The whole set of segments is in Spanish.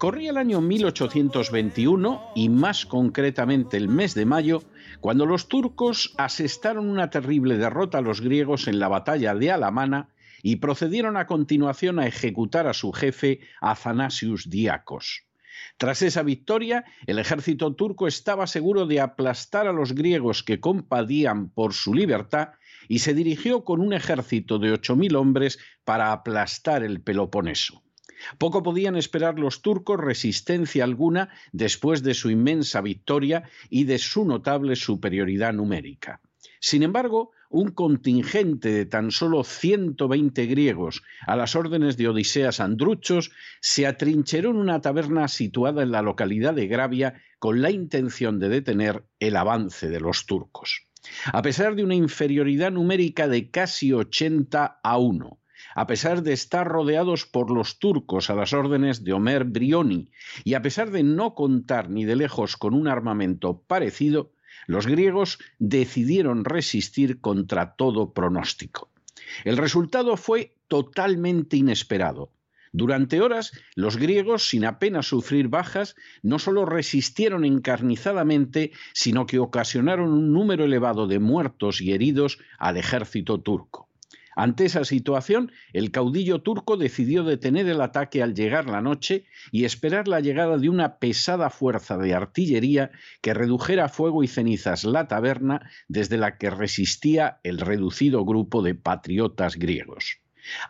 Corría el año 1821 y más concretamente el mes de mayo, cuando los turcos asestaron una terrible derrota a los griegos en la batalla de Alamana y procedieron a continuación a ejecutar a su jefe Athanasius Diacos. Tras esa victoria, el ejército turco estaba seguro de aplastar a los griegos que compadían por su libertad y se dirigió con un ejército de 8.000 hombres para aplastar el Peloponeso. Poco podían esperar los turcos resistencia alguna después de su inmensa victoria y de su notable superioridad numérica. Sin embargo, un contingente de tan solo 120 griegos a las órdenes de Odiseas Andruchos se atrincheró en una taberna situada en la localidad de Gravia con la intención de detener el avance de los turcos. A pesar de una inferioridad numérica de casi 80 a 1, a pesar de estar rodeados por los turcos a las órdenes de Omer Brioni, y a pesar de no contar ni de lejos con un armamento parecido, los griegos decidieron resistir contra todo pronóstico. El resultado fue totalmente inesperado. Durante horas, los griegos, sin apenas sufrir bajas, no solo resistieron encarnizadamente, sino que ocasionaron un número elevado de muertos y heridos al ejército turco. Ante esa situación, el caudillo turco decidió detener el ataque al llegar la noche y esperar la llegada de una pesada fuerza de artillería que redujera fuego y cenizas la taberna desde la que resistía el reducido grupo de patriotas griegos.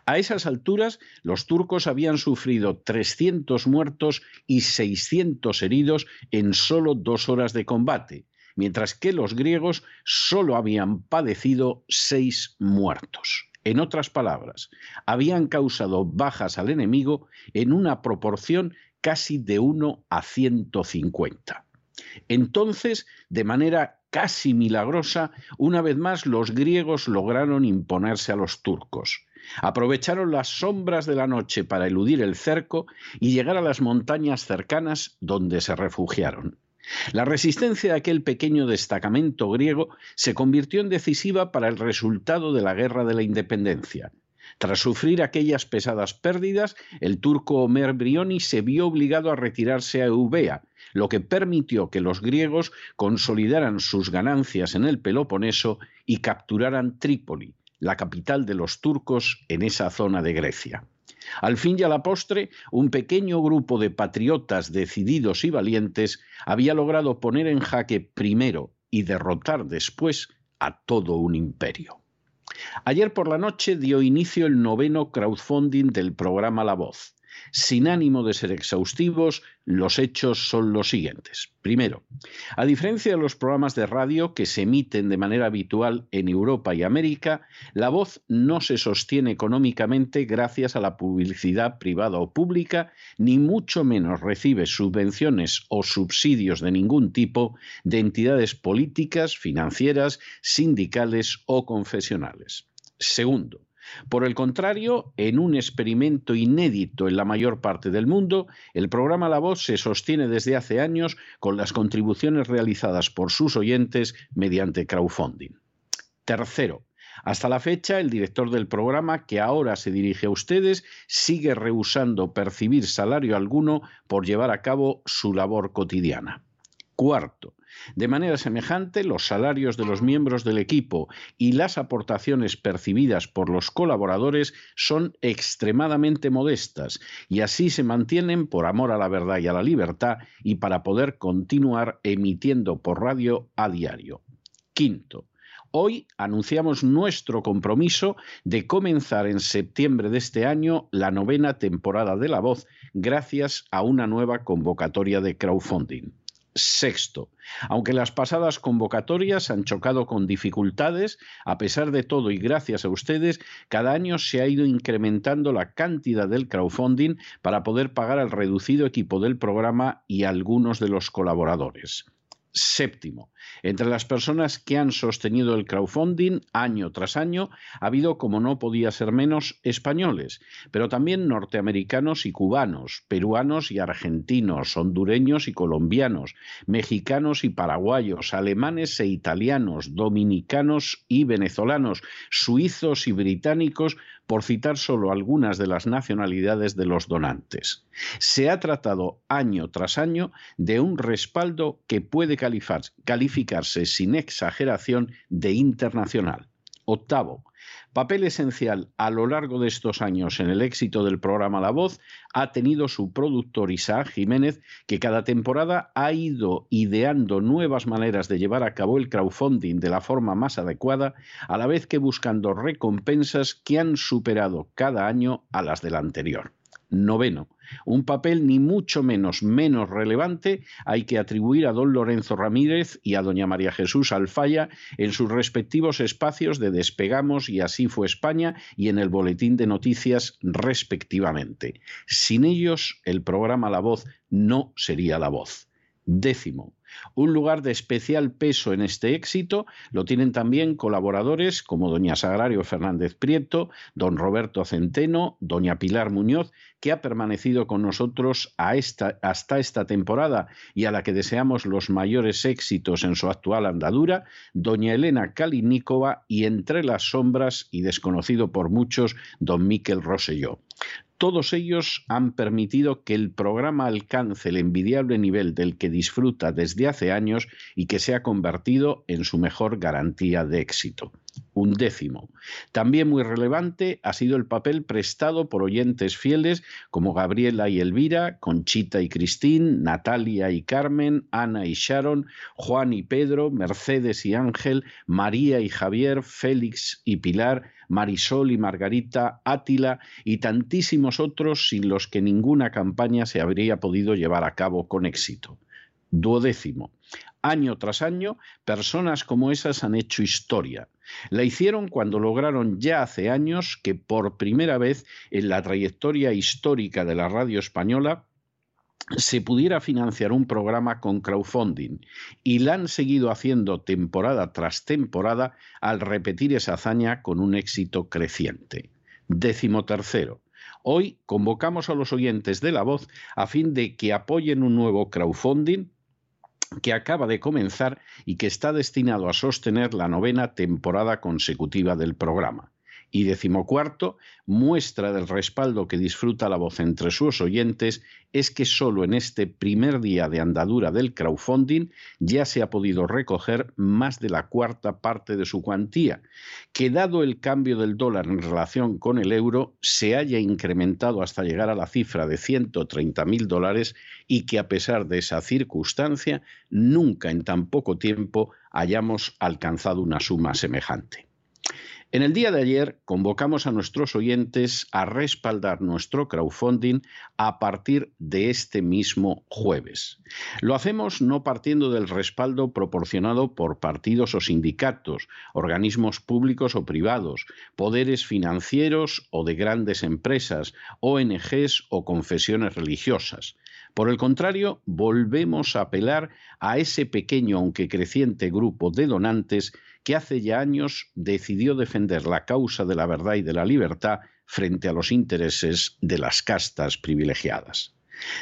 A esas alturas, los turcos habían sufrido 300 muertos y 600 heridos en solo dos horas de combate, mientras que los griegos solo habían padecido seis muertos. En otras palabras, habían causado bajas al enemigo en una proporción casi de 1 a 150. Entonces, de manera casi milagrosa, una vez más los griegos lograron imponerse a los turcos. Aprovecharon las sombras de la noche para eludir el cerco y llegar a las montañas cercanas donde se refugiaron. La resistencia de aquel pequeño destacamento griego se convirtió en decisiva para el resultado de la Guerra de la Independencia. Tras sufrir aquellas pesadas pérdidas, el turco Omer Brioni se vio obligado a retirarse a Eubea, lo que permitió que los griegos consolidaran sus ganancias en el Peloponeso y capturaran Trípoli, la capital de los turcos en esa zona de Grecia. Al fin y a la postre, un pequeño grupo de patriotas decididos y valientes había logrado poner en jaque primero y derrotar después a todo un imperio. Ayer por la noche dio inicio el noveno crowdfunding del programa La Voz. Sin ánimo de ser exhaustivos, los hechos son los siguientes. Primero, a diferencia de los programas de radio que se emiten de manera habitual en Europa y América, la voz no se sostiene económicamente gracias a la publicidad privada o pública, ni mucho menos recibe subvenciones o subsidios de ningún tipo de entidades políticas, financieras, sindicales o confesionales. Segundo, por el contrario, en un experimento inédito en la mayor parte del mundo, el programa La Voz se sostiene desde hace años con las contribuciones realizadas por sus oyentes mediante crowdfunding. Tercero, hasta la fecha, el director del programa, que ahora se dirige a ustedes, sigue rehusando percibir salario alguno por llevar a cabo su labor cotidiana. Cuarto, de manera semejante, los salarios de los miembros del equipo y las aportaciones percibidas por los colaboradores son extremadamente modestas y así se mantienen por amor a la verdad y a la libertad y para poder continuar emitiendo por radio a diario. Quinto, Hoy anunciamos nuestro compromiso de comenzar en septiembre de este año la novena temporada de La Voz gracias a una nueva convocatoria de crowdfunding. Sexto, aunque las pasadas convocatorias han chocado con dificultades, a pesar de todo y gracias a ustedes, cada año se ha ido incrementando la cantidad del crowdfunding para poder pagar al reducido equipo del programa y algunos de los colaboradores. Séptimo, entre las personas que han sostenido el crowdfunding año tras año ha habido, como no podía ser menos, españoles, pero también norteamericanos y cubanos, peruanos y argentinos, hondureños y colombianos, mexicanos y paraguayos, alemanes e italianos, dominicanos y venezolanos, suizos y británicos, por citar solo algunas de las nacionalidades de los donantes. Se ha tratado año tras año de un respaldo que puede calificarse sin exageración de internacional. Octavo, Papel esencial a lo largo de estos años en el éxito del programa La Voz ha tenido su productor Isaac Jiménez, que cada temporada ha ido ideando nuevas maneras de llevar a cabo el crowdfunding de la forma más adecuada, a la vez que buscando recompensas que han superado cada año a las del anterior. Noveno, un papel ni mucho menos menos relevante hay que atribuir a don Lorenzo Ramírez y a doña María Jesús Alfaya en sus respectivos espacios de Despegamos y Así fue España y en el Boletín de Noticias respectivamente. Sin ellos, el programa La Voz no sería La Voz. Décimo, Un lugar de especial peso en este éxito lo tienen también colaboradores como doña Sagrario Fernández Prieto, don Roberto Centeno, doña Pilar Muñoz, que ha permanecido con nosotros hasta esta temporada y a la que deseamos los mayores éxitos en su actual andadura, doña Elena Kaliníkova y entre las sombras y desconocido por muchos, don Miquel Rosselló. Todos ellos han permitido que el programa alcance el envidiable nivel del que disfruta desde hace años y que se ha convertido en su mejor garantía de éxito. Un décimo. También muy relevante ha sido el papel prestado por oyentes fieles como Gabriela y Elvira, Conchita y Cristín, Natalia y Carmen, Ana y Sharon, Juan y Pedro, Mercedes y Ángel, María y Javier, Félix y Pilar, Marisol y Margarita, Átila y tantísimos otros sin los que ninguna campaña se habría podido llevar a cabo con éxito. Duodécimo. Año tras año, personas como esas han hecho historia. La hicieron cuando lograron ya hace años que por primera vez en la trayectoria histórica de la radio española se pudiera financiar un programa con crowdfunding y la han seguido haciendo temporada tras temporada al repetir esa hazaña con un éxito creciente. Décimo tercero. Hoy convocamos a los oyentes de La Voz a fin de que apoyen un nuevo crowdfunding que acaba de comenzar y que está destinado a sostener la novena temporada consecutiva del programa. Y decimocuarto, muestra del respaldo que disfruta la voz entre sus oyentes es que solo en este primer día de andadura del crowdfunding ya se ha podido recoger más de la cuarta parte de su cuantía, que dado el cambio del dólar en relación con el euro se haya incrementado hasta llegar a la cifra de 130 mil dólares y que a pesar de esa circunstancia nunca en tan poco tiempo hayamos alcanzado una suma semejante. En el día de ayer convocamos a nuestros oyentes a respaldar nuestro crowdfunding a partir de este mismo jueves. Lo hacemos no partiendo del respaldo proporcionado por partidos o sindicatos, organismos públicos o privados, poderes financieros o de grandes empresas, ONGs o confesiones religiosas. Por el contrario, volvemos a apelar a ese pequeño aunque creciente grupo de donantes que hace ya años decidió defender la causa de la verdad y de la libertad frente a los intereses de las castas privilegiadas.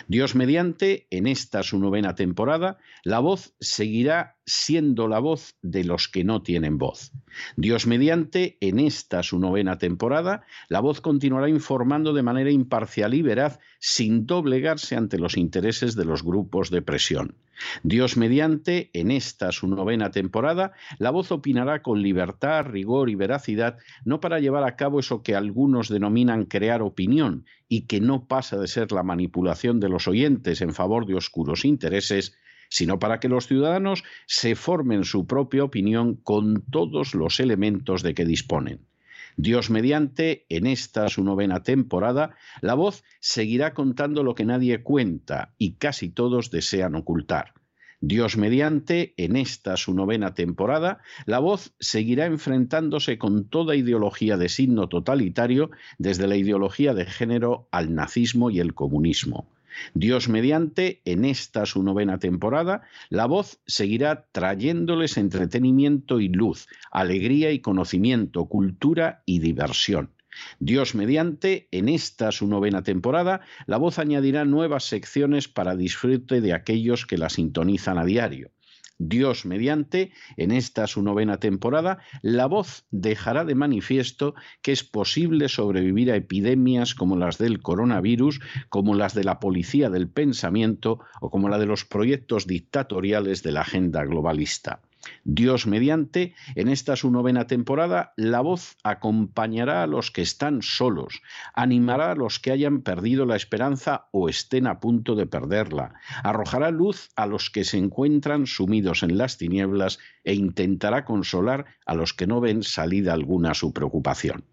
Dios mediante, en esta su novena temporada, la voz seguirá siendo la voz de los que no tienen voz. Dios mediante, en esta su novena temporada, la voz continuará informando de manera imparcial y veraz, sin doblegarse ante los intereses de los grupos de presión. Dios mediante, en esta su novena temporada, la voz opinará con libertad, rigor y veracidad, no para llevar a cabo eso que algunos denominan crear opinión y que no pasa de ser la manipulación de los oyentes en favor de oscuros intereses, sino para que los ciudadanos se formen su propia opinión con todos los elementos de que disponen. Dios mediante, en esta su novena temporada, la voz seguirá contando lo que nadie cuenta y casi todos desean ocultar. Dios mediante, en esta su novena temporada, la voz seguirá enfrentándose con toda ideología de signo totalitario, desde la ideología de género al nazismo y el comunismo. Dios mediante, en esta su novena temporada, la voz seguirá trayéndoles entretenimiento y luz, alegría y conocimiento, cultura y diversión. Dios mediante, en esta su novena temporada, la voz añadirá nuevas secciones para disfrute de aquellos que la sintonizan a diario. Dios mediante, en esta su novena temporada, la voz dejará de manifiesto que es posible sobrevivir a epidemias como las del coronavirus, como las de la policía del pensamiento o como la de los proyectos dictatoriales de la agenda globalista. Dios mediante, en esta su novena temporada, la voz acompañará a los que están solos, animará a los que hayan perdido la esperanza o estén a punto de perderla, arrojará luz a los que se encuentran sumidos en las tinieblas e intentará consolar a los que no ven salida alguna a su preocupación.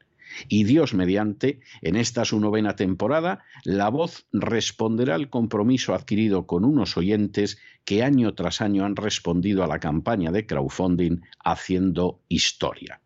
Y Dios mediante, en esta su novena temporada, la voz responderá al compromiso adquirido con unos oyentes que año tras año han respondido a la campaña de crowdfunding haciendo historia.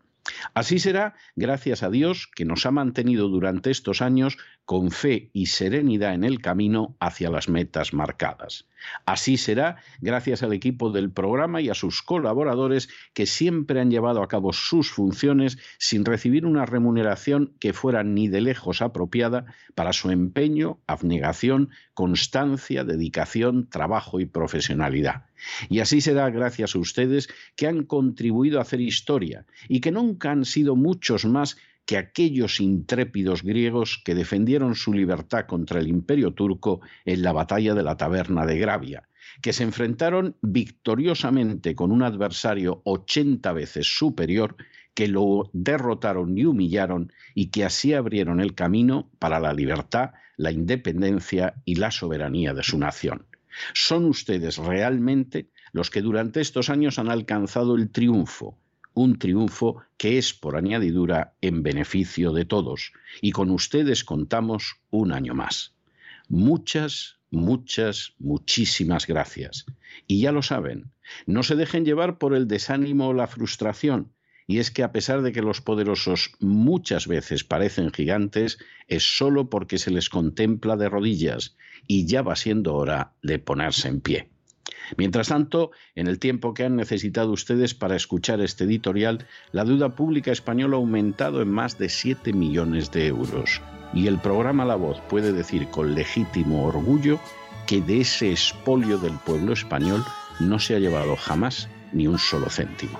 Así será gracias a Dios que nos ha mantenido durante estos años con fe y serenidad en el camino hacia las metas marcadas. Así será gracias al equipo del programa y a sus colaboradores que siempre han llevado a cabo sus funciones sin recibir una remuneración que fuera ni de lejos apropiada para su empeño, abnegación, constancia, dedicación, trabajo y profesionalidad. Y así será gracias a ustedes que han contribuido a hacer historia y que nunca han sido muchos más que aquellos intrépidos griegos que defendieron su libertad contra el imperio turco en la batalla de la taberna de Gravia, que se enfrentaron victoriosamente con un adversario ochenta veces superior, que lo derrotaron y humillaron y que así abrieron el camino para la libertad, la independencia y la soberanía de su nación. Son ustedes realmente los que durante estos años han alcanzado el triunfo, un triunfo que es por añadidura en beneficio de todos, y con ustedes contamos un año más. Muchas, muchas, muchísimas gracias. Y ya lo saben, no se dejen llevar por el desánimo o la frustración, y es que a pesar de que los poderosos muchas veces parecen gigantes, es solo porque se les contempla de rodillas, y ya va siendo hora de ponerse en pie. Mientras tanto, en el tiempo que han necesitado ustedes para escuchar este editorial, la deuda pública española ha aumentado en más de 7 millones de euros. Y el programa La Voz puede decir con legítimo orgullo que de ese espolio del pueblo español no se ha llevado jamás ni un solo céntimo.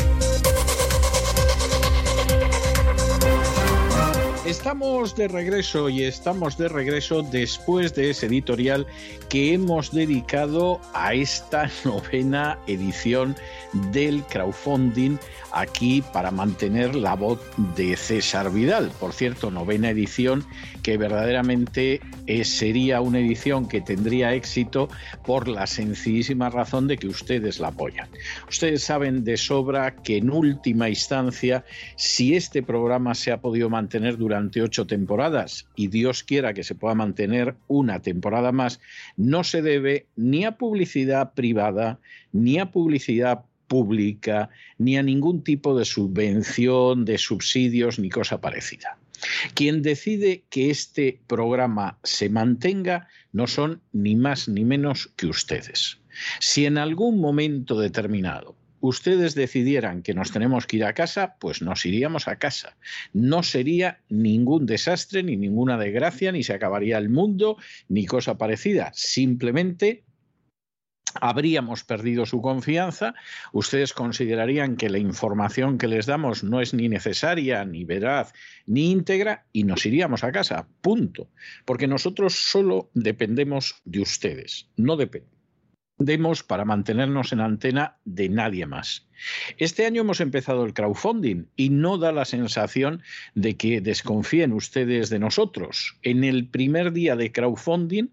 Estamos de regreso y estamos de regreso después de ese editorial que hemos dedicado a esta novena edición del crowdfunding aquí para mantener la voz de César Vidal. Por cierto, novena edición que verdaderamente eh, sería una edición que tendría éxito por la sencillísima razón de que ustedes la apoyan. Ustedes saben de sobra que en última instancia, si este programa se ha podido mantener durante durante ocho temporadas y Dios quiera que se pueda mantener una temporada más, no se debe ni a publicidad privada, ni a publicidad pública, ni a ningún tipo de subvención, de subsidios, ni cosa parecida. Quien decide que este programa se mantenga no son ni más ni menos que ustedes. Si en algún momento determinado ustedes decidieran que nos tenemos que ir a casa, pues nos iríamos a casa. No sería ningún desastre, ni ninguna desgracia, ni se acabaría el mundo, ni cosa parecida. Simplemente habríamos perdido su confianza, ustedes considerarían que la información que les damos no es ni necesaria, ni veraz, ni íntegra, y nos iríamos a casa, punto. Porque nosotros solo dependemos de ustedes, no dependemos demos para mantenernos en antena de nadie más. Este año hemos empezado el crowdfunding y no da la sensación de que desconfíen ustedes de nosotros. En el primer día de crowdfunding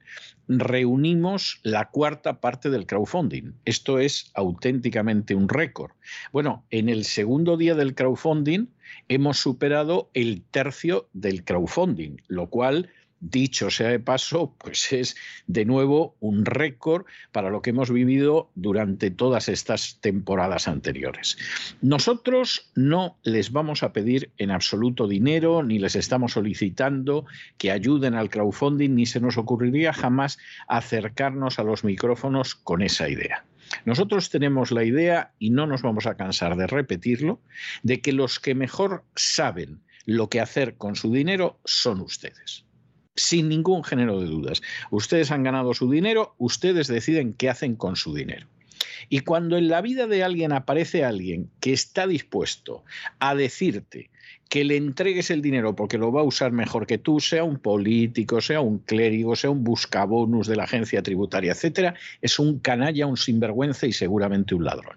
reunimos la cuarta parte del crowdfunding. Esto es auténticamente un récord. Bueno, en el segundo día del crowdfunding hemos superado el tercio del crowdfunding, lo cual dicho sea de paso, pues es de nuevo un récord para lo que hemos vivido durante todas estas temporadas anteriores. Nosotros no les vamos a pedir en absoluto dinero, ni les estamos solicitando que ayuden al crowdfunding, ni se nos ocurriría jamás acercarnos a los micrófonos con esa idea. Nosotros tenemos la idea, y no nos vamos a cansar de repetirlo, de que los que mejor saben lo que hacer con su dinero son ustedes sin ningún género de dudas. Ustedes han ganado su dinero, ustedes deciden qué hacen con su dinero. Y cuando en la vida de alguien aparece alguien que está dispuesto a decirte que le entregues el dinero porque lo va a usar mejor que tú, sea un político, sea un clérigo, sea un buscabonus de la agencia tributaria, etcétera, es un canalla, un sinvergüenza y seguramente un ladrón.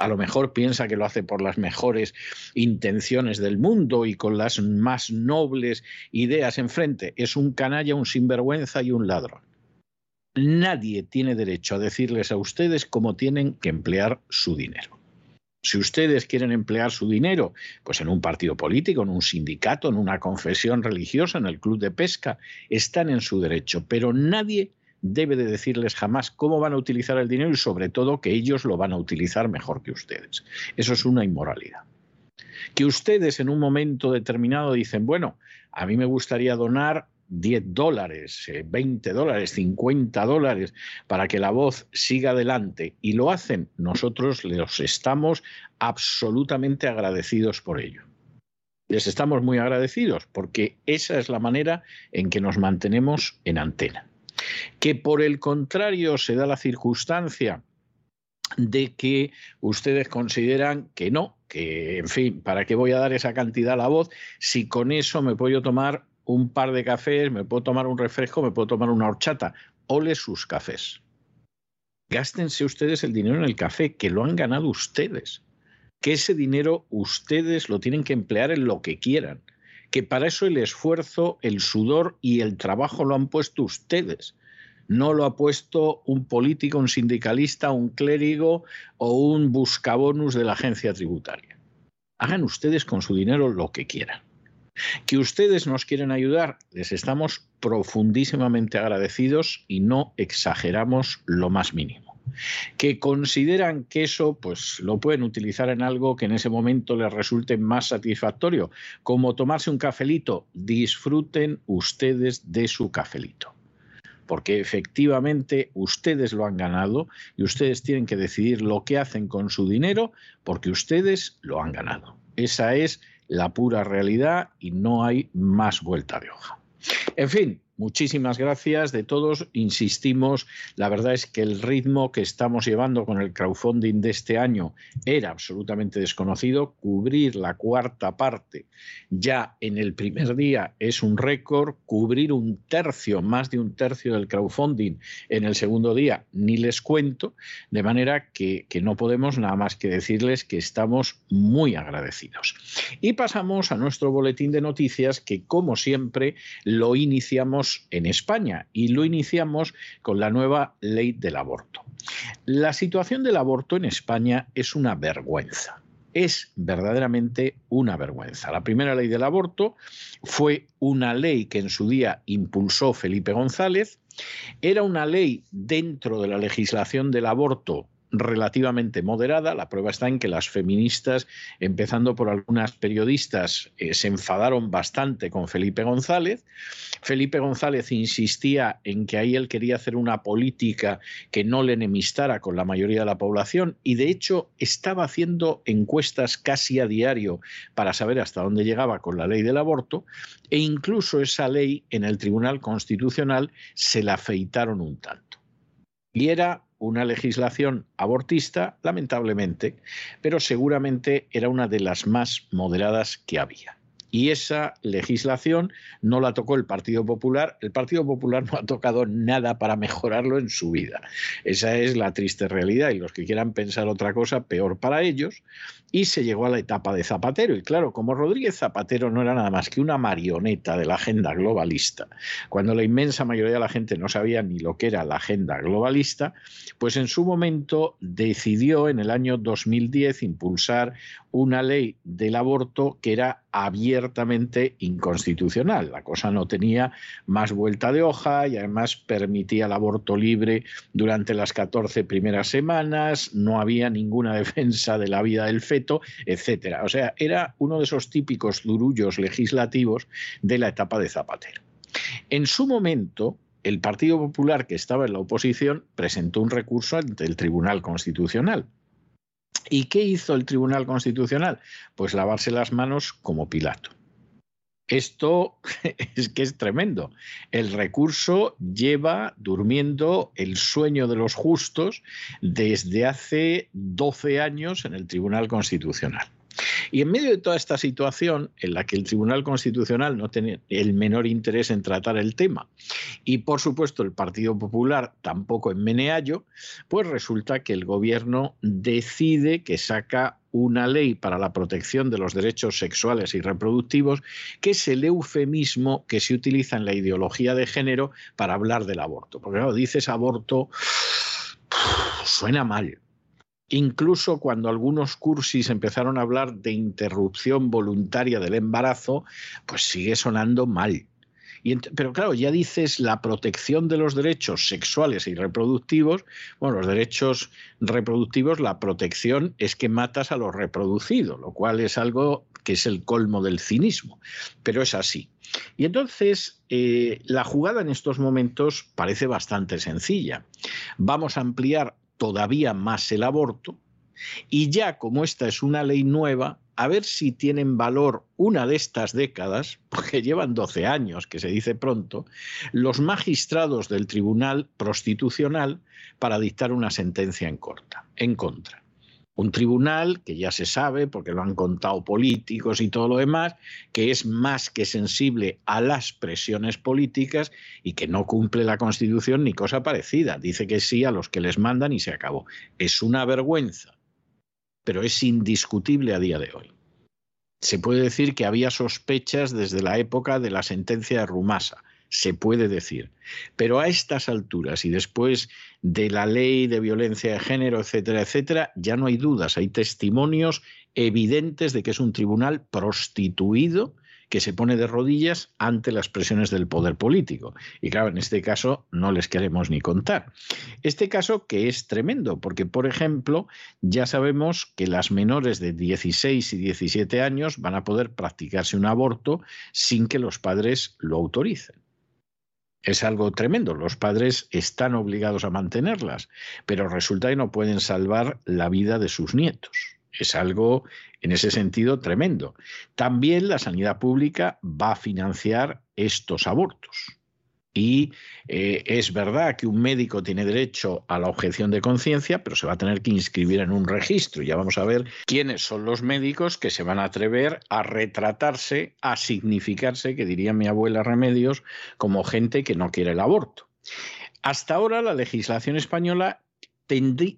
A lo mejor piensa que lo hace por las mejores intenciones del mundo y con las más nobles ideas enfrente. Es un canalla, un sinvergüenza y un ladrón. Nadie tiene derecho a decirles a ustedes cómo tienen que emplear su dinero. Si ustedes quieren emplear su dinero, pues en un partido político, en un sindicato, en una confesión religiosa, en el club de pesca, están en su derecho, pero nadie debe de decirles jamás cómo van a utilizar el dinero y sobre todo que ellos lo van a utilizar mejor que ustedes. Eso es una inmoralidad. Que ustedes en un momento determinado dicen, bueno, a mí me gustaría donar 10 dólares, 20 eh, dólares, 50 dólares para que la voz siga adelante y lo hacen, nosotros les estamos absolutamente agradecidos por ello. Les estamos muy agradecidos porque esa es la manera en que nos mantenemos en antena. Que por el contrario se da la circunstancia de que ustedes consideran que no, que en fin, ¿para qué voy a dar esa cantidad a la voz si con eso me puedo tomar un par de cafés, me puedo tomar un refresco, me puedo tomar una horchata? Ole sus cafés. Gástense ustedes el dinero en el café, que lo han ganado ustedes. Que ese dinero ustedes lo tienen que emplear en lo que quieran que para eso el esfuerzo, el sudor y el trabajo lo han puesto ustedes. No lo ha puesto un político, un sindicalista, un clérigo o un buscabonus de la agencia tributaria. Hagan ustedes con su dinero lo que quieran. Que ustedes nos quieren ayudar, les estamos profundísimamente agradecidos y no exageramos lo más mínimo que consideran que eso pues lo pueden utilizar en algo que en ese momento les resulte más satisfactorio, como tomarse un cafelito, disfruten ustedes de su cafelito. Porque efectivamente ustedes lo han ganado y ustedes tienen que decidir lo que hacen con su dinero porque ustedes lo han ganado. Esa es la pura realidad y no hay más vuelta de hoja. En fin, Muchísimas gracias de todos. Insistimos, la verdad es que el ritmo que estamos llevando con el crowdfunding de este año era absolutamente desconocido. Cubrir la cuarta parte ya en el primer día es un récord. Cubrir un tercio, más de un tercio del crowdfunding en el segundo día, ni les cuento. De manera que, que no podemos nada más que decirles que estamos muy agradecidos. Y pasamos a nuestro boletín de noticias que, como siempre, lo iniciamos en España y lo iniciamos con la nueva ley del aborto. La situación del aborto en España es una vergüenza. Es verdaderamente una vergüenza. La primera ley del aborto fue una ley que en su día impulsó Felipe González. Era una ley dentro de la legislación del aborto relativamente moderada. La prueba está en que las feministas, empezando por algunas periodistas, eh, se enfadaron bastante con Felipe González. Felipe González insistía en que ahí él quería hacer una política que no le enemistara con la mayoría de la población y de hecho estaba haciendo encuestas casi a diario para saber hasta dónde llegaba con la ley del aborto e incluso esa ley en el Tribunal Constitucional se la afeitaron un tanto. Y era una legislación abortista, lamentablemente, pero seguramente era una de las más moderadas que había. Y esa legislación no la tocó el Partido Popular. El Partido Popular no ha tocado nada para mejorarlo en su vida. Esa es la triste realidad y los que quieran pensar otra cosa, peor para ellos. Y se llegó a la etapa de Zapatero. Y claro, como Rodríguez Zapatero no era nada más que una marioneta de la agenda globalista, cuando la inmensa mayoría de la gente no sabía ni lo que era la agenda globalista, pues en su momento decidió en el año 2010 impulsar una ley del aborto que era abiertamente inconstitucional. La cosa no tenía más vuelta de hoja y además permitía el aborto libre durante las 14 primeras semanas, no había ninguna defensa de la vida del feto, etcétera. O sea, era uno de esos típicos durullos legislativos de la etapa de Zapatero. En su momento, el Partido Popular, que estaba en la oposición, presentó un recurso ante el Tribunal Constitucional ¿Y qué hizo el Tribunal Constitucional? Pues lavarse las manos como Pilato. Esto es que es tremendo. El recurso lleva durmiendo el sueño de los justos desde hace 12 años en el Tribunal Constitucional. Y en medio de toda esta situación, en la que el Tribunal Constitucional no tiene el menor interés en tratar el tema, y por supuesto el Partido Popular tampoco en meneallo, pues resulta que el gobierno decide que saca una ley para la protección de los derechos sexuales y reproductivos, que es el eufemismo que se utiliza en la ideología de género para hablar del aborto. Porque claro, dices aborto, suena mal, Incluso cuando algunos cursis empezaron a hablar de interrupción voluntaria del embarazo, pues sigue sonando mal. pero claro, ya dices la protección de los derechos sexuales y reproductivos. Bueno, los derechos reproductivos, la protección es que matas a los reproducidos, lo cual es algo que es el colmo del cinismo, pero es así. Y entonces eh, la jugada en estos momentos parece bastante sencilla. Vamos a ampliar todavía más el aborto. Y ya como esta es una ley nueva, a ver si tienen valor una de estas décadas, porque llevan 12 años, que se dice pronto, los magistrados del Tribunal Prostitucional para dictar una sentencia en, corta, en contra. Un tribunal que ya se sabe, porque lo han contado políticos y todo lo demás, que es más que sensible a las presiones políticas y que no cumple la Constitución ni cosa parecida. Dice que sí a los que les mandan y se acabó. Es una vergüenza, pero es indiscutible a día de hoy. Se puede decir que había sospechas desde la época de la sentencia de Rumasa se puede decir. Pero a estas alturas y después de la ley de violencia de género, etcétera, etcétera, ya no hay dudas, hay testimonios evidentes de que es un tribunal prostituido que se pone de rodillas ante las presiones del poder político. Y claro, en este caso no les queremos ni contar. Este caso que es tremendo, porque por ejemplo, ya sabemos que las menores de 16 y 17 años van a poder practicarse un aborto sin que los padres lo autoricen. Es algo tremendo. Los padres están obligados a mantenerlas, pero resulta que no pueden salvar la vida de sus nietos. Es algo, en ese sentido, tremendo. También la sanidad pública va a financiar estos abortos. Y eh, es verdad que un médico tiene derecho a la objeción de conciencia, pero se va a tener que inscribir en un registro. Ya vamos a ver quiénes son los médicos que se van a atrever a retratarse, a significarse, que diría mi abuela Remedios, como gente que no quiere el aborto. Hasta ahora la legislación española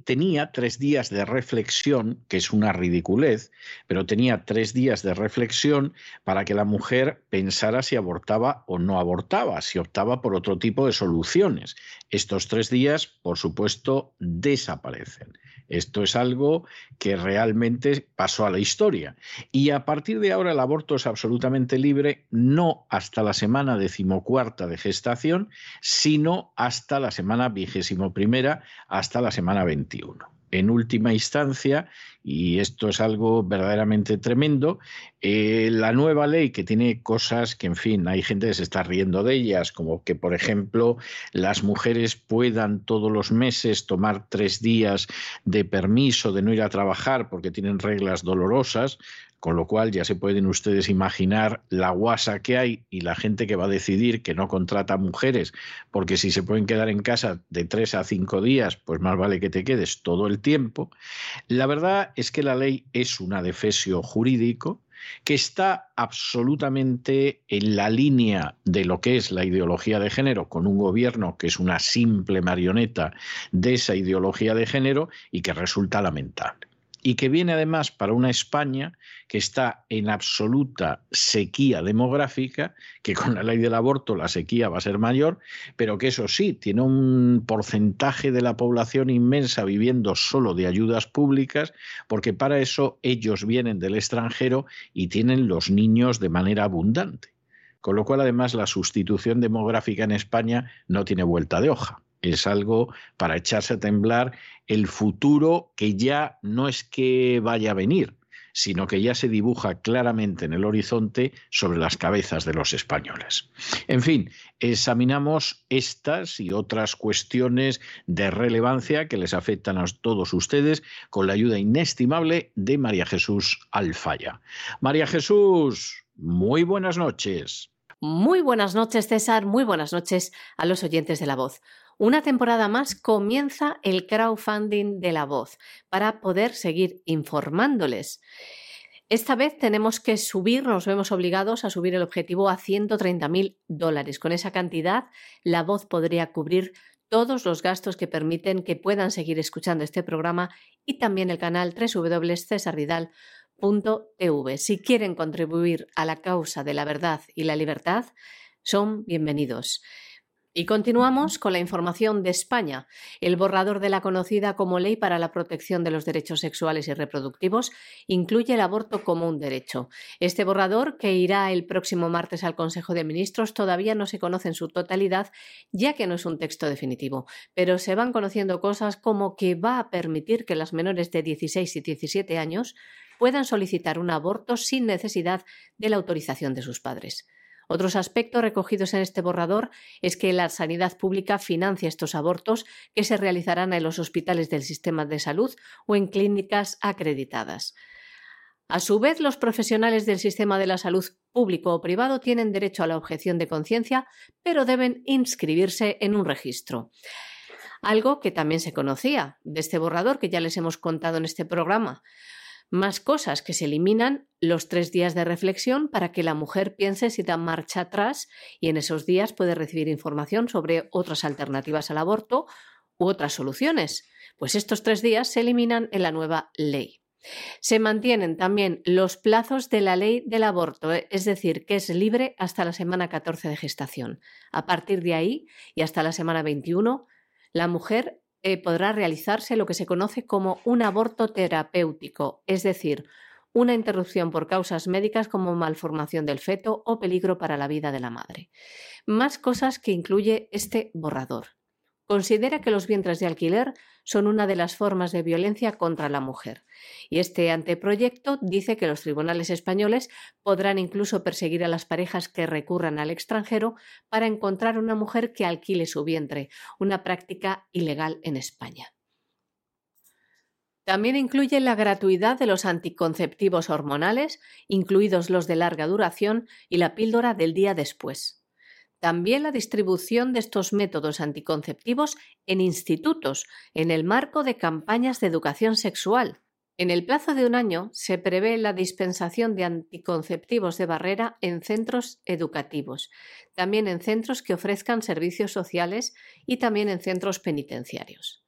tenía tres días de reflexión, que es una ridiculez, pero tenía tres días de reflexión para que la mujer pensara si abortaba o no abortaba, si optaba por otro tipo de soluciones. Estos tres días, por supuesto, desaparecen. Esto es algo que realmente pasó a la historia. Y a partir de ahora el aborto es absolutamente libre, no hasta la semana decimocuarta de gestación, sino hasta la semana vigésimo primera, hasta la semana 21 en última instancia, y esto es algo verdaderamente tremendo, eh, la nueva ley que tiene cosas que, en fin, hay gente que se está riendo de ellas, como que, por ejemplo, las mujeres puedan todos los meses tomar tres días de permiso de no ir a trabajar porque tienen reglas dolorosas, con lo cual ya se pueden ustedes imaginar la guasa que hay y la gente que va a decidir que no contrata mujeres, porque si se pueden quedar en casa de tres a cinco días, pues más vale que te quedes todo el tiempo. La verdad es que la ley es un adefesio jurídico que está absolutamente en la línea de lo que es la ideología de género, con un gobierno que es una simple marioneta de esa ideología de género y que resulta lamentable y que viene además para una España que está en absoluta sequía demográfica, que con la ley del aborto la sequía va a ser mayor, pero que eso sí, tiene un porcentaje de la población inmensa viviendo solo de ayudas públicas, porque para eso ellos vienen del extranjero y tienen los niños de manera abundante. Con lo cual, además, la sustitución demográfica en España no tiene vuelta de hoja es algo para echarse a temblar el futuro que ya no es que vaya a venir, sino que ya se dibuja claramente en el horizonte sobre las cabezas de los españoles. En fin, examinamos estas y otras cuestiones de relevancia que les afectan a todos ustedes con la ayuda inestimable de María Jesús Alfaya. María Jesús, muy buenas noches. Muy buenas noches, César. Muy buenas noches a los oyentes de la voz. Una temporada más comienza el crowdfunding de la voz para poder seguir informándoles. Esta vez tenemos que subir, nos vemos obligados a subir el objetivo a 130.000 dólares. Con esa cantidad, la voz podría cubrir todos los gastos que permiten que puedan seguir escuchando este programa y también el canal www.cesarvidal.tv. Si quieren contribuir a la causa de la verdad y la libertad, son bienvenidos. Y continuamos con la información de España. El borrador de la conocida como Ley para la Protección de los Derechos Sexuales y Reproductivos incluye el aborto como un derecho. Este borrador, que irá el próximo martes al Consejo de Ministros, todavía no se conoce en su totalidad, ya que no es un texto definitivo, pero se van conociendo cosas como que va a permitir que las menores de 16 y 17 años puedan solicitar un aborto sin necesidad de la autorización de sus padres. Otros aspectos recogidos en este borrador es que la sanidad pública financia estos abortos que se realizarán en los hospitales del sistema de salud o en clínicas acreditadas. A su vez, los profesionales del sistema de la salud público o privado tienen derecho a la objeción de conciencia, pero deben inscribirse en un registro. Algo que también se conocía de este borrador que ya les hemos contado en este programa. Más cosas que se eliminan los tres días de reflexión para que la mujer piense si da marcha atrás y en esos días puede recibir información sobre otras alternativas al aborto u otras soluciones. Pues estos tres días se eliminan en la nueva ley. Se mantienen también los plazos de la ley del aborto, eh, es decir, que es libre hasta la semana 14 de gestación. A partir de ahí y hasta la semana 21, la mujer eh, podrá realizarse lo que se conoce como un aborto terapéutico, es decir, una interrupción por causas médicas como malformación del feto o peligro para la vida de la madre. Más cosas que incluye este borrador. Considera que los vientres de alquiler son una de las formas de violencia contra la mujer. Y este anteproyecto dice que los tribunales españoles podrán incluso perseguir a las parejas que recurran al extranjero para encontrar una mujer que alquile su vientre, una práctica ilegal en España. También incluye la gratuidad de los anticonceptivos hormonales, incluidos los de larga duración, y la píldora del día después. También la distribución de estos métodos anticonceptivos en institutos, en el marco de campañas de educación sexual. En el plazo de un año se prevé la dispensación de anticonceptivos de barrera en centros educativos, también en centros que ofrezcan servicios sociales y también en centros penitenciarios.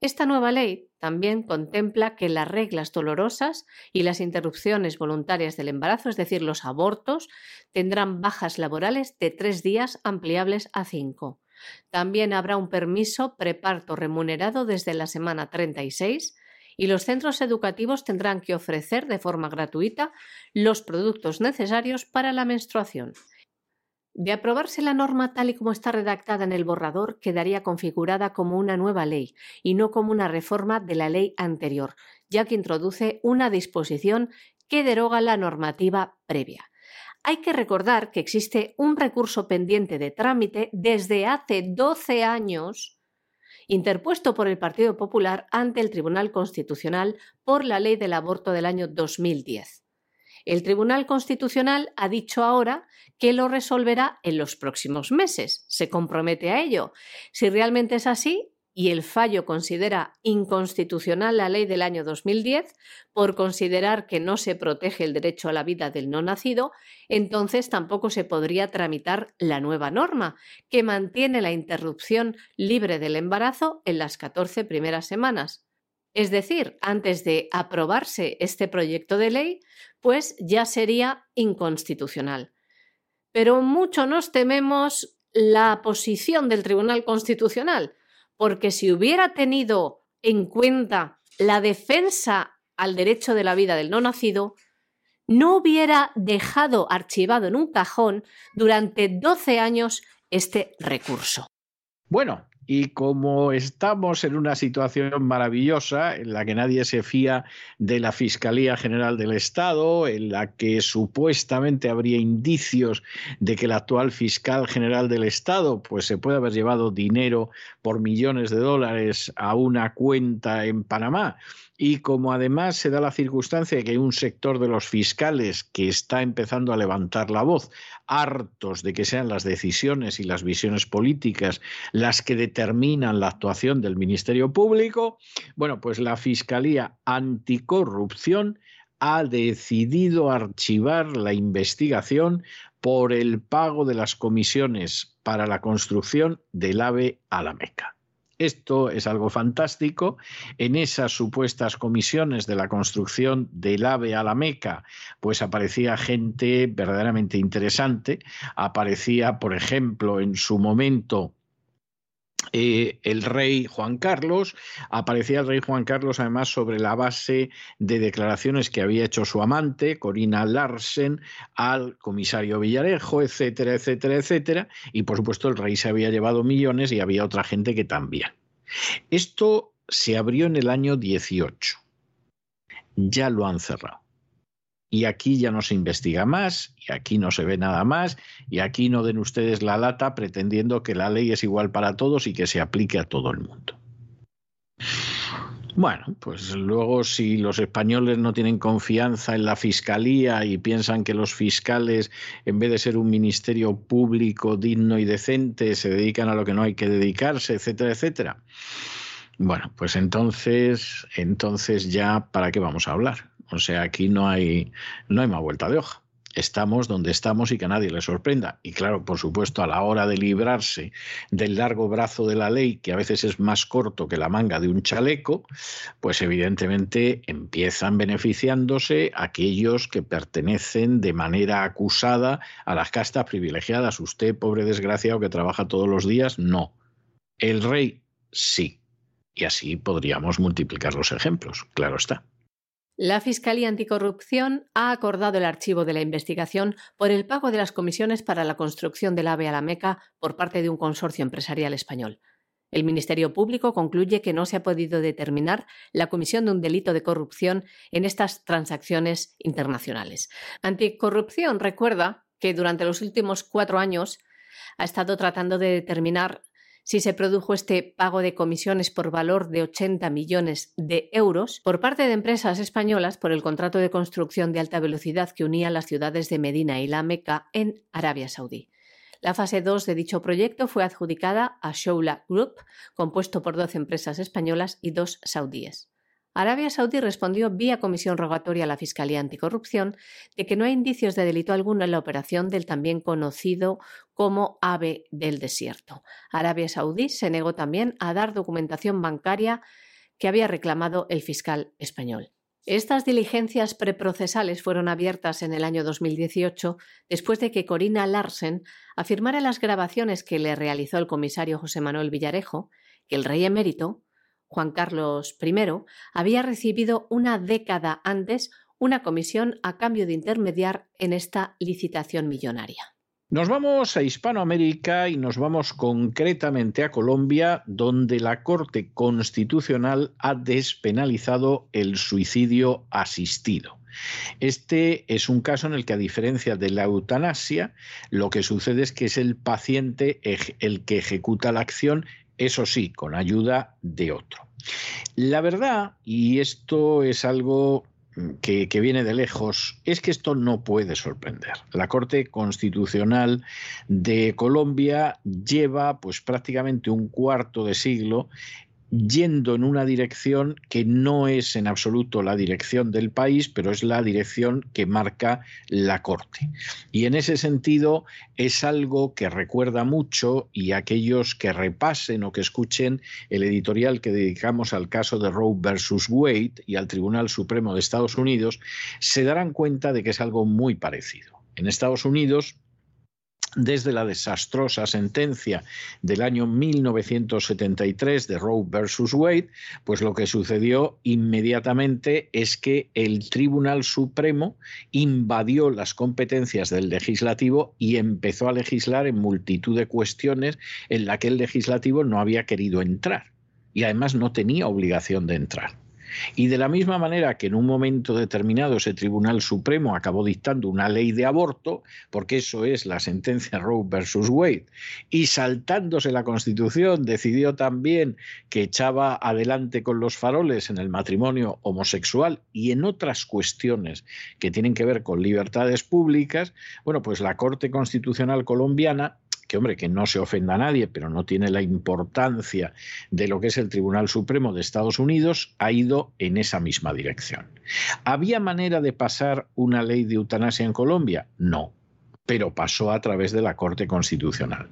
Esta nueva ley también contempla que las reglas dolorosas y las interrupciones voluntarias del embarazo, es decir, los abortos, tendrán bajas laborales de tres días ampliables a cinco. También habrá un permiso preparto remunerado desde la semana 36 y los centros educativos tendrán que ofrecer de forma gratuita los productos necesarios para la menstruación. De aprobarse la norma tal y como está redactada en el borrador, quedaría configurada como una nueva ley y no como una reforma de la ley anterior, ya que introduce una disposición que deroga la normativa previa. Hay que recordar que existe un recurso pendiente de trámite desde hace 12 años interpuesto por el Partido Popular ante el Tribunal Constitucional por la ley del aborto del año 2010. El Tribunal Constitucional ha dicho ahora que lo resolverá en los próximos meses. Se compromete a ello. Si realmente es así, y el fallo considera inconstitucional la ley del año 2010 por considerar que no se protege el derecho a la vida del no nacido, entonces tampoco se podría tramitar la nueva norma, que mantiene la interrupción libre del embarazo en las 14 primeras semanas. Es decir, antes de aprobarse este proyecto de ley, pues ya sería inconstitucional. Pero mucho nos tememos la posición del Tribunal Constitucional, porque si hubiera tenido en cuenta la defensa al derecho de la vida del no nacido, no hubiera dejado archivado en un cajón durante 12 años este recurso. Bueno, y como estamos en una situación maravillosa en la que nadie se fía de la Fiscalía General del Estado, en la que supuestamente habría indicios de que el actual fiscal general del Estado pues se puede haber llevado dinero por millones de dólares a una cuenta en Panamá y como además se da la circunstancia de que hay un sector de los fiscales que está empezando a levantar la voz, hartos de que sean las decisiones y las visiones políticas las que determinan la actuación del Ministerio Público, bueno, pues la Fiscalía Anticorrupción ha decidido archivar la investigación por el pago de las comisiones para la construcción del AVE a la Meca. Esto es algo fantástico. En esas supuestas comisiones de la construcción del AVE a la Meca, pues aparecía gente verdaderamente interesante. Aparecía, por ejemplo, en su momento eh, el rey Juan Carlos. Aparecía el rey Juan Carlos además sobre la base de declaraciones que había hecho su amante, Corina Larsen, al comisario Villarejo, etcétera, etcétera, etcétera. Y por supuesto el rey se había llevado millones y había otra gente que también. Esto se abrió en el año 18. Ya lo han cerrado y aquí ya no se investiga más, y aquí no se ve nada más, y aquí no den ustedes la lata pretendiendo que la ley es igual para todos y que se aplique a todo el mundo. Bueno, pues luego si los españoles no tienen confianza en la fiscalía y piensan que los fiscales, en vez de ser un ministerio público digno y decente, se dedican a lo que no hay que dedicarse, etcétera, etcétera. Bueno, pues entonces, entonces ya, ¿para qué vamos a hablar? O sea, aquí no hay, no hay más vuelta de hoja. Estamos donde estamos y que a nadie le sorprenda. Y claro, por supuesto, a la hora de librarse del largo brazo de la ley, que a veces es más corto que la manga de un chaleco, pues evidentemente empiezan beneficiándose aquellos que pertenecen de manera acusada a las castas privilegiadas. Usted, pobre desgraciado que trabaja todos los días, no. El rey, sí. Y así podríamos multiplicar los ejemplos, claro está. La Fiscalía Anticorrupción ha acordado el archivo de la investigación por el pago de las comisiones para la construcción del AVE a la Meca por parte de un consorcio empresarial español. El Ministerio Público concluye que no se ha podido determinar la comisión de un delito de corrupción en estas transacciones internacionales. Anticorrupción recuerda que durante los últimos cuatro años ha estado tratando de determinar si se produjo este pago de comisiones por valor de 80 millones de euros por parte de empresas españolas por el contrato de construcción de alta velocidad que unía las ciudades de Medina y La Meca en Arabia Saudí. La fase 2 de dicho proyecto fue adjudicada a Shoula Group, compuesto por 12 empresas españolas y dos saudíes. Arabia Saudí respondió vía comisión rogatoria a la Fiscalía Anticorrupción de que no hay indicios de delito alguno en la operación del también conocido como AVE del desierto. Arabia Saudí se negó también a dar documentación bancaria que había reclamado el fiscal español. Estas diligencias preprocesales fueron abiertas en el año 2018 después de que Corina Larsen afirmara en las grabaciones que le realizó el comisario José Manuel Villarejo que el rey emérito Juan Carlos I, había recibido una década antes una comisión a cambio de intermediar en esta licitación millonaria. Nos vamos a Hispanoamérica y nos vamos concretamente a Colombia, donde la Corte Constitucional ha despenalizado el suicidio asistido. Este es un caso en el que, a diferencia de la eutanasia, lo que sucede es que es el paciente el que ejecuta la acción eso sí, con ayuda de otro. La verdad, y esto es algo que, viene de lejos, es que esto no puede sorprender. La Corte Constitucional de Colombia lleva pues prácticamente un cuarto de siglo yendo en una dirección que no es en absoluto la dirección del país, pero es la dirección que marca la Corte. Y en ese sentido es algo que recuerda mucho y aquellos que repasen o que escuchen el editorial que dedicamos al caso de Roe versus Wade y al Tribunal Supremo de Estados Unidos, se darán cuenta de que es algo muy parecido. En Estados Unidos, desde la desastrosa sentencia del año 1973 de Roe versus Wade, pues lo que sucedió inmediatamente es que el Tribunal Supremo invadió las competencias del legislativo y empezó a legislar en multitud de cuestiones en las que el legislativo no había querido entrar y además no tenía obligación de entrar. Y de la misma manera que en un momento determinado ese Tribunal Supremo acabó dictando una ley de aborto, porque eso es la sentencia Roe versus Wade, y saltándose la Constitución decidió también que echaba adelante con los faroles en el matrimonio homosexual y en otras cuestiones que tienen que ver con libertades públicas, bueno, pues la Corte Constitucional colombiana que hombre, que no se ofenda a nadie, pero no tiene la importancia de lo que es el Tribunal Supremo de Estados Unidos, ha ido en esa misma dirección. ¿Había manera de pasar una ley de eutanasia en Colombia? No, pero pasó a través de la Corte Constitucional.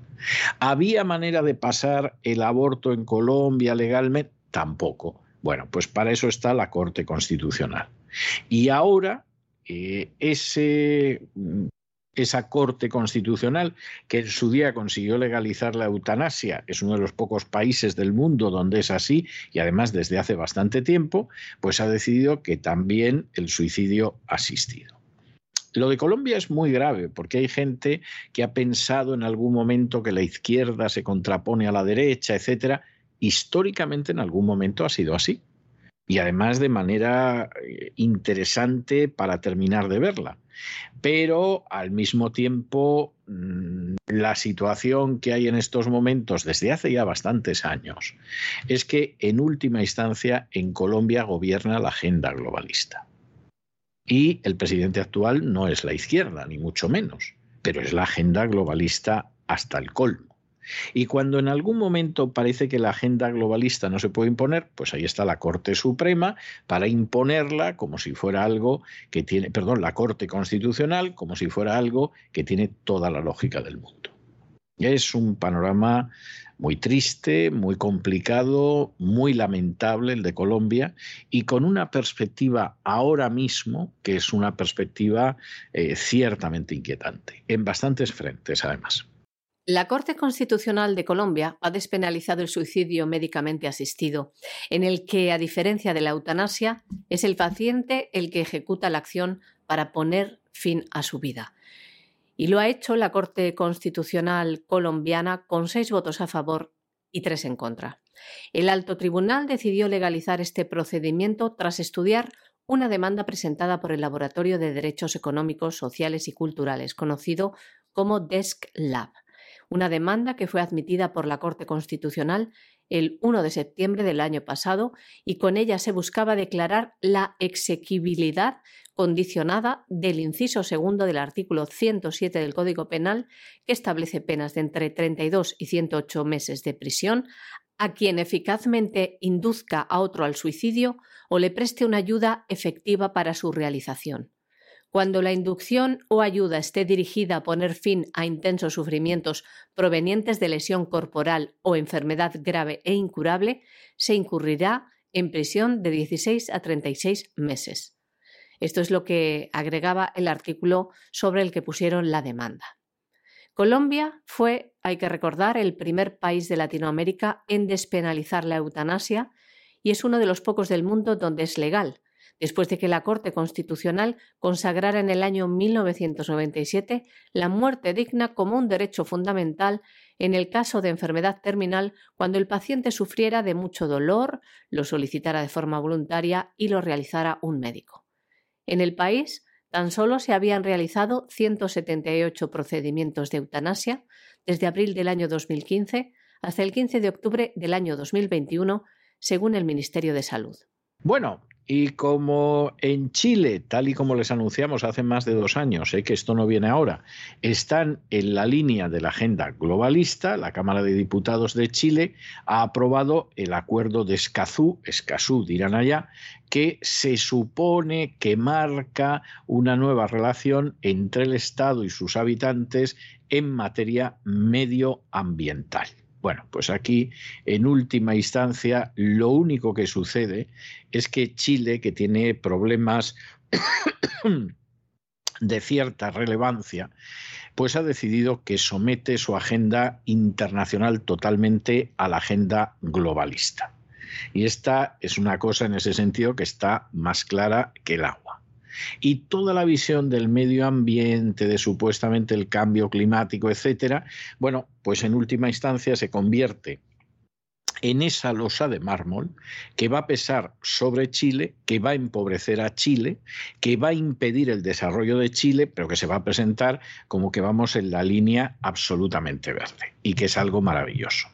¿Había manera de pasar el aborto en Colombia legalmente? Tampoco. Bueno, pues para eso está la Corte Constitucional. Y ahora eh, ese esa Corte Constitucional, que en su día consiguió legalizar la eutanasia, es uno de los pocos países del mundo donde es así, y además desde hace bastante tiempo, pues ha decidido que también el suicidio asistido. Lo de Colombia es muy grave porque hay gente que ha pensado en algún momento que la izquierda se contrapone a la derecha, etcétera. Históricamente en algún momento ha sido así y además de manera eh, interesante para terminar de verla. Pero al mismo tiempo, mm, la situación que hay en estos momentos desde hace ya bastantes años es que en última instancia en Colombia gobierna la agenda globalista. Y el presidente actual no es la izquierda, ni mucho menos, pero es la agenda globalista hasta el colmo. Y cuando en algún momento parece que la agenda globalista no se puede imponer, pues ahí está la Corte Suprema para imponerla como si fuera algo que tiene, perdón, la Corte Constitucional como si fuera algo que tiene toda la lógica del mundo. Es un panorama muy triste, muy complicado, muy lamentable el de Colombia y con una perspectiva ahora mismo que es una perspectiva eh, ciertamente inquietante, en bastantes frentes además. La Corte Constitucional de Colombia ha despenalizado el suicidio médicamente asistido, en el que, a diferencia de la eutanasia, es el paciente el que ejecuta la acción para poner fin a su vida. Y lo ha hecho la Corte Constitucional colombiana con seis votos a favor y tres en contra. El alto tribunal decidió legalizar este procedimiento tras estudiar una demanda presentada por el Laboratorio de Derechos Económicos, Sociales y Culturales, conocido como Desk Lab una demanda que fue admitida por la Corte Constitucional el 1 de septiembre del año pasado y con ella se buscaba declarar la exequibilidad condicionada del inciso segundo del artículo 107 del Código Penal, que establece penas de entre 32 y 108 meses de prisión a quien eficazmente induzca a otro al suicidio o le preste una ayuda efectiva para su realización. Cuando la inducción o ayuda esté dirigida a poner fin a intensos sufrimientos provenientes de lesión corporal o enfermedad grave e incurable, se incurrirá en prisión de 16 a 36 meses. Esto es lo que agregaba el artículo sobre el que pusieron la demanda. Colombia fue, hay que recordar, el primer país de Latinoamérica en despenalizar la eutanasia y es uno de los pocos del mundo donde es legal, después de que la Corte Constitucional consagrara en el año 1997 la muerte digna como un derecho fundamental en el caso de enfermedad terminal cuando el paciente sufriera de mucho dolor, lo solicitara de forma voluntaria y lo realizara un médico. En el país tan solo se habían realizado 178 procedimientos de eutanasia desde abril del año 2015 hasta el 15 de octubre del año 2021, según el Ministerio de Salud. Bueno, y como en Chile, tal y como les anunciamos hace más de dos años, sé que esto no viene ahora, están en la línea de la agenda globalista, la Cámara de Diputados de Chile ha aprobado el acuerdo de Escazú, Escazú dirán allá, que se supone que marca una nueva relación entre el Estado y sus habitantes en materia medioambiental. Bueno, pues aquí, en última instancia, lo único que sucede es que Chile, que tiene problemas de cierta relevancia, pues ha decidido que somete su agenda internacional totalmente a la agenda globalista. Y esta es una cosa en ese sentido que está más clara que el agua. Y toda la visión del medio ambiente, de supuestamente el cambio climático, etcétera, bueno, pues en última instancia se convierte en esa losa de mármol que va a pesar sobre Chile, que va a empobrecer a Chile, que va a impedir el desarrollo de Chile, pero que se va a presentar como que vamos en la línea absolutamente verde y que es algo maravilloso.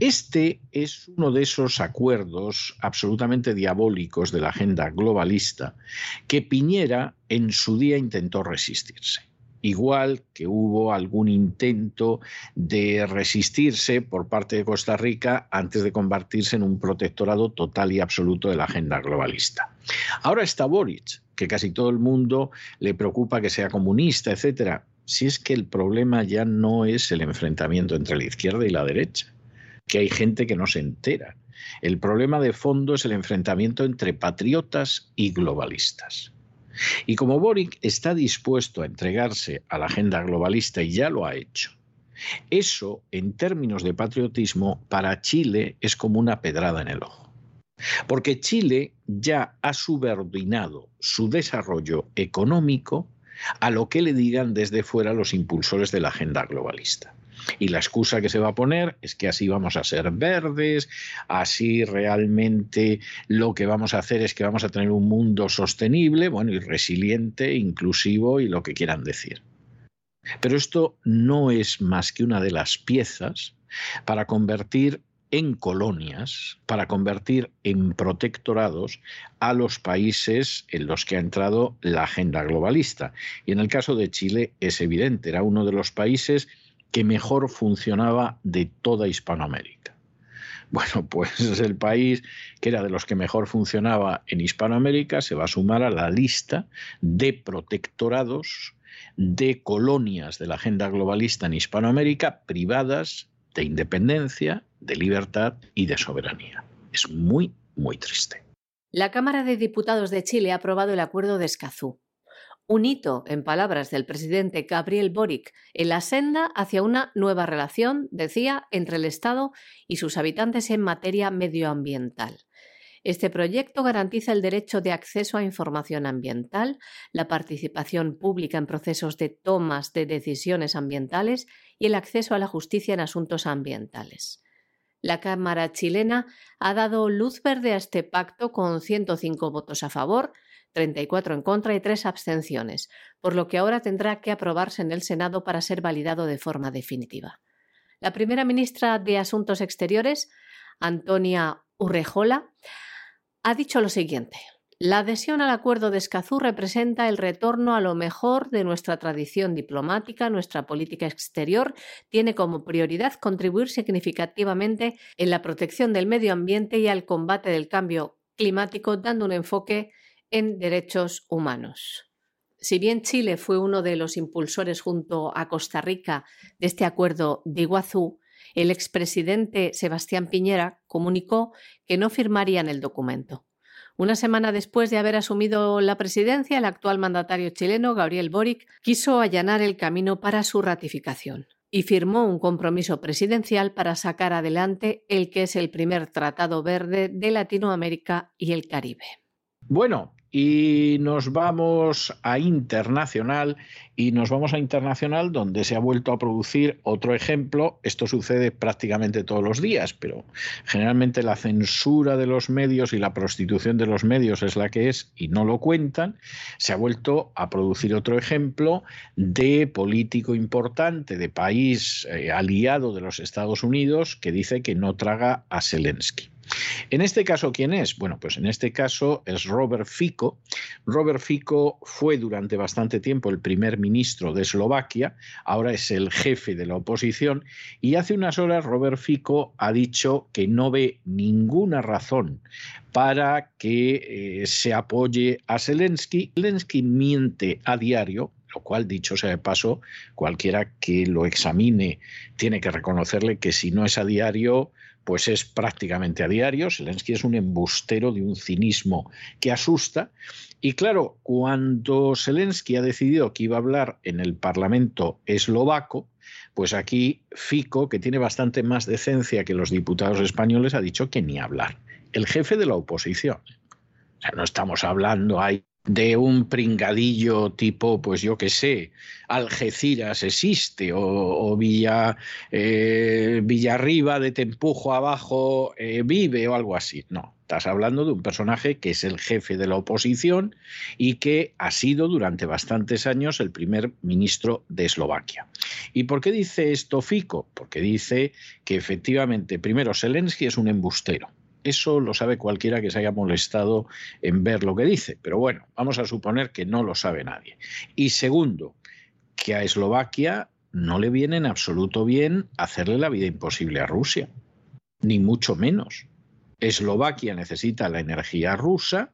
Este es uno de esos acuerdos absolutamente diabólicos de la agenda globalista que Piñera en su día intentó resistirse. igual que hubo algún intento de resistirse por parte de Costa Rica antes de convertirse en un protectorado total y absoluto de la agenda globalista. Ahora está Boric, que casi todo el mundo le preocupa que sea comunista, etcétera. Si es que el problema ya no es el enfrentamiento entre la izquierda y la derecha, que hay gente que no se entera. El problema de fondo es el enfrentamiento entre patriotas y globalistas. Y como Boric está dispuesto a entregarse a la agenda globalista y ya lo ha hecho, eso, en términos de patriotismo, para Chile es como una pedrada en el ojo. Porque Chile ya ha subordinado su desarrollo económico a lo que le digan desde fuera los impulsores de la agenda globalista. Y la excusa que se va a poner es que así vamos a ser verdes, así realmente lo que vamos a hacer es que vamos a tener un mundo sostenible, bueno, y resiliente, inclusivo y lo que quieran decir. Pero esto no es más que una de las piezas para convertir en colonias, para convertir en protectorados a los países en los que ha entrado la agenda globalista. Y en el caso de Chile es evidente, era uno de los países que mejor funcionaba de toda Hispanoamérica. Bueno, pues el país que era de los que mejor funcionaba en Hispanoamérica se va a sumar a la lista de protectorados de colonias de la agenda globalista en Hispanoamérica privadas de independencia, de libertad y de soberanía. Es muy, muy triste. La Cámara de Diputados de Chile ha aprobado el Acuerdo de Escazú, un hito, en palabras del presidente Gabriel Boric, en la senda hacia una nueva relación, decía, entre el Estado y sus habitantes en materia medioambiental. Este proyecto garantiza el derecho de acceso a información ambiental, la participación pública en procesos de tomas de decisiones ambientales y el acceso a la justicia en asuntos ambientales. La Cámara chilena ha dado luz verde a este pacto con 105 votos a favor, 34 en contra y 3 abstenciones, por lo que ahora tendrá que aprobarse en el Senado para ser validado de forma definitiva. La primera ministra de Asuntos Exteriores, Antonia Urrejola, ha dicho lo siguiente. La adhesión al acuerdo de Escazú representa el retorno a lo mejor de nuestra tradición diplomática, nuestra política exterior tiene como prioridad contribuir significativamente en la protección del medio ambiente y al combate del cambio climático, dando un enfoque en derechos humanos. Si bien Chile fue uno de los impulsores junto a Costa Rica de este acuerdo de Iguazú, el expresidente Sebastián Piñera comunicó que no firmarían el documento. Una semana después de haber asumido la presidencia, el actual mandatario chileno, Gabriel Boric, quiso allanar el camino para su ratificación y firmó un compromiso presidencial para sacar adelante el que es el primer tratado verde de Latinoamérica y el Caribe. Bueno, y nos vamos a internacional y nos vamos a internacional donde se ha vuelto a producir otro ejemplo. Esto sucede prácticamente todos los días, pero generalmente la censura de los medios y la prostitución de los medios es la que es y no lo cuentan. Se ha vuelto a producir otro ejemplo de político importante de país eh, aliado de los Estados Unidos que dice que no traga a Zelensky. En este caso, ¿quién es? Bueno, pues en este caso es Robert Fico. Robert Fico fue durante bastante tiempo el primer ministro de Eslovaquia, ahora es el jefe de la oposición y hace unas horas Robert Fico ha dicho que no ve ninguna razón para que eh, se apoye a Zelensky. Zelensky miente a diario, lo cual, dicho sea de paso, cualquiera que lo examine tiene que reconocerle que si no es a diario, pues es prácticamente a diario. Zelensky es un embustero de un cinismo que asusta. Y claro, cuando Zelensky ha decidido que iba a hablar en el Parlamento eslovaco, pues aquí Fico, que tiene bastante más decencia que los diputados españoles, ha dicho que ni hablar. El jefe de la oposición. O sea, no estamos hablando ahí de un pringadillo tipo, pues yo qué sé, Algeciras existe o, Villa, eh, Villarriba de Tempujo abajo eh, vive o algo así. No, estás hablando de un personaje que es el jefe de la oposición y que ha sido durante bastantes años el primer ministro de Eslovaquia. ¿Y por qué dice esto Fico? Porque dice que efectivamente, primero, Zelensky es un embustero eso lo sabe cualquiera que se haya molestado en ver lo que dice, pero bueno, vamos a suponer que no lo sabe nadie. Y segundo, que a Eslovaquia no le viene en absoluto bien hacerle la vida imposible a Rusia, ni mucho menos. Eslovaquia necesita la energía rusa,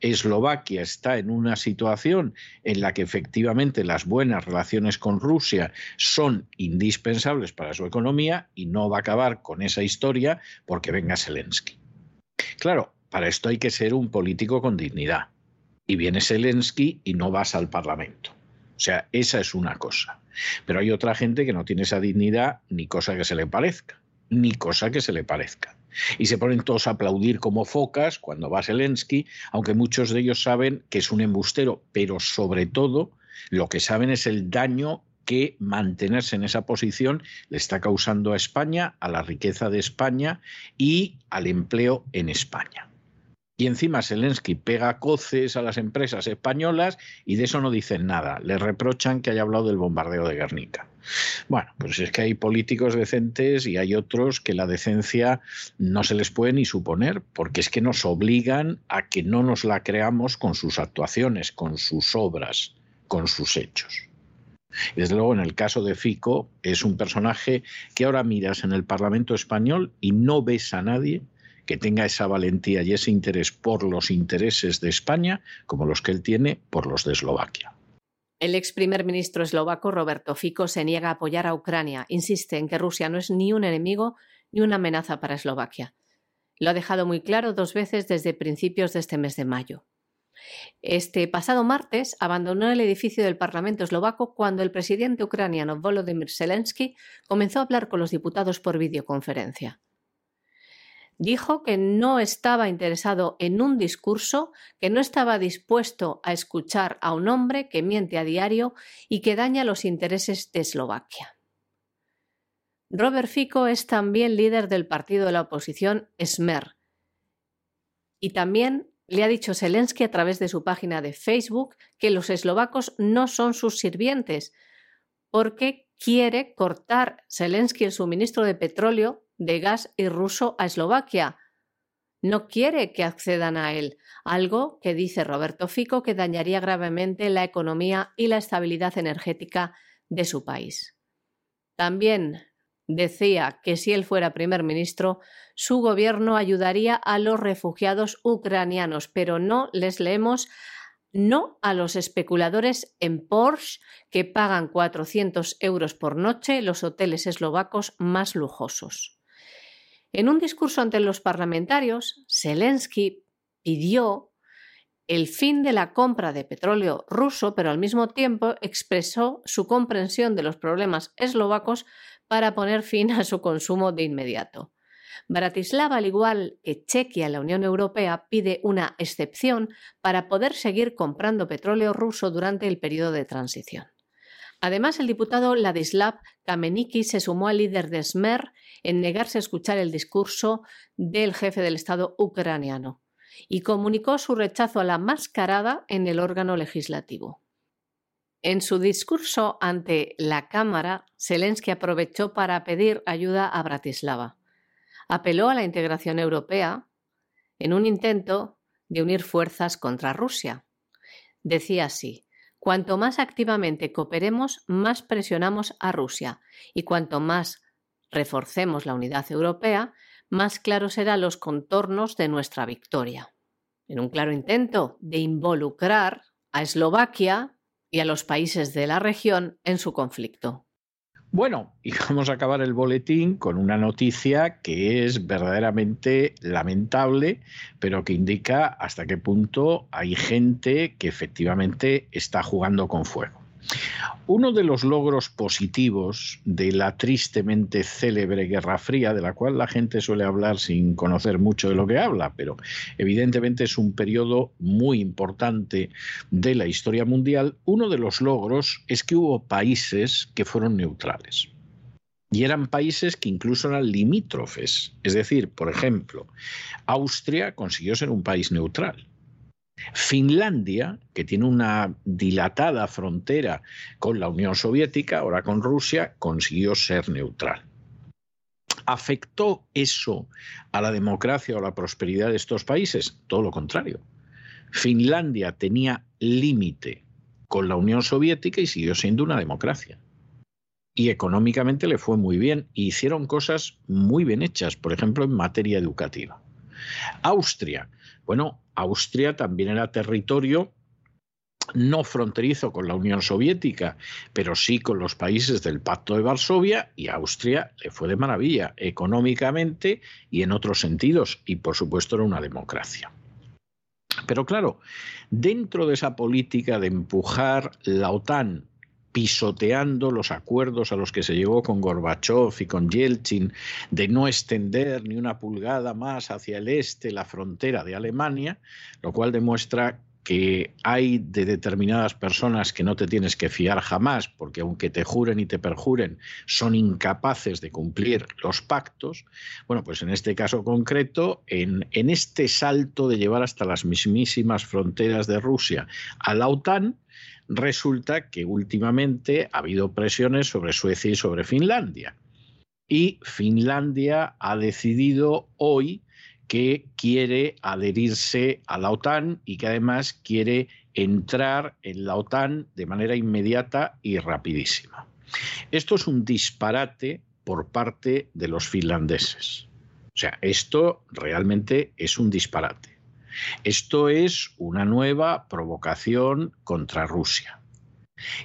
Eslovaquia está en una situación en la que efectivamente las buenas relaciones con Rusia son indispensables para su economía y no va a acabar con esa historia porque venga Zelensky. Claro, para esto hay que ser un político con dignidad. Y viene Zelensky y no vas al Parlamento. O sea, esa es una cosa. Pero hay otra gente que no tiene esa dignidad ni cosa que se le parezca. Ni cosa que se le parezca. Y se ponen todos a aplaudir como focas cuando va Zelensky, aunque muchos de ellos saben que es un embustero, pero sobre todo lo que saben es el daño que mantenerse en esa posición le está causando a España, a la riqueza de España y al empleo en España. Y encima Zelensky pega coces a las empresas españolas y de eso no dicen nada. Le reprochan que haya hablado del bombardeo de Guernica. Bueno, pues es que hay políticos decentes y hay otros que la decencia no se les puede ni suponer, porque es que nos obligan a que no nos la creamos con sus actuaciones, con sus obras, con sus hechos. Desde luego, en el caso de Fico, es un personaje que ahora miras en el Parlamento español y no ves a nadie que tenga esa valentía y ese interés por los intereses de España como los que él tiene por los de Eslovaquia. El ex primer ministro eslovaco Roberto Fico se niega a apoyar a Ucrania. Insiste en que Rusia no es ni un enemigo ni una amenaza para Eslovaquia. Lo ha dejado muy claro dos veces desde principios de este mes de mayo. Este pasado martes abandonó el edificio del Parlamento eslovaco cuando el presidente ucraniano Volodymyr Zelensky comenzó a hablar con los diputados por videoconferencia dijo que no estaba interesado en un discurso, que no estaba dispuesto a escuchar a un hombre que miente a diario y que daña los intereses de Eslovaquia. Robert Fico es también líder del partido de la oposición Smer y también le ha dicho Zelensky a través de su página de Facebook que los eslovacos no son sus sirvientes porque quiere cortar Zelensky el suministro de petróleo de gas y ruso a Eslovaquia. No quiere que accedan a él, algo que dice Roberto Fico que dañaría gravemente la economía y la estabilidad energética de su país. También decía que si él fuera primer ministro, su gobierno ayudaría a los refugiados ucranianos, pero no les leemos no a los especuladores en Porsche que pagan 400 euros por noche los hoteles eslovacos más lujosos. En un discurso ante los parlamentarios, Zelensky pidió el fin de la compra de petróleo ruso, pero al mismo tiempo expresó su comprensión de los problemas eslovacos para poner fin a su consumo de inmediato. Bratislava, al igual que Chequia, la Unión Europea, pide una excepción para poder seguir comprando petróleo ruso durante el periodo de transición. Además, el diputado Ladislav Kameniki se sumó al líder de Smer en negarse a escuchar el discurso del jefe del Estado ucraniano y comunicó su rechazo a la mascarada en el órgano legislativo. En su discurso ante la Cámara, Zelensky aprovechó para pedir ayuda a Bratislava. Apeló a la integración europea en un intento de unir fuerzas contra Rusia. Decía así, Cuanto más activamente cooperemos, más presionamos a Rusia y cuanto más reforcemos la unidad europea, más claros serán los contornos de nuestra victoria. En un claro intento de involucrar a Eslovaquia y a los países de la región en su conflicto. Bueno, y vamos a acabar el boletín con una noticia que es verdaderamente lamentable, pero que indica hasta qué punto hay gente que efectivamente está jugando con fuego. Uno de los logros positivos de la tristemente célebre Guerra Fría, de la cual la gente suele hablar sin conocer mucho de lo que habla, pero evidentemente es un periodo muy importante de la historia mundial, uno de los logros es que hubo países que fueron neutrales. Y eran países que incluso eran limítrofes. Es decir, por ejemplo, Austria consiguió ser un país neutral. Finlandia, que tiene una dilatada frontera con la Unión Soviética, ahora con Rusia, consiguió ser neutral. ¿Afectó eso a la democracia o a la prosperidad de estos países? Todo lo contrario. Finlandia tenía límite con la Unión Soviética y siguió siendo una democracia. Y económicamente le fue muy bien. Y hicieron cosas muy bien hechas, por ejemplo, en materia educativa. Austria. Bueno, Austria también era territorio no fronterizo con la Unión Soviética, pero sí con los países del Pacto de Varsovia y Austria le fue de maravilla económicamente y en otros sentidos, y por supuesto era una democracia. Pero claro, dentro de esa política de empujar la OTAN pisoteando los acuerdos a los que se llegó con Gorbachev y con Yeltsin de no extender ni una pulgada más hacia el este la frontera de Alemania, lo cual demuestra que hay de determinadas personas que no te tienes que fiar jamás, porque aunque te juren y te perjuren, son incapaces de cumplir los pactos, bueno, pues en este caso concreto, en, en este salto de llevar hasta las mismísimas fronteras de Rusia a la OTAN, resulta que últimamente ha habido presiones sobre Suecia y sobre Finlandia. Y Finlandia ha decidido hoy que quiere adherirse a la OTAN y que además quiere entrar en la OTAN de manera inmediata y rapidísima. Esto es un disparate por parte de los finlandeses. O sea, esto realmente es un disparate. Esto es una nueva provocación contra Rusia.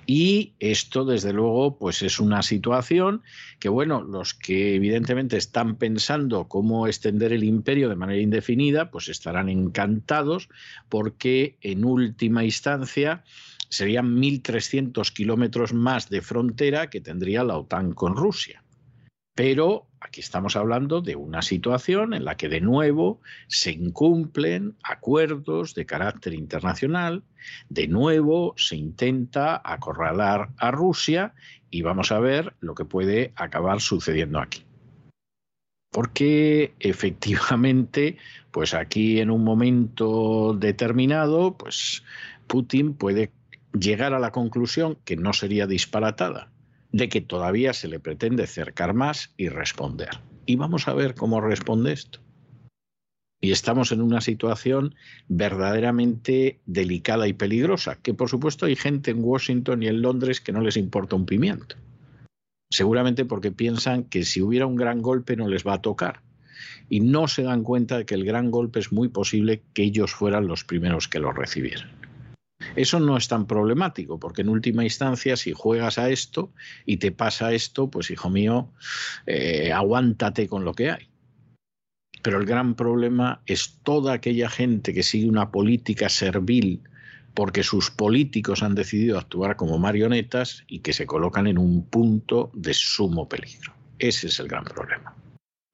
Y esto, desde luego, pues es una situación que, bueno, los que evidentemente están pensando cómo extender el imperio de manera indefinida, pues estarán encantados porque en última instancia serían 1.300 kilómetros más de frontera que tendría la OTAN con Rusia. Pero aquí estamos hablando de una situación en la que de nuevo se incumplen acuerdos de carácter internacional, de nuevo se intenta acorralar a Rusia y vamos a ver lo que puede acabar sucediendo aquí. Porque efectivamente, pues aquí en un momento determinado, pues Putin puede llegar a la conclusión que no sería disparatada de que todavía se le pretende cercar más y responder. Y vamos a ver cómo responde esto. Y estamos en una situación verdaderamente delicada y peligrosa, que por supuesto hay gente en Washington y en Londres que no les importa un pimiento. Seguramente porque piensan que si hubiera un gran golpe no les va a tocar. Y no se dan cuenta de que el gran golpe es muy posible que ellos fueran los primeros que lo recibieran. Eso no es tan problemático, porque en última instancia, si juegas a esto y te pasa esto, pues hijo mío, eh, aguántate con lo que hay. Pero el gran problema es toda aquella gente que sigue una política servil porque sus políticos han decidido actuar como marionetas y que se colocan en un punto de sumo peligro. Ese es el gran problema.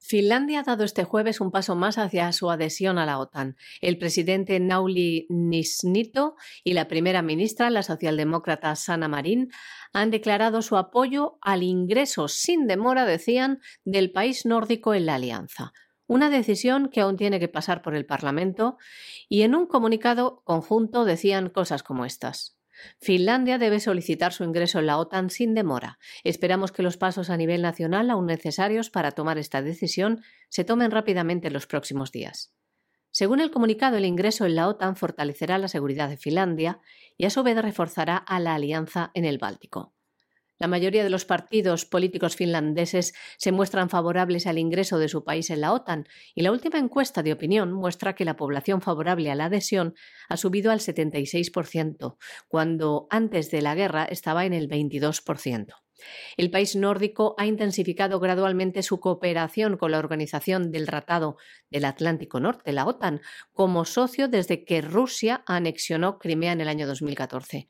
Finlandia ha dado este jueves un paso más hacia su adhesión a la OTAN. El presidente Nauli Nisnito y la primera ministra, la socialdemócrata Sanna Marin, han declarado su apoyo al ingreso sin demora, decían, del país nórdico en la alianza. Una decisión que aún tiene que pasar por el Parlamento y en un comunicado conjunto decían cosas como estas. Finlandia debe solicitar su ingreso en la OTAN sin demora. Esperamos que los pasos a nivel nacional aún necesarios para tomar esta decisión se tomen rápidamente en los próximos días. Según el comunicado, el ingreso en la OTAN fortalecerá la seguridad de Finlandia y a su vez reforzará a la alianza en el Báltico. La mayoría de los partidos políticos finlandeses se muestran favorables al ingreso de su país en la OTAN y la última encuesta de opinión muestra que la población favorable a la adhesión ha subido al 76%, cuando antes de la guerra estaba en el 22%. El país nórdico ha intensificado gradualmente su cooperación con la Organización del Tratado del Atlántico Norte, la OTAN, como socio desde que Rusia anexionó Crimea en el año 2014.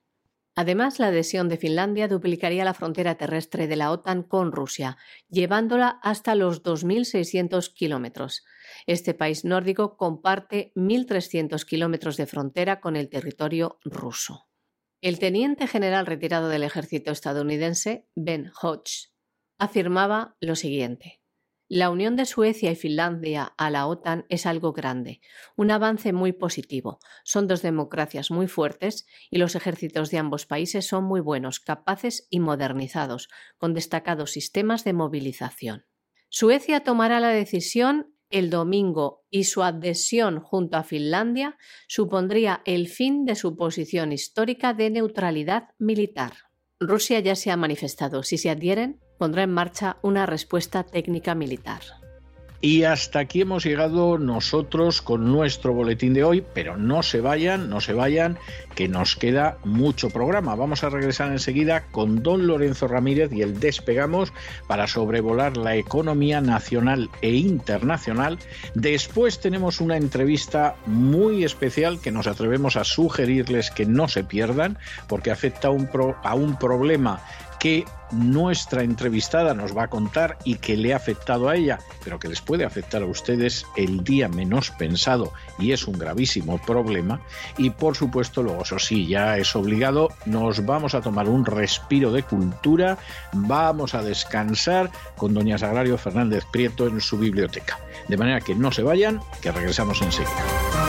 Además, la adhesión de Finlandia duplicaría la frontera terrestre de la OTAN con Rusia, llevándola hasta los 2.600 kilómetros. Este país nórdico comparte 1.300 kilómetros de frontera con el territorio ruso. El teniente general retirado del ejército estadounidense, Ben Hodge, afirmaba lo siguiente. La unión de Suecia y Finlandia a la OTAN es algo grande, un avance muy positivo. Son dos democracias muy fuertes y los ejércitos de ambos países son muy buenos, capaces y modernizados, con destacados sistemas de movilización. Suecia tomará la decisión el domingo y su adhesión junto a Finlandia supondría el fin de su posición histórica de neutralidad militar. Rusia ya se ha manifestado. Si se adhieren, pondrá en marcha una respuesta técnica militar. Y hasta aquí hemos llegado nosotros con nuestro boletín de hoy, pero no se vayan, no se vayan, que nos queda mucho programa. Vamos a regresar enseguida con don Lorenzo Ramírez y el despegamos para sobrevolar la economía nacional e internacional. Después tenemos una entrevista muy especial que nos atrevemos a sugerirles que no se pierdan porque afecta a un, a un problema que nuestra entrevistada nos va a contar y que le ha afectado a ella, pero que les puede afectar a ustedes el día menos pensado y es un gravísimo problema. Y por supuesto, luego, eso sí, ya es obligado, nos vamos a tomar un respiro de cultura, vamos a descansar con doña Sagrario Fernández Prieto en su biblioteca. De manera que no se vayan, que regresamos enseguida.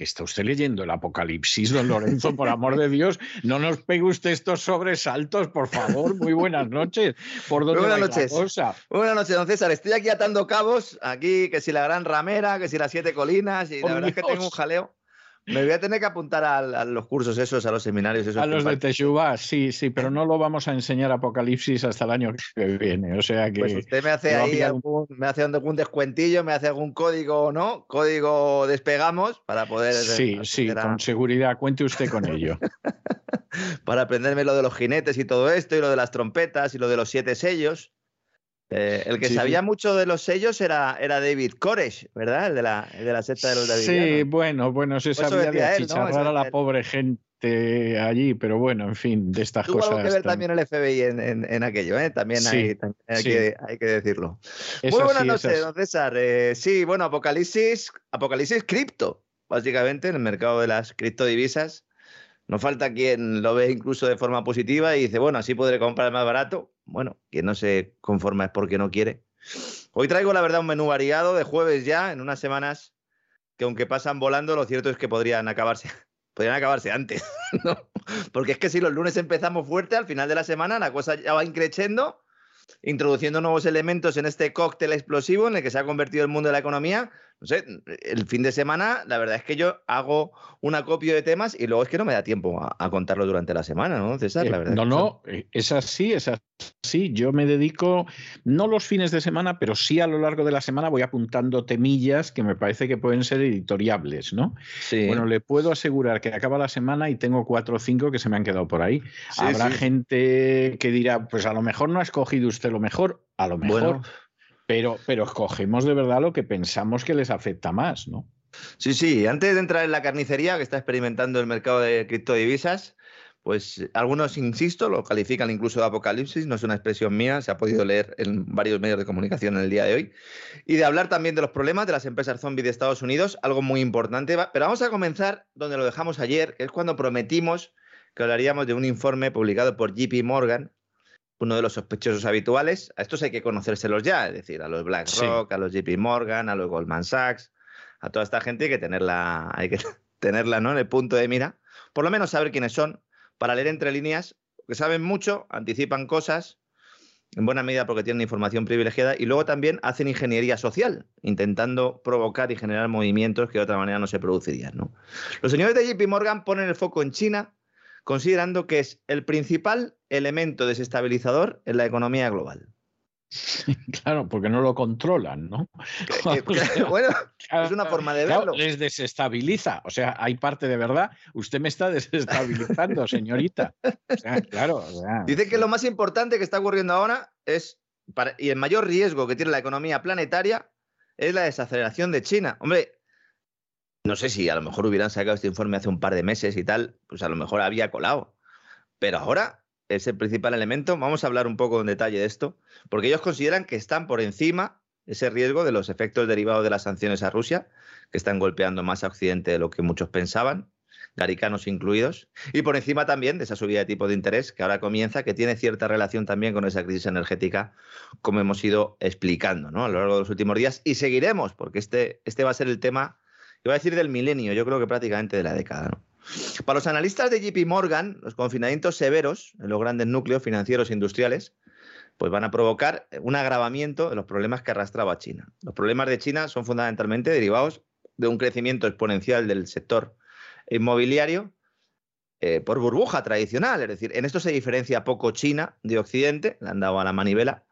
que está usted leyendo el Apocalipsis, don Lorenzo, por amor de Dios, no nos pegue usted estos sobresaltos, por favor. Muy buenas noches. ¿Por Muy buenas noches. buenas noches, don César. Estoy aquí atando cabos, aquí que si la Gran Ramera, que si las Siete Colinas, y la verdad es que tengo un jaleo. Me voy a tener que apuntar a, los cursos esos, a los seminarios esos. A los de Teshuvah, sí, sí, pero no lo vamos a enseñar Apocalipsis hasta el año que viene. O sea que. Pues usted me hace ahí algún, me hace algún descuentillo, me hace algún código, ¿no? Código despegamos para poder. Sí, sí, con seguridad. Cuente usted con ello. para aprenderme lo de los jinetes y todo esto, y lo de las trompetas, y lo de los siete sellos. Eh, el que sabía mucho de los sellos era, era David Koresh, ¿verdad? El de la, de la secta de los Davidianos. Sí, bueno, bueno, se sabía de achicharrar a la pobre gente allí, pero bueno, en fin, de estas cosas. Tuvo que ver también el FBI en, aquello, ¿eh? También, hay, que, hay, que, decirlo. Muy buenas noches, don César. Eh, sí, bueno, Apocalipsis, Apocalipsis cripto, básicamente, en el mercado de las criptodivisas. No falta quien lo ve incluso de forma positiva y dice, bueno, así podré comprar más barato. Bueno, quien no se conforma es porque no quiere. Hoy traigo, la verdad, un menú variado de jueves ya, en unas semanas que aunque pasan volando, lo cierto es que podrían acabarse, podrían acabarse antes. Porque es que si los lunes empezamos fuerte, al final de la semana la cosa ya va increciendo, introduciendo nuevos elementos en este cóctel explosivo en el que se ha convertido el mundo de la economía, no sé, el fin de semana, la verdad es que yo hago un acopio de temas y luego es que no me da tiempo a, contarlo durante la semana, ¿no, César? La eh, verdad no, no, eh, es así, es así. Yo me dedico, no los fines de semana, pero sí a lo largo de la semana voy apuntando temillas que me parece que pueden ser editoriables, ¿no? Sí. Bueno, le puedo asegurar que acaba la semana y tengo cuatro o cinco que se me han quedado por ahí. Habrá gente que dirá, pues a lo mejor no ha escogido usted lo mejor, a lo mejor. Pero, pero escogemos de verdad lo que pensamos que les afecta más, ¿no? Sí, sí. Antes de entrar en la carnicería que está experimentando el mercado de criptodivisas, pues algunos, insisto, lo califican incluso de apocalipsis, no es una expresión mía, se ha podido leer en varios medios de comunicación en el día de hoy. Y de hablar también de los problemas de las empresas zombies de Estados Unidos, algo muy importante. Pero vamos a comenzar donde lo dejamos ayer, que es cuando prometimos que hablaríamos de un informe publicado por JP Morgan, uno de los sospechosos habituales. A estos hay que conocérselos ya, es decir, a los BlackRock, a los JP Morgan, a los Goldman Sachs, a toda esta gente hay que tenerla, hay que tenerla ¿no? en el punto de mira. Por lo menos saber quiénes son, para leer entre líneas, que saben mucho, anticipan cosas, en buena medida porque tienen información privilegiada, y luego también hacen ingeniería social, intentando provocar y generar movimientos que de otra manera no se producirían. ¿no? Los señores de JP Morgan ponen el foco en China considerando que es el principal elemento desestabilizador en la economía global. Claro, porque no lo controlan, ¿no? bueno, es una forma de verlo. les desestabiliza. O sea, hay parte de verdad. Usted me está desestabilizando, señorita. claro. Dice que lo más importante que está ocurriendo ahora es, y el mayor riesgo que tiene la economía planetaria, es la desaceleración de China. Hombre, no sé si a lo mejor hubieran sacado este informe hace un par de meses y tal, pues a lo mejor había colado. Pero ahora es el principal elemento. Vamos a hablar un poco en detalle de esto, porque ellos consideran que están por encima ese riesgo de los efectos derivados de las sanciones a Rusia, que están golpeando más a Occidente de lo que muchos pensaban, garicanos incluidos, y por encima también de esa subida de tipo de interés que ahora comienza, que tiene cierta relación también con esa crisis energética, como hemos ido explicando ¿no? a lo largo de los últimos días, y seguiremos, porque este, este va a ser el tema, iba a decir del milenio, yo creo que prácticamente de la década. Para los analistas de JP Morgan, los confinamientos severos en los grandes núcleos financieros e industriales pues van a provocar un agravamiento de los problemas que arrastraba China. Los problemas de China son fundamentalmente derivados de un crecimiento exponencial del sector inmobiliario eh, por burbuja tradicional. Es decir, en esto se diferencia poco China de Occidente, le han dado a la manivela.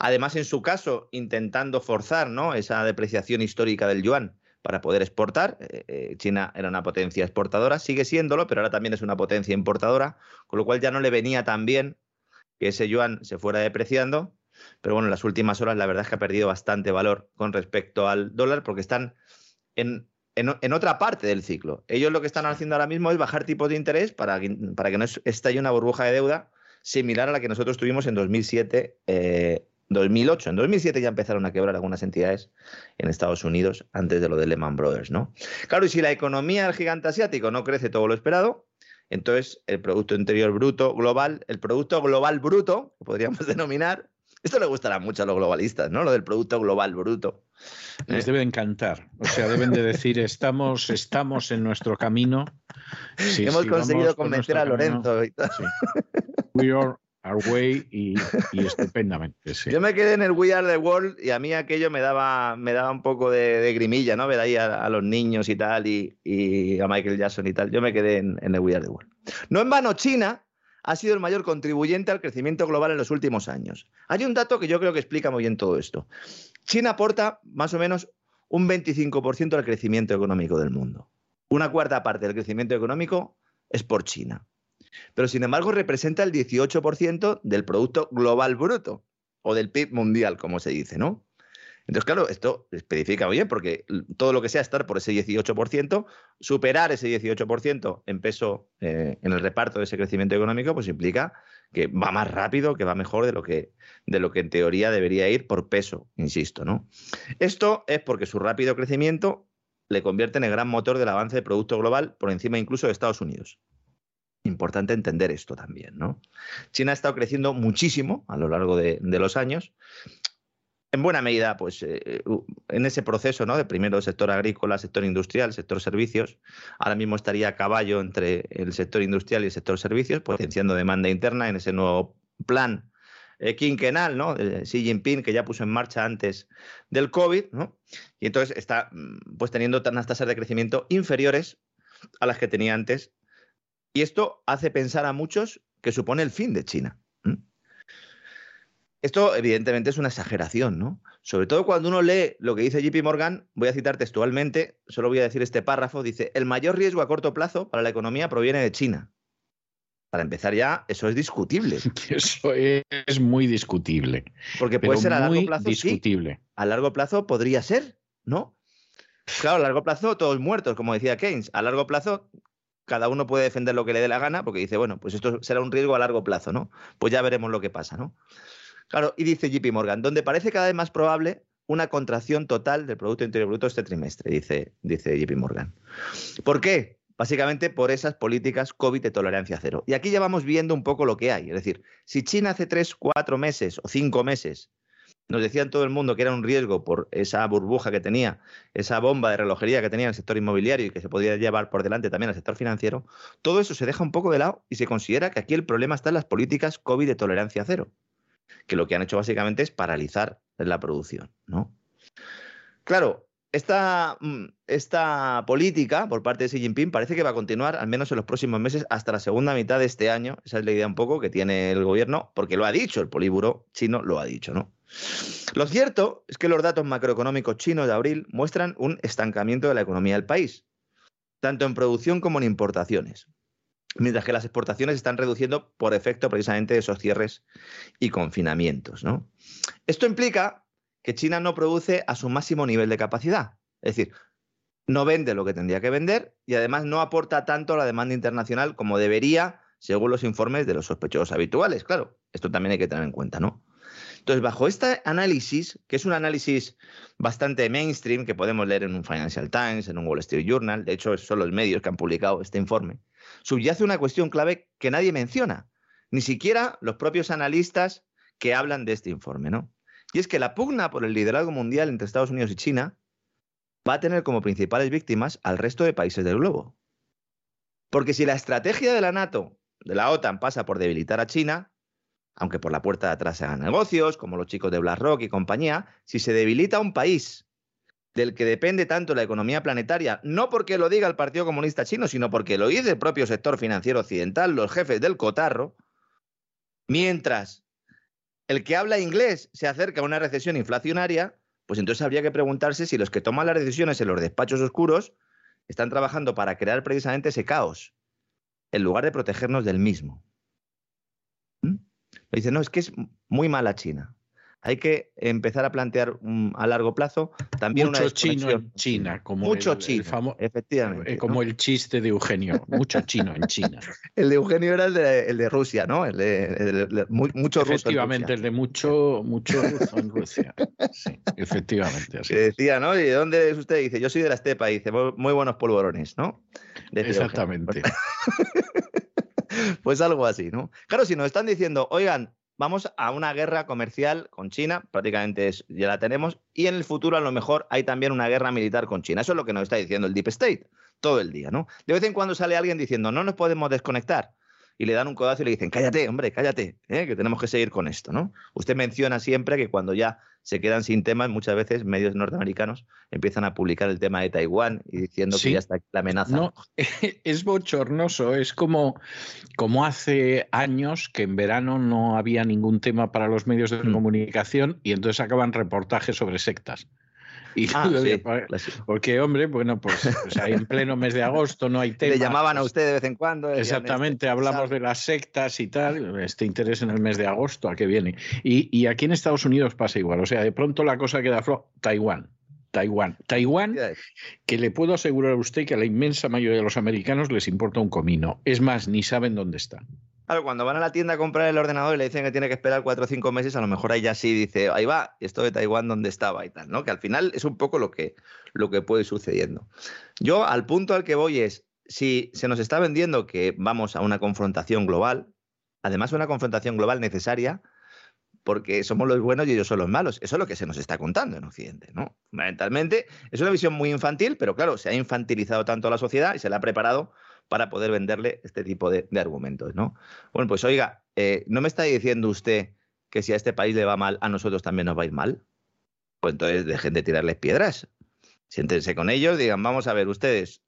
Además, en su caso, intentando forzar ¿no? esa depreciación histórica del yuan para poder exportar. Eh, eh, China era una potencia exportadora, sigue siéndolo, pero ahora también es una potencia importadora, con lo cual ya no le venía tan bien que ese yuan se fuera depreciando. Pero bueno, en las últimas horas la verdad es que ha perdido bastante valor con respecto al dólar porque están en, en, otra parte del ciclo. Ellos lo que están haciendo ahora mismo es bajar tipos de interés para, para que no estalle una burbuja de deuda similar a la que nosotros tuvimos en 2007 2008. En 2007 ya empezaron a quebrar algunas entidades en Estados Unidos antes de lo de Lehman Brothers, ¿no? Claro, y si la economía del gigante asiático no crece todo lo esperado, entonces el Producto Interior Bruto global, el Producto Global Bruto, que podríamos denominar, esto le gustará mucho a los globalistas, ¿no? Lo del Producto Global Bruto. Les debe encantar. O sea, deben de decir, estamos, estamos en nuestro camino. Hemos conseguido convencer a Lorenzo y todo. We are Way y, estupendamente. Yo me quedé en el We Are the World y a mí aquello me daba, me daba un poco de, grimilla, ¿no? Ver ahí a, los niños y tal, y, a Michael Jackson y tal. Yo me quedé en, el We Are the World. No en vano, China ha sido el mayor contribuyente al crecimiento global en los últimos años. Hay un dato que yo creo que explica muy bien todo esto. China aporta más o menos un 25% al crecimiento económico del mundo. Una cuarta parte del crecimiento económico es por China pero sin embargo representa el 18% del Producto Global Bruto o del PIB mundial, como se dice, ¿no? Entonces, claro, esto especifica bien, porque todo lo que sea estar por ese 18%, superar ese 18% en peso eh, en el reparto de ese crecimiento económico, pues implica que va más rápido, que va mejor de lo que, de lo que en teoría debería ir por peso, insisto, ¿no? Esto es porque su rápido crecimiento le convierte en el gran motor del avance del Producto Global por encima incluso de Estados Unidos. Importante entender esto también, ¿no? China ha estado creciendo muchísimo a lo largo de, los años. En buena medida, pues eh, en ese proceso, ¿no? De primero sector agrícola, sector industrial, sector servicios. Ahora mismo estaría a caballo entre el sector industrial y el sector servicios, potenciando demanda interna en ese nuevo plan eh, quinquenal, ¿no? De Xi Jinping, que ya puso en marcha antes del COVID, ¿no? Y entonces está mm, pues teniendo unas tasas de crecimiento inferiores a las que tenía antes y esto hace pensar a muchos que supone el fin de China. Esto, evidentemente, es una exageración, ¿no? Sobre todo cuando uno lee lo que dice JP Morgan, voy a citar textualmente, solo voy a decir este párrafo, dice, el mayor riesgo a corto plazo para la economía proviene de China. Para empezar ya, eso es discutible. Eso es muy discutible. Porque puede ser a largo plazo. Discutible. A largo plazo podría ser, ¿no? Claro, a largo plazo todos muertos, como decía Keynes. A largo plazo cada uno puede defender lo que le dé la gana, porque dice, bueno, pues esto será un riesgo a largo plazo, ¿no? Pues ya veremos lo que pasa, ¿no? Claro, y dice JP Morgan, donde parece cada vez más probable una contracción total del Producto Interior Bruto este trimestre, dice, dice JP Morgan. ¿Por qué? Básicamente por esas políticas COVID de tolerancia cero. Y aquí ya vamos viendo un poco lo que hay. Es decir, si China hace tres, cuatro meses o cinco meses nos decían todo el mundo que era un riesgo por esa burbuja que tenía, esa bomba de relojería que tenía el sector inmobiliario y que se podía llevar por delante también al sector financiero, todo eso se deja un poco de lado y se considera que aquí el problema está en las políticas COVID de tolerancia cero, que lo que han hecho básicamente es paralizar la producción, ¿no? Claro, esta, mm, esta política por parte de Xi Jinping parece que va a continuar al menos en los próximos meses hasta la segunda mitad de este año. Esa es la idea un poco que tiene el gobierno, porque lo ha dicho, el políburo chino lo ha dicho, ¿no? Lo cierto es que los datos macroeconómicos chinos de abril muestran un estancamiento de la economía del país, tanto en producción como en importaciones, mientras que las exportaciones están reduciendo por efecto precisamente de esos cierres y confinamientos. Esto implica que China no produce a su máximo nivel de capacidad. Es decir, no vende lo que tendría que vender y además no aporta tanto a la demanda internacional como debería, según los informes de los sospechosos habituales. Claro, esto también hay que tener en cuenta, ¿no? Entonces, bajo este análisis, que es un análisis bastante mainstream que podemos leer en un Financial Times, en un Wall Street Journal, de hecho, son los medios que han publicado este informe, subyace una cuestión clave que nadie menciona, ni siquiera los propios analistas que hablan de este informe, ¿no? Y es que la pugna por el liderazgo mundial entre Estados Unidos y China va a tener como principales víctimas al resto de países del globo. Porque si la estrategia de la NATO, de la OTAN, pasa por debilitar a China, aunque por la puerta de atrás se hagan negocios, como los chicos de BlackRock y compañía, si se debilita un país del que depende tanto la economía planetaria, no porque lo diga el Partido Comunista Chino, sino porque lo dice el propio sector financiero occidental, los jefes del cotarro, mientras el que habla inglés se acerca a una recesión inflacionaria, pues entonces habría que preguntarse si los que toman las decisiones en los despachos oscuros están trabajando para crear precisamente ese caos, en lugar de protegernos del mismo. ¿Mm? Dice, no, es que es muy mala China hay que empezar a plantear a largo plazo también mucho chino en China, como mucho el, chino, efectivamente, eh, como el chiste de Eugenio, mucho chino en China. el de Eugenio era el de, el de Rusia, ¿no? El de, mucho ruso. Efectivamente, el de mucho, mucho ruso en Rusia. Sí, efectivamente. Así. decía, ¿no? ¿Y de dónde es usted? Dice, yo soy de la estepa, y dice, muy buenos polvorones, ¿no? Exactamente. pues algo así, ¿no? Claro, si nos están diciendo, oigan, vamos a una guerra comercial con China, prácticamente ya la tenemos, y en el futuro a lo mejor hay también una guerra militar con China. Eso es lo que nos está diciendo el Deep State todo el día, ¿no? De vez en cuando sale alguien diciendo, no nos podemos desconectar y le dan un codazo y le dicen, cállate, hombre, cállate, ¿eh? que tenemos que seguir con esto, ¿no? Usted menciona siempre que cuando ya se quedan sin temas, muchas veces medios norteamericanos empiezan a publicar el tema de Taiwán y diciendo que ya está la amenaza. No, es bochornoso, es como, como hace años que en verano no había ningún tema para los medios de mm. comunicación y entonces acaban reportajes sobre sectas. Y ah, Porque, hombre, bueno, pues, pues, ahí en pleno mes de agosto no hay tema. Le llamaban a pues usted de vez en cuando. Exactamente, hablamos de las sectas y tal, este interés en el mes de agosto, ¿a qué viene? Y, aquí en Estados Unidos pasa igual, o sea, de pronto la cosa queda floja. Taiwán. Taiwán. Taiwán, que le puedo asegurar a usted que a la inmensa mayoría de los americanos les importa un comino. Es más, ni saben dónde está. Claro, cuando van a la tienda a comprar el ordenador y le dicen que tiene que esperar cuatro o cinco meses, a lo mejor ahí ya sí dice, ahí va, esto de Taiwán, ¿dónde estaba? y tal, ¿no? Que al final es un poco lo que, lo que puede sucediendo. Yo, al punto al que voy es, si se nos está vendiendo que vamos a una confrontación global, además una confrontación global necesaria, porque somos los buenos y ellos son los malos. Eso es lo que se nos está contando en Occidente, ¿no? Fundamentalmente, es una visión muy infantil, pero claro, se ha infantilizado tanto la sociedad y se le ha preparado para poder venderle este tipo de, argumentos, ¿no? Bueno, pues oiga, eh, ¿no me está diciendo usted que si a este país le va mal, a nosotros también nos va a ir mal? Pues entonces dejen de tirarles piedras. Siéntense con ellos, digan, vamos a ver, ustedes,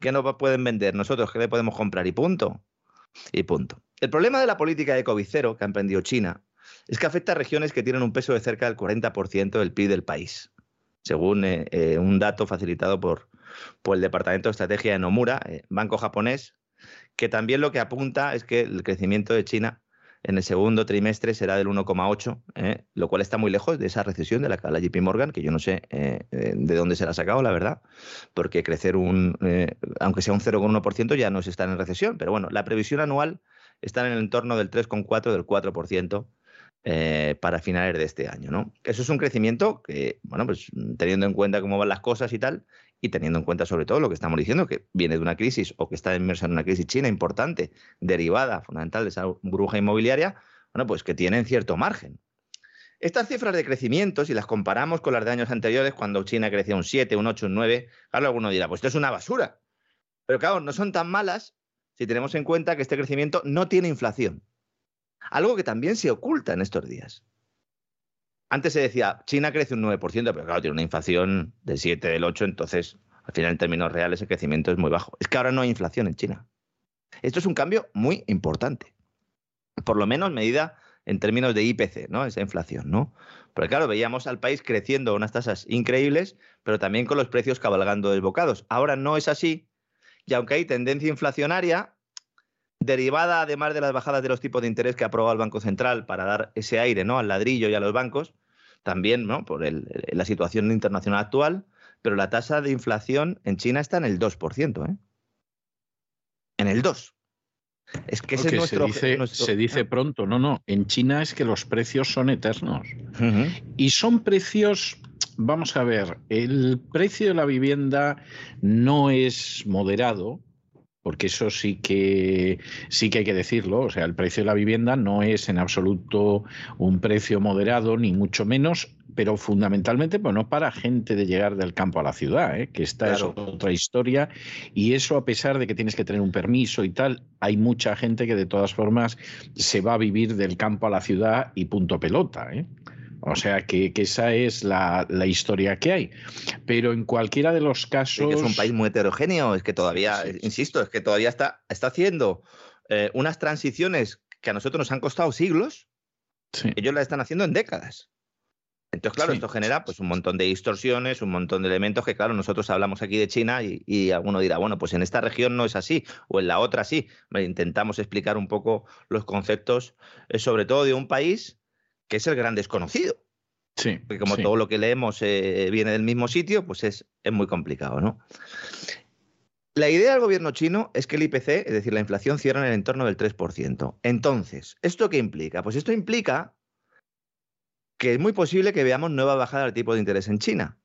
¿qué nos pueden vender? Nosotros, ¿qué le podemos comprar? Y punto. Y punto. El problema de la política de COVID que ha emprendido China es que afecta a regiones que tienen un peso de cerca del 40% del PIB del país, según eh, eh, un dato facilitado por, por el Departamento de Estrategia de Nomura, eh, banco japonés, que también lo que apunta es que el crecimiento de China en el segundo trimestre será del 1,8, eh, lo cual está muy lejos de esa recesión de la JP Morgan, que yo no sé eh, de dónde se la ha sacado, la verdad, porque crecer un, aunque sea un 0,1%, ya no se está en recesión, pero bueno, la previsión anual está en el entorno del 3,4, del 4%. para finales de este año, ¿no? Eso es un crecimiento que, bueno, pues teniendo en cuenta cómo van las cosas y tal, y teniendo en cuenta sobre todo lo que estamos diciendo, que viene de una crisis o que está inmersa en una crisis china importante, derivada fundamental de esa burbuja inmobiliaria, bueno, pues que tienen cierto margen. Estas cifras de crecimiento, si las comparamos con las de años anteriores, cuando China crecía un 7, un 8, un 9, claro, alguno dirá, pues esto es una basura. Pero claro, no son tan malas si tenemos en cuenta que este crecimiento no tiene inflación. Algo que también se oculta en estos días. Antes se decía, China crece un 9%, pero claro, tiene una inflación del 7, del 8, entonces al final en términos reales el crecimiento es muy bajo. Es que ahora no hay inflación en China. Esto es un cambio muy importante. Por lo menos medida en términos de IPC, ¿no? Esa inflación, ¿no? Porque claro, veíamos al país creciendo unas tasas increíbles, pero también con los precios cabalgando desbocados. Ahora no es así. Y aunque hay tendencia inflacionaria, derivada además de las bajadas de los tipos de interés que ha aprobado el Banco Central para dar ese aire ¿no? al ladrillo y a los bancos, también ¿no? por la situación internacional actual, pero la tasa de inflación en China está en el 2%. ¿eh? En el 2%. Es que ese nuestro, se dice, se dice pronto, no, no, en China es que los precios son eternos. Y son precios, vamos a ver, el precio de la vivienda no es moderado, porque eso sí que sí que hay que decirlo, o sea, el precio de la vivienda no es en absoluto un precio moderado ni mucho menos, pero fundamentalmente pues no para gente de llegar del campo a la ciudad, ¿eh? que esta es otra historia y eso a pesar de que tienes que tener un permiso y tal, hay mucha gente que de todas formas se va a vivir del campo a la ciudad y punto pelota, ¿eh? O sea que, esa es la, historia que hay. Pero en cualquiera de los casos. es un país muy heterogéneo, es que todavía, insisto, es que todavía está, está haciendo eh, unas transiciones que a nosotros nos han costado siglos. Ellos las están haciendo en décadas. Entonces, claro, esto genera pues un montón de distorsiones, un montón de elementos que, claro, nosotros hablamos aquí de China y, y alguno dirá, bueno, pues en esta región no es así, o en la otra sí. Intentamos explicar un poco los conceptos, eh, sobre todo de un país que es el gran desconocido. Sí. Porque como todo lo que leemos eh, viene del mismo sitio, pues es, es muy complicado, ¿no? La idea del gobierno chino es que el IPC, es decir, la inflación, cierra en el entorno del 3%. Entonces, ¿esto qué implica? Pues esto implica que es muy posible que veamos nueva bajada del tipo de interés en China.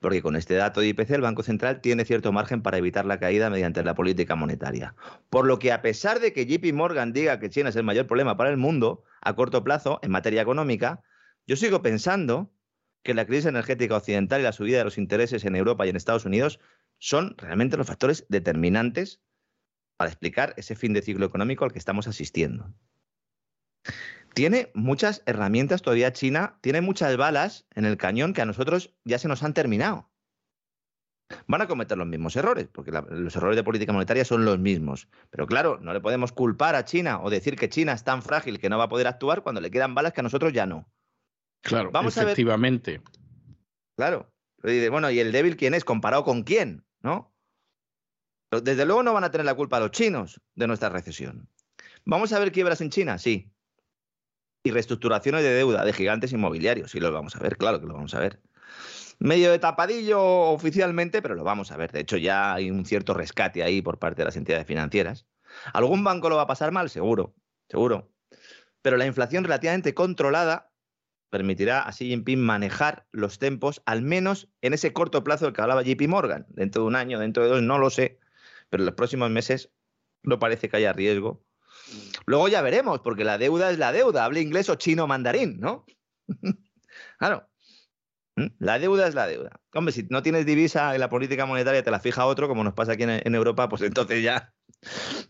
Porque con este dato de IPC el Banco Central tiene cierto margen para evitar la caída mediante la política monetaria. Por lo que a pesar de que JP Morgan diga que China es el mayor problema para el mundo a corto plazo en materia económica, yo sigo pensando que la crisis energética occidental y la subida de los intereses en Europa y en Estados Unidos son realmente los factores determinantes para explicar ese fin de ciclo económico al que estamos asistiendo tiene muchas herramientas todavía China, tiene muchas balas en el cañón que a nosotros ya se nos han terminado. Van a cometer los mismos errores, porque los errores de política monetaria son los mismos. Pero claro, no le podemos culpar a China o decir que China es tan frágil que no va a poder actuar cuando le quedan balas que a nosotros ya no. Claro, Vamos efectivamente. A ver... Claro. Bueno, ¿y el débil quién es? ¿Comparado con quién? ¿No? Desde luego no van a tener la culpa los chinos de nuestra recesión. ¿Vamos a ver quiebras en China? Sí y reestructuraciones de deuda de gigantes inmobiliarios. Sí, lo vamos a ver, claro que lo vamos a ver. Medio de tapadillo oficialmente, pero lo vamos a ver. De hecho, ya hay un cierto rescate ahí por parte de las entidades financieras. ¿Algún banco lo va a pasar mal? Seguro, seguro. Pero la inflación relativamente controlada permitirá a Xi Jinping manejar los tempos, al menos en ese corto plazo del que hablaba JP Morgan. Dentro de un año, dentro de dos, no lo sé. Pero en los próximos meses no parece que haya riesgo Luego ya veremos, porque la deuda es la deuda, hable inglés o chino mandarín, ¿no? claro. ¿Mm? La deuda es la deuda. Hombre, si no tienes divisa en la política monetaria te la fija otro, como nos pasa aquí en, Europa, pues entonces ya,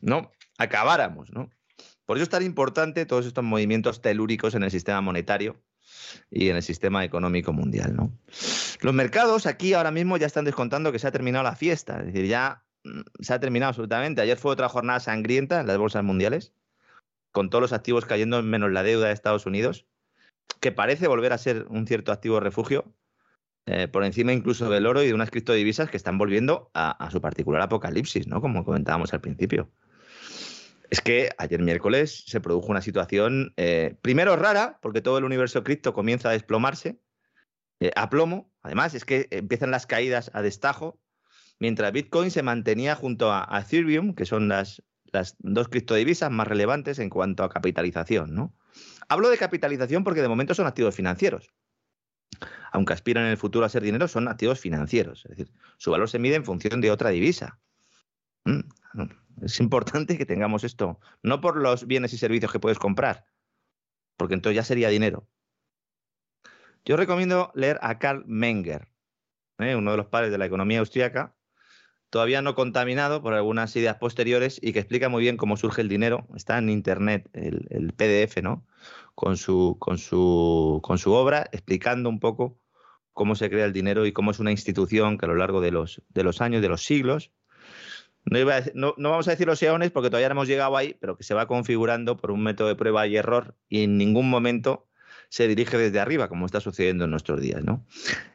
¿no? Acabáramos, ¿no? Por eso es tan importante todos estos movimientos telúricos en el sistema monetario y en el sistema económico mundial, ¿no? Los mercados aquí ahora mismo ya están descontando que se ha terminado la fiesta, es decir, ya Mm, se ha terminado absolutamente. Ayer fue otra jornada sangrienta en las bolsas mundiales, con todos los activos cayendo menos la deuda de Estados Unidos, que parece volver a ser un cierto activo refugio, eh, por encima incluso del oro y de unas criptodivisas que están volviendo a, su particular apocalipsis, ¿no? Como comentábamos al principio. Es que ayer miércoles se produjo una situación, eh, primero rara, porque todo el universo cripto comienza a desplomarse, eh, a plomo. Además, es que empiezan las caídas a destajo mientras Bitcoin se mantenía junto a, Ethereum, que son las, las dos criptodivisas más relevantes en cuanto a capitalización. ¿no? Hablo de capitalización porque de momento son activos financieros. Aunque aspiran en el futuro a ser dinero, son activos financieros. Es decir, su valor se mide en función de otra divisa. Mm, es importante que tengamos esto, no por los bienes y servicios que puedes comprar, porque entonces ya sería dinero. Yo recomiendo leer a Karl Menger, ¿eh? uno de los padres de la economía austríaca, todavía no contaminado por algunas ideas posteriores y que explica muy bien cómo surge el dinero. Está en internet el, PDF, ¿no? Con su, con, su, con su obra, explicando un poco cómo se crea el dinero y cómo es una institución que a lo largo de los, años, de los siglos, no, no, vamos a decir los eones porque todavía no hemos llegado ahí, pero que se va configurando por un método de prueba y error y en ningún momento se dirige desde arriba, como está sucediendo en nuestros días. ¿no?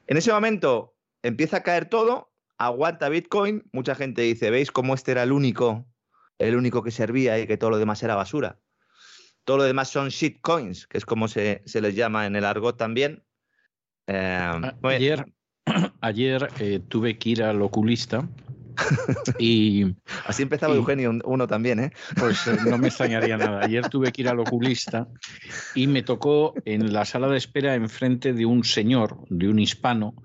En ese momento empieza a caer todo, aguanta Bitcoin, mucha gente dice, ¿veis cómo este era el único, el único que servía y que todo lo demás era basura? Todo lo demás son shitcoins, que es como se, les llama en el argot también. Eh, ayer, ayer eh, tuve que ir al oculista y así empezaba Eugenio uno también, ¿eh? Pues eh, no me extrañaría nada. Ayer tuve que ir al oculista y me tocó en la sala de espera enfrente de un señor, de un hispano,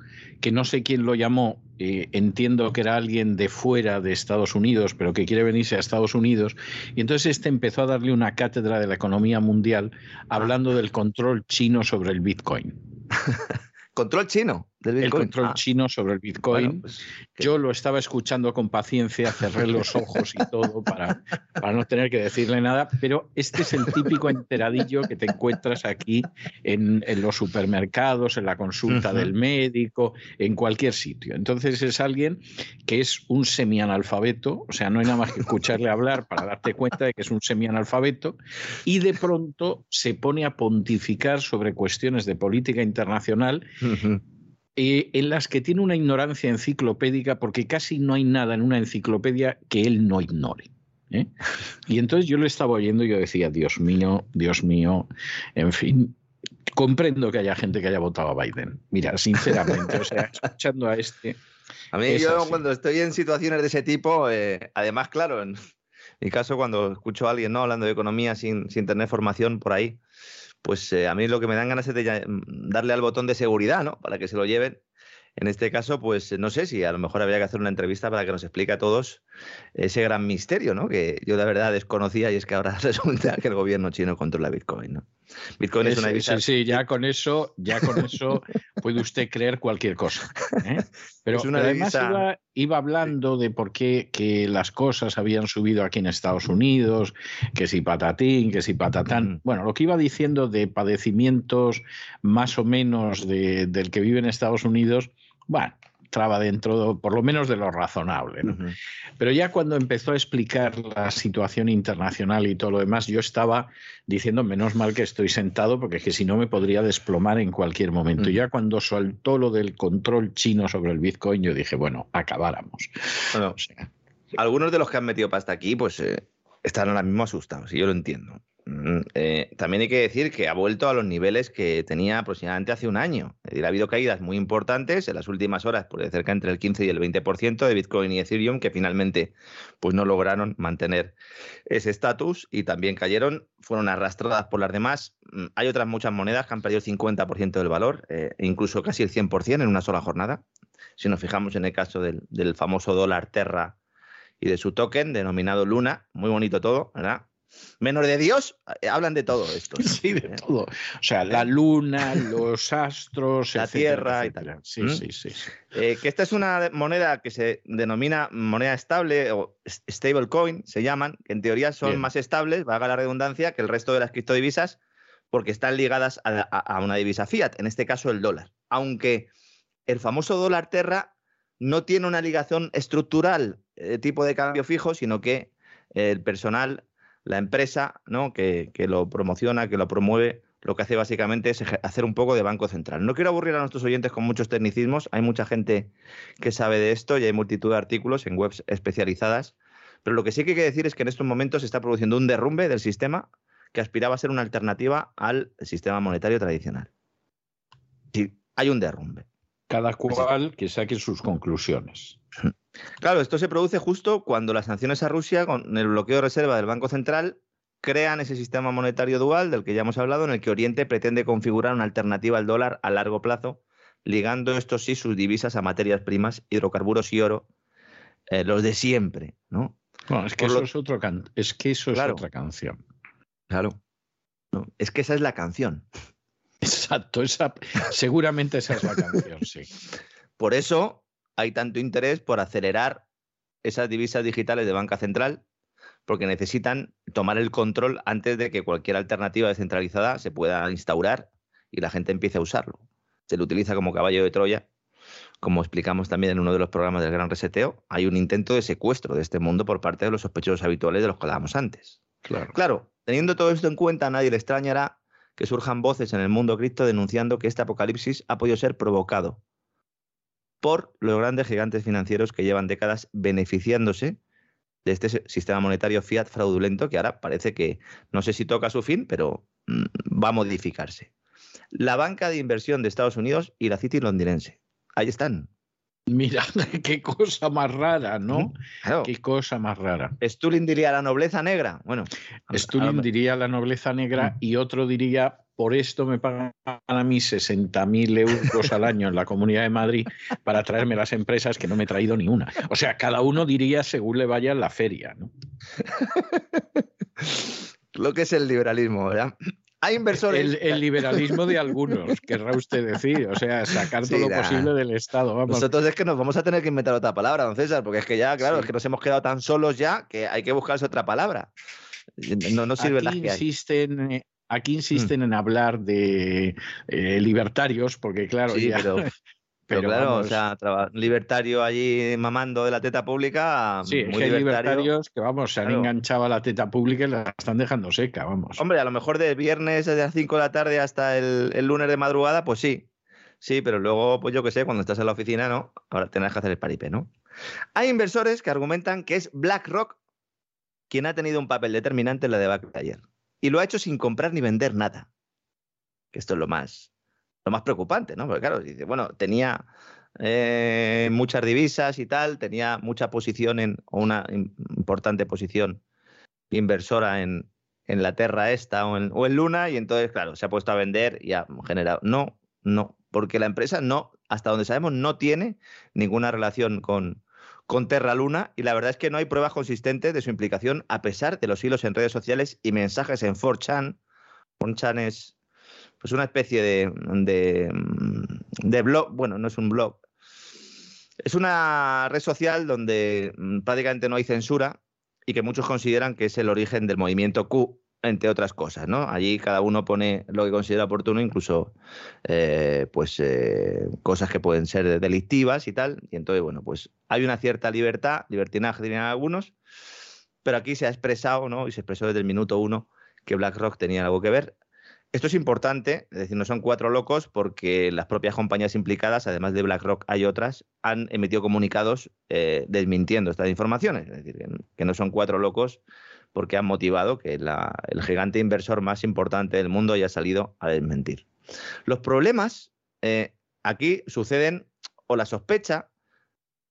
que no sé quién lo llamó, eh, entiendo que era alguien de fuera de Estados Unidos, pero que quiere venirse a Estados Unidos. Y entonces este empezó a darle una cátedra de la economía mundial hablando del control chino sobre el Bitcoin. Control chino del Bitcoin. El control ah. chino sobre el Bitcoin. Pues, Yo lo estaba escuchando con paciencia, cerré los ojos y todo para, para no tener que decirle nada, pero este es el típico enteradillo que te encuentras aquí en, en los supermercados, en la consulta del médico, en cualquier sitio. Entonces es alguien que es un semianalfabeto, o sea, no hay nada más que escucharle hablar para darte cuenta de que es un semianalfabeto, y de pronto se pone a pontificar sobre cuestiones de política internacional. Eh, en las que tiene una ignorancia enciclopédica, porque casi no hay nada en una enciclopedia que él no ignore. ¿eh? Y entonces yo lo estaba oyendo y yo decía, Dios mío, Dios mío, en fin, comprendo que haya gente que haya votado a Biden. Mira, sinceramente, o sea, escuchando a este. A mí, yo cuando estoy en situaciones de ese tipo, eh, además, claro, en mi caso, cuando escucho a alguien ¿no? hablando de economía sin, sin tener formación por ahí, pues eh, a mí lo que me dan ganas es de mm, darle al botón de seguridad, ¿no? Para que se lo lleven. En este caso, pues no sé si a lo mejor habría que hacer una entrevista para que nos explique a todos ese gran misterio, ¿no? Que yo de verdad desconocía y es que ahora resulta que el gobierno chino controla Bitcoin, ¿no? Bitcoin es, una divisa. Sí, sí, ya con eso, ya con eso puede usted creer cualquier cosa. ¿eh? Pero, además iba, hablando de por qué que las cosas habían subido aquí en Estados Unidos, que si patatín, que si patatán. Bueno, lo que iba diciendo de padecimientos más o menos del que vive en Estados Unidos, bueno, traba dentro, por lo menos, de lo razonable. Pero ya cuando empezó a explicar la situación internacional y todo lo demás, yo estaba diciendo, menos mal que estoy sentado, porque es que si no me podría desplomar en cualquier momento. Ya cuando soltó lo del control chino sobre el Bitcoin, yo dije, bueno, acabáramos. algunos de los que han metido pasta aquí, pues eh, están ahora mismo asustados, y yo lo entiendo. Mm, eh, también hay que decir que ha vuelto a los niveles que tenía aproximadamente hace un año. Es decir, ha habido caídas muy importantes en las últimas horas, por cerca entre el 15 y el 20% de Bitcoin y Ethereum, que finalmente pues, no lograron mantener ese estatus y también cayeron, fueron arrastradas por las demás. Mm, hay otras muchas monedas que han perdido el 50% del valor, eh, incluso casi el 100% en una sola jornada. Si nos fijamos en el caso del famoso dólar Terra y de su token denominado Luna, muy bonito todo, ¿verdad? Menos de Dios, eh, hablan de todo esto. Sí, de todo. O sea, la luna, los astros, la tierra y tal. Sí, ¿Mm? sí, sí. Eh, que esta es una moneda que se denomina moneda estable o stable coin, se llaman, que en teoría son más estables, valga la redundancia, que el resto de las criptodivisas, porque están ligadas a, una divisa fiat, en este caso el dólar. Aunque el famoso dólar Terra no tiene una ligación estructural de eh, tipo de cambio fijo, sino que el personal la empresa ¿no? que, lo promociona, que lo promueve, lo que hace básicamente es hacer un poco de banco central. No quiero aburrir a nuestros oyentes con muchos tecnicismos, hay mucha gente que sabe de esto y hay multitud de artículos en webs especializadas, pero lo que sí que hay que decir es que en estos momentos se está produciendo un derrumbe del sistema que aspiraba a ser una alternativa al sistema monetario tradicional. Sí, hay un derrumbe. Cada cual que saque sus conclusiones. Claro, esto se produce justo cuando las sanciones a Rusia, con el bloqueo de reserva del Banco Central, crean ese sistema monetario dual del que ya hemos hablado, en el que Oriente pretende configurar una alternativa al dólar a largo plazo, ligando estos sí sus divisas a materias primas, hidrocarburos y oro, eh, los de siempre, ¿no? Bueno, es que eso, es, otro es, que eso es otra canción. Claro. es que esa es la canción. Exacto, esa, seguramente esa es la canción, sí. Por eso hay tanto interés por acelerar esas divisas digitales de banca central porque necesitan tomar el control antes de que cualquier alternativa descentralizada se pueda instaurar y la gente empiece a usarlo. Se lo utiliza como caballo de Troya. Como explicamos también en uno de los programas del Gran Reseteo, hay un intento de secuestro de este mundo por parte de los sospechosos habituales de los que hablábamos antes. Claro. Claro, teniendo todo esto en cuenta, nadie le extrañará que surjan voces en el mundo cripto denunciando que este apocalipsis ha podido ser provocado por los grandes gigantes financieros que llevan décadas beneficiándose de este sistema monetario fiat fraudulento que ahora parece que no sé si toca su fin, pero mm, va a modificarse. La banca de inversión de Estados Unidos y la City londinense. Ahí están. Mira, qué cosa más rara, ¿no? Claro. Qué cosa más rara. Stulin diría la nobleza negra. Bueno, Stulin diría la nobleza negra y otro diría, por esto me pagan a mí 60.000 euros al año en la Comunidad de Madrid para traerme las empresas que no me he traído ni una. O sea, cada uno diría según le vaya en la feria, ¿no? lo que es el liberalismo, ¿verdad? Hay inversores. El, el liberalismo de algunos, querrá usted decir. O sea, sacar Sí, todo lo posible del Estado. Vamos. Nosotros es que nos vamos a tener que inventar otra palabra, don César, porque es que ya, claro, Sí. es que nos hemos quedado tan solos ya que hay que buscarse otra palabra. No, no sirven las aquí que insisten, aquí insisten en hablar de eh, libertarios, porque claro, Sí, ya- pero, pero pero claro, vamos, o sea, traba- libertario allí mamando de la teta pública, sí, es muy hay libertarios que vamos, se han Claro. enganchado a la teta pública y la están dejando seca, vamos. Hombre, a lo mejor de viernes desde las 5 de la tarde hasta el, el lunes de madrugada, pues sí. Sí, pero luego, pues yo qué sé, cuando estás en la oficina, ¿no? Ahora tendrás que hacer el paripé, ¿no? Hay inversores que argumentan que es BlackRock quien ha tenido un papel determinante en la debacle de ayer. Y lo ha hecho sin comprar ni vender nada. Que esto es lo más, lo más preocupante, ¿no? Porque claro, dice, bueno, tenía eh, muchas divisas y tal, tenía mucha posición en, o una im- importante posición inversora en, en la Terra esta o en, o en Luna, y entonces, claro, se ha puesto a vender y ha generado. No, no, porque la empresa no, hasta donde sabemos, no tiene ninguna relación con, con Terra Luna, y la verdad es que no hay pruebas consistentes de su implicación, a pesar de los hilos en redes sociales y mensajes en 4chan. 4chan es pues una especie de, de, blog, bueno, no es un blog, es una red social donde mm, prácticamente no hay censura y que muchos consideran que es el origen del movimiento Q, entre otras cosas, ¿no? Allí cada uno pone lo que considera oportuno, incluso eh, pues eh, cosas que pueden ser delictivas y tal. Y entonces, bueno, pues hay una cierta libertad, libertinaje dirían algunos, pero aquí se ha expresado, ¿no? Y se expresó desde el minuto uno que BlackRock tenía algo que ver. Esto es importante, es decir, no son cuatro locos porque las propias compañías implicadas, además de BlackRock, hay otras, han emitido comunicados eh, desmintiendo estas informaciones. Es decir, que, no son cuatro locos porque han motivado que el gigante inversor más importante del mundo haya salido a desmentir. Los problemas eh, aquí suceden, o la sospecha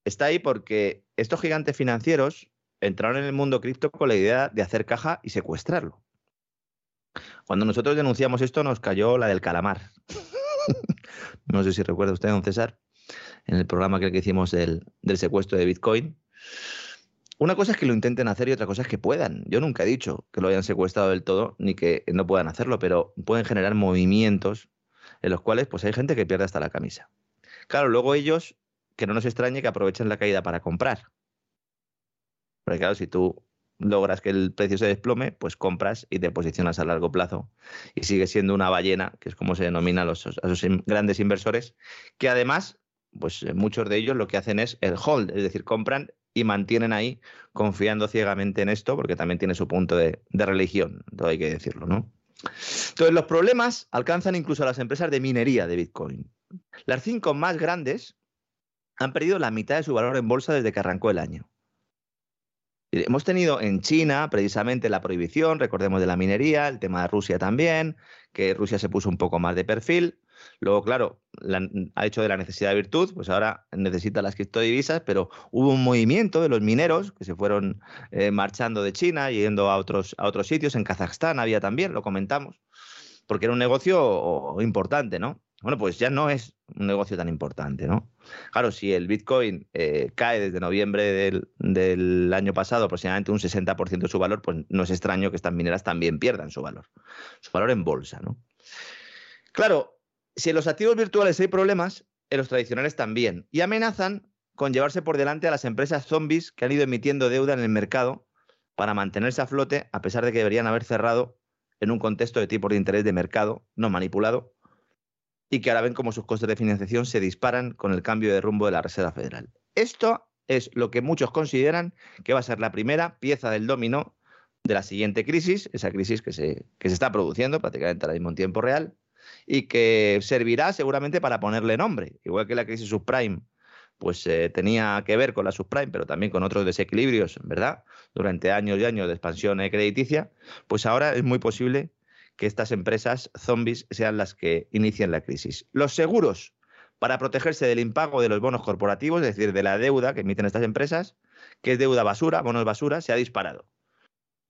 está ahí porque estos gigantes financieros entraron en el mundo cripto con la idea de hacer caja y secuestrarlo. Cuando nosotros denunciamos esto nos cayó la del calamar. no sé si recuerda usted, don César, en el programa que hicimos del, del secuestro de Bitcoin. Una cosa es que lo intenten hacer y otra cosa es que puedan. Yo nunca he dicho que lo hayan secuestrado del todo ni que no puedan hacerlo, pero pueden generar movimientos en los cuales pues hay gente que pierde hasta la camisa. Claro, luego ellos, que no nos extrañe que aprovechen la caída para comprar. Porque claro, si tú logras que el precio se desplome, pues compras y te posicionas a largo plazo y sigues siendo una ballena, que es como se denomina a, los, esos grandes inversores, que además, pues eh, muchos de ellos lo que hacen es el hold, es decir, compran y mantienen ahí confiando ciegamente en esto, porque también tiene su punto de, de religión, todo hay que decirlo, ¿no? Entonces, los problemas alcanzan incluso a las empresas de minería de Bitcoin. Las cinco más grandes han perdido la mitad de su valor en bolsa desde que arrancó el año. Y Hemos tenido en China precisamente la prohibición, recordemos, de la minería, el tema de Rusia también, que Rusia se puso un poco más de perfil. Luego, claro, la- ha hecho de la necesidad de virtud, pues ahora necesita las criptodivisas, pero hubo un movimiento de los mineros que se fueron eh, marchando de China, yendo a otros, a otros sitios. En Kazajstán había también, lo comentamos, porque era un negocio importante, ¿no? Bueno, pues ya no es un negocio tan importante, ¿no? Claro, si el Bitcoin eh, cae desde noviembre del, del año pasado aproximadamente un 60% de su valor, pues no es extraño que estas mineras también pierdan su valor, su valor en bolsa, ¿no? Claro, si en los activos virtuales hay problemas, en los tradicionales también, y amenazan con llevarse por delante a las empresas zombies que han ido emitiendo deuda en el mercado para mantenerse a flote, a pesar de que deberían haber cerrado en un contexto de tipos de interés de mercado no manipulado y que ahora ven como sus costes de financiación se disparan con el cambio de rumbo de la Reserva Federal. Esto es lo que muchos consideran que va a ser la primera pieza del dominó de la siguiente crisis, esa crisis que se, que se está produciendo prácticamente al mismo tiempo real y que servirá seguramente para ponerle nombre, igual que la crisis subprime pues eh, tenía que ver con la subprime, pero también con otros desequilibrios, ¿verdad? Durante años y años de expansión crediticia, pues ahora es muy posible que estas empresas zombies sean las que inicien la crisis. Los seguros para protegerse del impago de los bonos corporativos, es decir, de la deuda que emiten estas empresas, que es deuda basura, bonos basura, se ha disparado.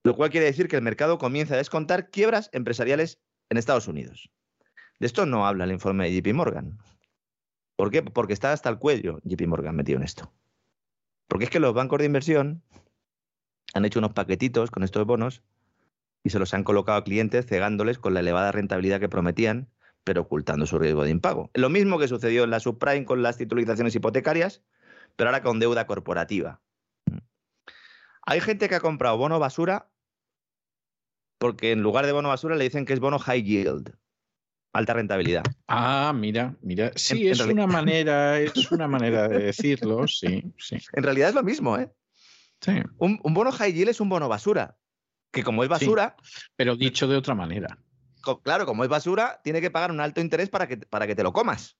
Lo cual quiere decir que el mercado comienza a descontar quiebras empresariales en Estados Unidos. De esto no habla el informe de JP Morgan. ¿Por qué? Porque está hasta el cuello JP Morgan metido en esto. Porque es que los bancos de inversión han hecho unos paquetitos con estos bonos y se los han colocado a clientes cegándoles con la elevada rentabilidad que prometían, pero ocultando su riesgo de impago. Lo mismo que sucedió en la subprime con las titulizaciones hipotecarias, pero ahora con deuda corporativa. Hay gente que ha comprado bono basura porque en lugar de bono basura le dicen que es bono high yield alta rentabilidad. Ah, mira, mira. Sí, es una manera, es una manera de decirlo, sí, sí. En realidad es lo mismo, ¿eh? Sí. Un, bono high yield es un bono basura. Que como es basura. pero dicho de otra manera. claro, como es basura, tiene que pagar un alto interés para que, para que te lo comas.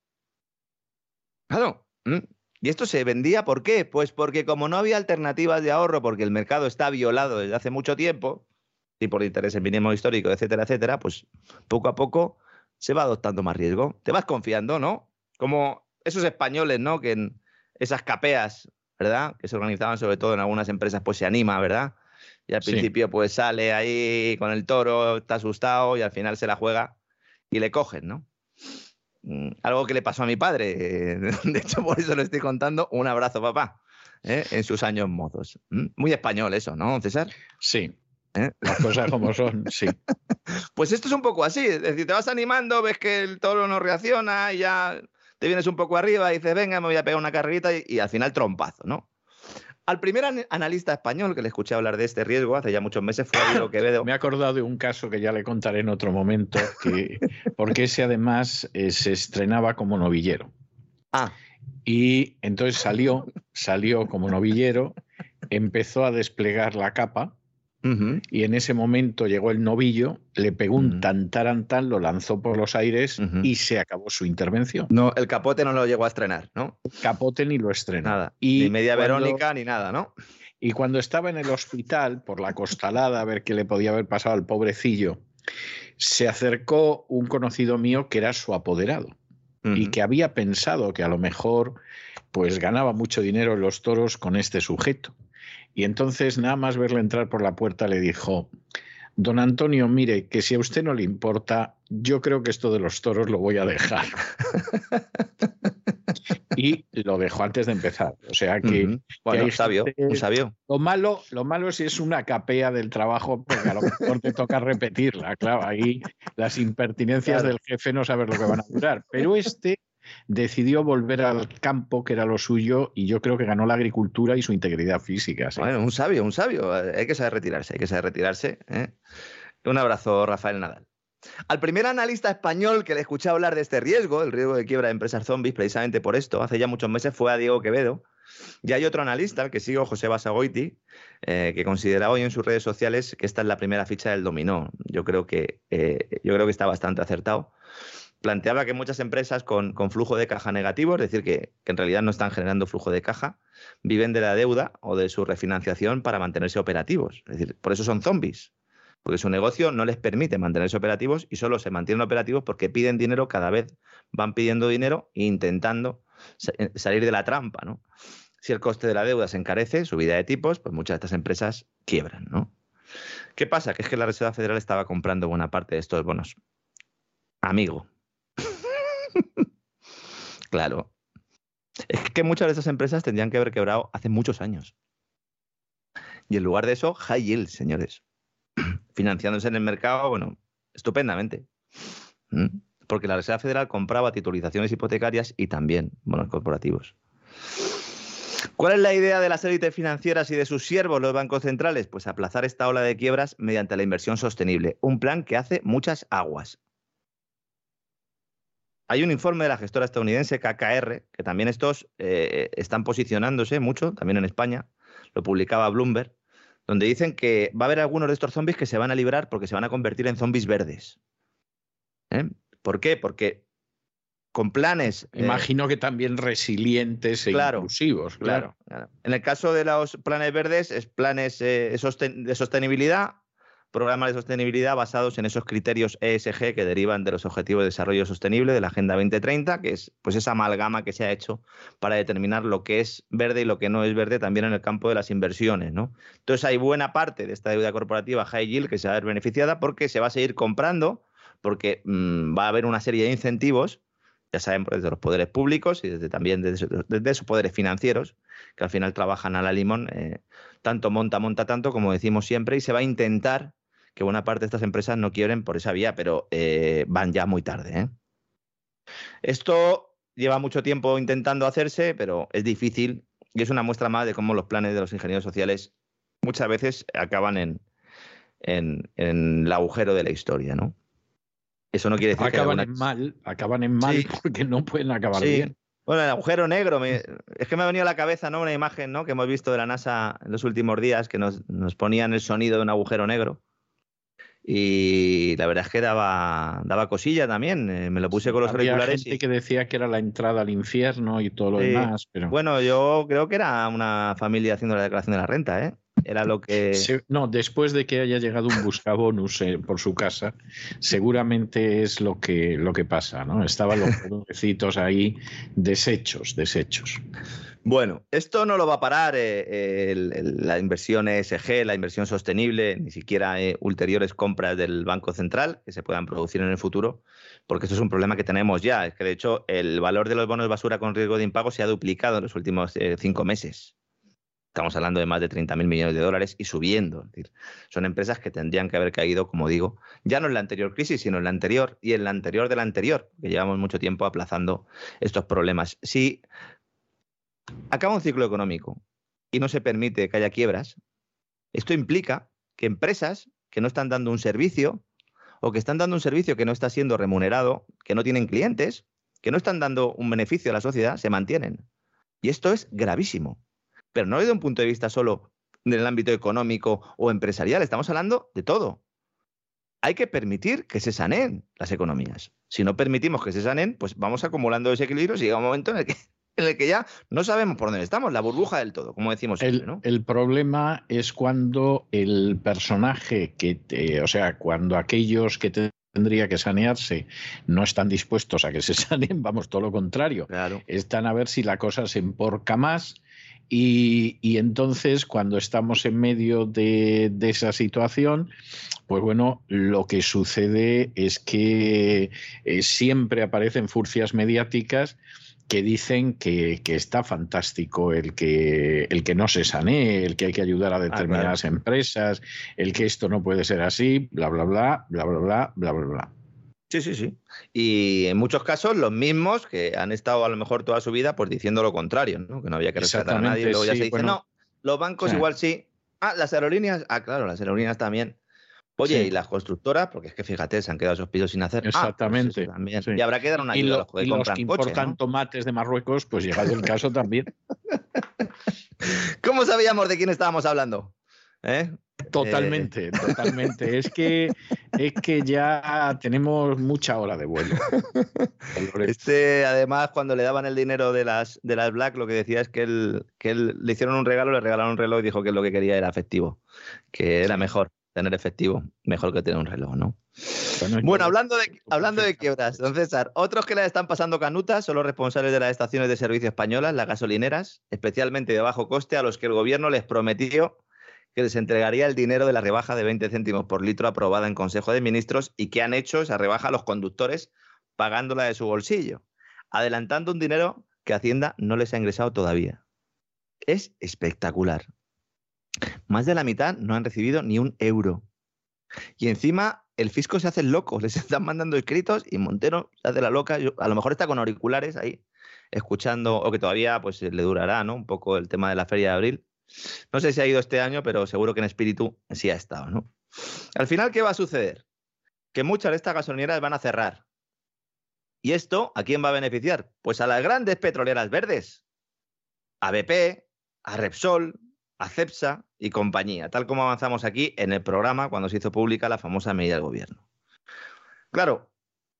Claro. Y esto se vendía, ¿por qué? Pues porque como no había alternativas de ahorro, porque el mercado está violado desde hace mucho tiempo, y por interés en mínimo histórico, etcétera, etcétera, pues poco a poco se va adoptando más riesgo. Te vas confiando, ¿no? Como esos españoles, ¿no? Que en esas capeas, ¿verdad? Que se organizaban sobre todo en algunas empresas, pues se anima, ¿verdad? Y al principio, pues sale ahí con el toro, está asustado y al final se la juega y le cogen, ¿no? Mm, algo que le pasó a mi padre. De hecho, por eso lo estoy contando. Un abrazo, papá, ¿eh? en sus años mozos. ¿Mm? Muy español eso, ¿no, César? Sí, ¿Eh? Las cosas como son, sí. Pues esto es un poco así, es decir, te vas animando, ves que el toro no reacciona y ya te vienes un poco arriba y dices, venga, me voy a pegar una carrerita y, al final trompazo, ¿no? Al primer analista español que le escuché hablar de este riesgo hace ya muchos meses fue Diego Quevedo. Me he acordado de un caso que ya le contaré en otro momento, que, porque ese además eh, se estrenaba como novillero. Ah. Y entonces salió, salió como novillero, empezó a desplegar la capa y en ese momento llegó el novillo, le pegó un tantarantán, lo lanzó por los aires y se acabó su intervención. No, el capote no lo llegó a estrenar, ¿no? Capote ni lo estrenó. Nada. ni media Verónica ni nada, ¿no? Y cuando estaba en el hospital, por la costalada, a ver qué le podía haber pasado al pobrecillo, se acercó un conocido mío que era su apoderado y que había pensado que a lo mejor pues ganaba mucho dinero en los toros con este sujeto. Y entonces, nada más verle entrar por la puerta, le dijo, Don Antonio, mire, que si a usted no le importa, yo creo que esto de los toros lo voy a dejar. y lo dejó antes de empezar. O sea que. Bueno, sabio, sabio. Lo malo, lo malo si es una capea del trabajo, porque a lo mejor te toca repetirla. Claro, ahí las impertinencias del jefe no saber lo que van a durar. Pero este decidió volver al campo, que era lo suyo, y yo creo que ganó la agricultura y su integridad física. Un sabio, un sabio. Hay que saber retirarse, hay que saber retirarse. ¿eh? Un abrazo, Rafael Nadal. Al primer analista español que le escuché hablar de este riesgo, el riesgo de quiebra de empresas zombies, precisamente por esto, hace ya muchos meses fue a Diego Quevedo. Y hay otro analista, que sigo, José Basagoiti, eh, que considera hoy en sus redes sociales que esta es la primera ficha del dominó. Yo creo que, eh, yo creo que está bastante acertado planteaba que muchas empresas con, flujo de caja negativo, es decir, que, en realidad no están generando flujo de caja, viven de la deuda o de su refinanciación para mantenerse operativos. Es decir, por eso son zombies, porque su negocio no les permite mantenerse operativos y solo se mantienen operativos porque piden dinero, cada vez van pidiendo dinero e intentando eh, salir de la trampa. ¿no? Si el coste de la deuda se encarece, subida de tipos, pues muchas de estas empresas quiebran. ¿no? ¿Qué pasa? Que es que la Reserva Federal estaba comprando buena parte de estos bonos. Amigo, claro. Es que muchas de esas empresas tendrían que haber quebrado hace muchos años. Y en lugar de eso, high yield, señores. Financiándose en el mercado, bueno, estupendamente. ¿Mm? Porque la Reserva Federal compraba titulizaciones hipotecarias y también bonos corporativos. ¿Cuál es la idea de las élites financieras y de sus siervos, los bancos centrales? Pues aplazar esta ola de quiebras mediante la inversión sostenible, un plan que hace muchas aguas. Hay un informe de la gestora estadounidense KKR, que también estos eh, están posicionándose mucho, también en España, lo publicaba Bloomberg, donde dicen que va a haber algunos de estos zombies que se van a librar porque se van a convertir en zombies verdes. ¿Eh? ¿Por qué? Porque con planes. Eh, Imagino que también resilientes e inclusivos. Claro. En el caso de los planes verdes, es planes de sostenibilidad, programas de sostenibilidad basados en esos criterios ESG que derivan de los Objetivos de Desarrollo Sostenible de la Agenda 2030, que es pues esa amalgama que se ha hecho para determinar lo que es verde y lo que no es verde también en el campo de las inversiones. ¿no? Entonces hay buena parte de esta deuda corporativa high yield que se va a ver beneficiada porque se va a seguir comprando, porque mm, va a haber una serie de incentivos ya saben, pues, desde los poderes públicos y desde también desde, esos poderes financieros, que al final trabajan a la limón, eh, tanto monta, monta tanto, como decimos siempre, y se va a intentar que buena parte de estas empresas no quieren por esa vía, pero eh, van ya muy tarde. ¿eh? Esto lleva mucho tiempo intentando hacerse, pero es difícil y es una muestra más de cómo los planes de los ingenieros sociales muchas veces acaban en, en, el agujero de la historia, ¿no? Eso no quiere decir acaban que en mal, acaban en mal porque no pueden acabar bien. Bueno, el agujero negro, es que me ha venido a la cabeza ¿no? una imagen ¿no? que hemos visto de la NASA en los últimos días que nos, nos ponían el sonido de un agujero negro. Y la verdad es que daba, daba cosilla también. Eh, me lo puse con los Había auriculares. gente que decía que era la entrada al infierno y todo lo demás. Pero... Bueno, yo creo que era una familia haciendo la declaración de la renta, ¿eh? Era lo que. no, después de que haya llegado un buscabonus eh, por su casa, seguramente es lo que, lo que pasa, ¿no? Estaban los pobrecito ahí desechos, desechos. Bueno, esto no lo va a parar eh, la inversión ESG, la inversión sostenible, ni siquiera eh, ulteriores compras del Banco Central que se puedan producir en el futuro, porque esto es un problema que tenemos ya. Es que, de hecho, el valor de los bonos basura con riesgo de impago se ha duplicado en los últimos eh, cinco meses. Estamos hablando de más de 30.000 millones de dólares y subiendo. Es decir, son empresas que tendrían que haber caído, como digo, ya no en la anterior crisis, sino en la anterior y en la anterior de la anterior, que llevamos mucho tiempo aplazando estos problemas. Si acaba un ciclo económico y no se permite que haya quiebras, esto implica que empresas que no están dando un servicio o que están dando un servicio que no está siendo remunerado, que no tienen clientes, que no están dando un beneficio a la sociedad, se mantienen. Y esto es gravísimo. Pero no desde un punto de vista solo del ámbito económico o empresarial, estamos hablando de todo. Hay que permitir que se saneen las economías. Si no permitimos que se saneen, pues vamos acumulando desequilibrios y llega un momento en el que en el que ya no sabemos por dónde estamos, la burbuja del todo, como decimos siempre, ¿no? El problema es cuando el personaje que, o sea, cuando aquellos que tendría que sanearse no están dispuestos a que se saneen, vamos, todo lo contrario. Están a ver si la cosa se emporca más. Y, entonces, cuando estamos en medio de, de, esa situación, pues bueno, lo que sucede es que eh, siempre aparecen furcias mediáticas que dicen que, está fantástico el que, el que no se sanee, el que hay que ayudar a ah, determinadas empresas, el que esto no puede ser así, bla, bla, bla, bla, bla, bla, bla, bla, bla. Sí, sí, sí. Y en muchos casos los mismos que han estado a lo mejor toda su vida pues diciendo lo contrario, ¿no? que no había que rescatar a nadie. Luego ya se dice, no, los bancos igual sí. Ah, las aerolíneas, ah, claro, las aerolíneas también. Oye, y las constructoras, porque es que fíjate, se han quedado esos pisos sin hacer. Ah, pues Exactamente. Y habrá que dar una ayuda y, a los que, importan tomates de Marruecos, pues llegado el caso también. ¿Cómo sabíamos de quién estábamos hablando? ¿Eh? Totalmente, eh. totalmente. Es que, es que ya tenemos mucha hora de vuelo. Este, además, cuando le daban el dinero de las, de las Black, lo que decía es que él, que él le hicieron un regalo, le regalaron un reloj y dijo que lo que quería era efectivo, que era mejor tener efectivo, mejor que tener un reloj, ¿no? Bueno, hablando de, hablando de quiebras, don César, otros que le están pasando canutas son los responsables de las estaciones de servicio españolas, las gasolineras, especialmente de bajo coste, a los que el gobierno les prometió que les entregaría el dinero de la rebaja de 20 céntimos por litro aprobada en Consejo de Ministros y que han hecho esa rebaja a los conductores pagándola de su bolsillo, adelantando un dinero que Hacienda no les ha ingresado todavía. Es espectacular. Más de la mitad no han recibido ni un euro. Y encima el fisco se hace loco, les están mandando escritos y Montero se hace la loca. a lo mejor está con auriculares ahí, escuchando, o que todavía pues le durará, ¿no? Un poco el tema de la feria de abril. No sé si ha ido este año, pero seguro que en espíritu sí ha estado, ¿no? Al final, ¿qué va a suceder? Que muchas de estas gasolineras van a cerrar. ¿Y esto a quién va a beneficiar? Pues a las grandes petroleras verdes. A BP, a Repsol, a Cepsa y compañía, tal como avanzamos aquí en el programa cuando se hizo pública la famosa medida del gobierno. Claro,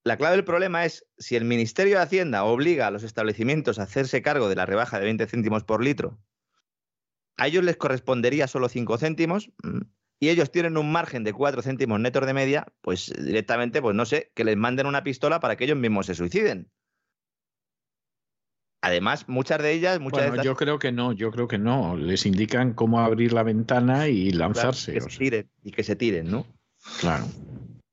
la clave del problema es si el Ministerio de Hacienda obliga a los establecimientos a hacerse cargo de la rebaja de 20 céntimos por litro, a ellos les correspondería solo 5 céntimos mm, y ellos tienen un margen de 4 céntimos netos de media, pues directamente, pues no sé, que les manden una pistola para que ellos mismos se suiciden. Además, muchas de ellas, muchas bueno, yo creo que no, yo creo que no. Les indican cómo abrir la ventana y lanzarse. que se tiren, y que se tiren, ¿no? Claro.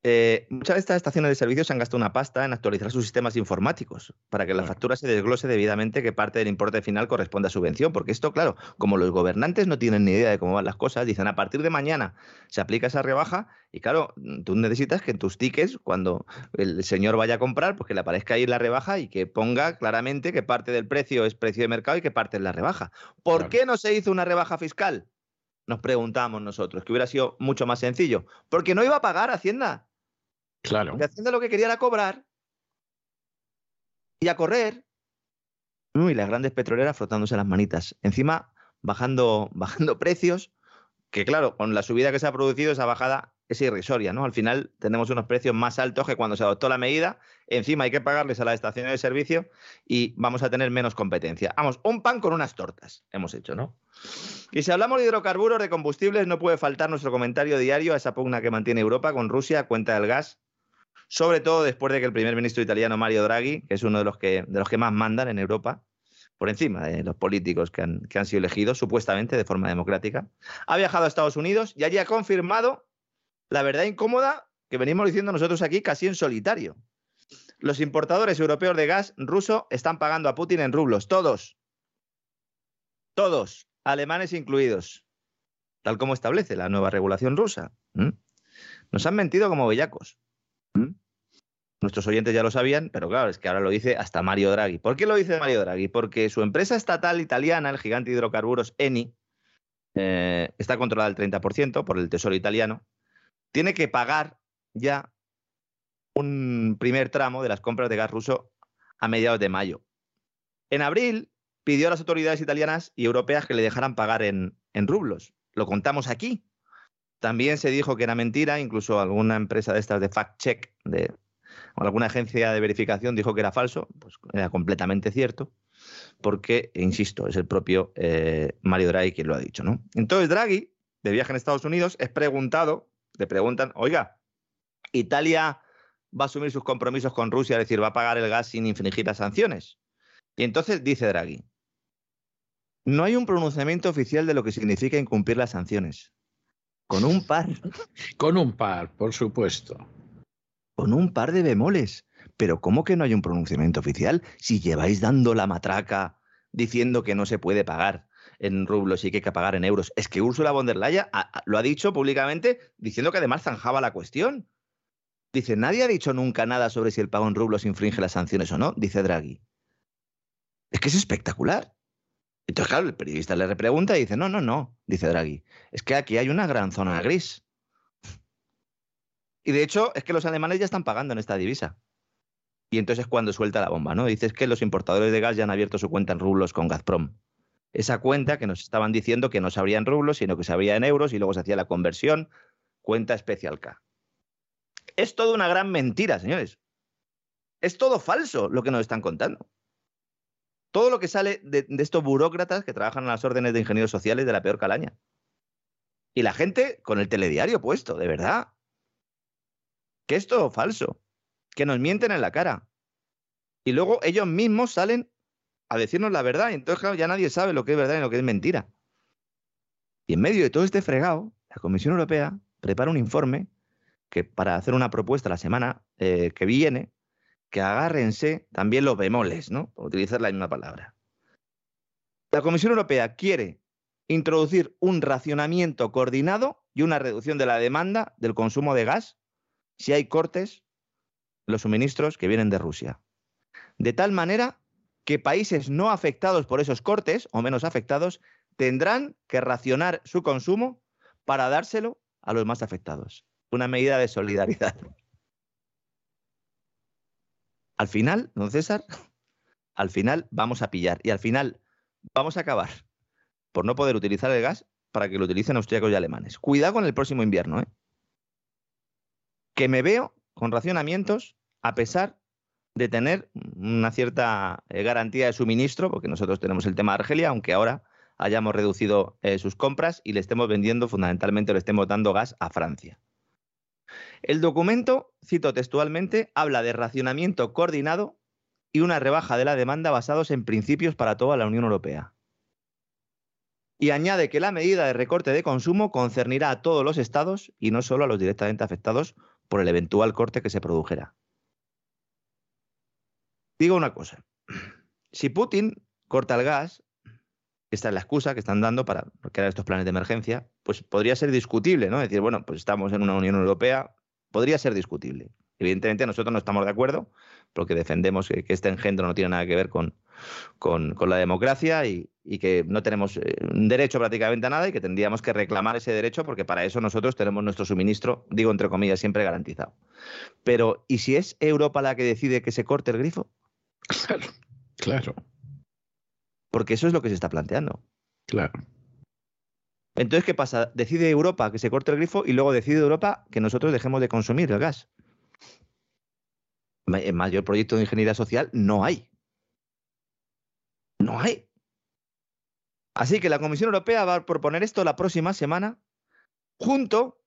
Eh, muchas de estas estaciones de servicio se han gastado una pasta en actualizar sus sistemas informáticos para que la factura se desglose debidamente que parte del importe final corresponde a subvención. Porque esto, claro, como los gobernantes no tienen ni idea de cómo van las cosas, dicen a partir de mañana se aplica esa rebaja y claro, tú necesitas que en tus tickets, cuando el señor vaya a comprar, pues que le aparezca ahí la rebaja y que ponga claramente que parte del precio es precio de mercado y que parte es la rebaja. ¿Por qué no se hizo una rebaja fiscal? Nos preguntamos nosotros, que hubiera sido mucho más sencillo. Porque no iba a pagar Hacienda. Claro. Porque Hacienda lo que quería era cobrar y a correr. Y las grandes petroleras frotándose las manitas. Encima, bajando, bajando precios, que claro, con la subida que se ha producido, esa bajada es irrisoria, ¿no? Al final tenemos unos precios más altos que cuando se adoptó la medida. Encima hay que pagarles a las estaciones de servicio y vamos a tener menos competencia. Vamos, un pan con unas tortas hemos hecho, ¿no? Y si hablamos de hidrocarburos, de combustibles, no puede faltar nuestro comentario diario a esa pugna que mantiene Europa con Rusia a cuenta del gas sobre todo después de que el primer ministro italiano Mario Draghi, que es uno de los que, de los que más mandan en Europa, por encima de los políticos que han, que han sido elegidos supuestamente de forma democrática, ha viajado a Estados Unidos y allí ha confirmado la verdad incómoda que venimos diciendo nosotros aquí casi en solitario. Los importadores europeos de gas ruso están pagando a Putin en rublos, todos. Todos, alemanes incluidos, tal como establece la nueva regulación rusa. Nos han mentido como bellacos. Nuestros oyentes ya lo sabían, pero claro, es que ahora lo dice hasta Mario Draghi. ¿Por qué lo dice Mario Draghi? Porque su empresa estatal italiana, el gigante de hidrocarburos Eni, eh, está controlada al 30% por el Tesoro italiano, tiene que pagar ya un primer tramo de las compras de gas ruso a mediados de mayo. En abril pidió a las autoridades italianas y europeas que le dejaran pagar en, en rublos. Lo contamos aquí. También se dijo que era mentira, incluso alguna empresa de estas de fact-check de alguna agencia de verificación dijo que era falso, pues era completamente cierto, porque, insisto, es el propio eh, Mario Draghi quien lo ha dicho, ¿no? Entonces Draghi, de viaje en Estados Unidos, es preguntado, le preguntan, oiga, Italia va a asumir sus compromisos con Rusia, es decir, va a pagar el gas sin infringir las sanciones. Y entonces dice Draghi, no hay un pronunciamiento oficial de lo que significa incumplir las sanciones. Con un par. Con un par, por supuesto con un par de bemoles. Pero ¿cómo que no hay un pronunciamiento oficial si lleváis dando la matraca diciendo que no se puede pagar en rublos y que hay que pagar en euros? Es que Ursula von der Leyen lo ha dicho públicamente diciendo que además zanjaba la cuestión. Dice, nadie ha dicho nunca nada sobre si el pago en rublos infringe las sanciones o no, dice Draghi. Es que es espectacular. Entonces, claro, el periodista le repregunta y dice, no, no, no, dice Draghi. Es que aquí hay una gran zona gris. Y de hecho, es que los alemanes ya están pagando en esta divisa. Y entonces es cuando suelta la bomba, ¿no? Dices que los importadores de gas ya han abierto su cuenta en rublos con Gazprom. Esa cuenta que nos estaban diciendo que no se abría en rublos, sino que se abría en euros y luego se hacía la conversión, cuenta especial K. Es toda una gran mentira, señores. Es todo falso lo que nos están contando. Todo lo que sale de, de estos burócratas que trabajan en las órdenes de ingenieros sociales de la peor calaña. Y la gente con el telediario puesto, de verdad que es todo falso, que nos mienten en la cara. Y luego ellos mismos salen a decirnos la verdad. Entonces, ya nadie sabe lo que es verdad y lo que es mentira. Y en medio de todo este fregado, la Comisión Europea prepara un informe que para hacer una propuesta la semana eh, que viene, que agárrense también los bemoles, ¿no? Por utilizar la misma palabra. La Comisión Europea quiere introducir un racionamiento coordinado y una reducción de la demanda del consumo de gas si hay cortes los suministros que vienen de Rusia. De tal manera que países no afectados por esos cortes o menos afectados tendrán que racionar su consumo para dárselo a los más afectados. Una medida de solidaridad. Al final, don César, al final vamos a pillar y al final vamos a acabar por no poder utilizar el gas para que lo utilicen austríacos y alemanes. Cuidado con el próximo invierno, ¿eh? Que me veo con racionamientos a pesar de tener una cierta eh, garantía de suministro, porque nosotros tenemos el tema de Argelia, aunque ahora hayamos reducido eh, sus compras y le estemos vendiendo, fundamentalmente le estemos dando gas a Francia. El documento, cito textualmente, habla de racionamiento coordinado y una rebaja de la demanda basados en principios para toda la Unión Europea. Y añade que la medida de recorte de consumo concernirá a todos los estados y no solo a los directamente afectados por el eventual corte que se produjera. Digo una cosa, si Putin corta el gas, esta es la excusa que están dando para crear estos planes de emergencia, pues podría ser discutible, ¿no? Decir, bueno, pues estamos en una Unión Europea, podría ser discutible. Evidentemente nosotros no estamos de acuerdo porque defendemos que, este engendro no tiene nada que ver con, con, la democracia y, que no tenemos eh, derecho prácticamente a nada y que tendríamos que reclamar ese derecho porque para eso nosotros tenemos nuestro suministro, digo entre comillas, siempre garantizado. Pero, ¿y si es Europa la que decide que se corte el grifo? Claro, claro. Porque eso es lo que se está planteando. Claro. Entonces, ¿qué pasa? Decide Europa que se corte el grifo y luego decide Europa que nosotros dejemos de consumir el gas. El mayor proyecto de ingeniería social no hay. No hay. Así que la Comisión Europea va a proponer esto la próxima semana. Junto,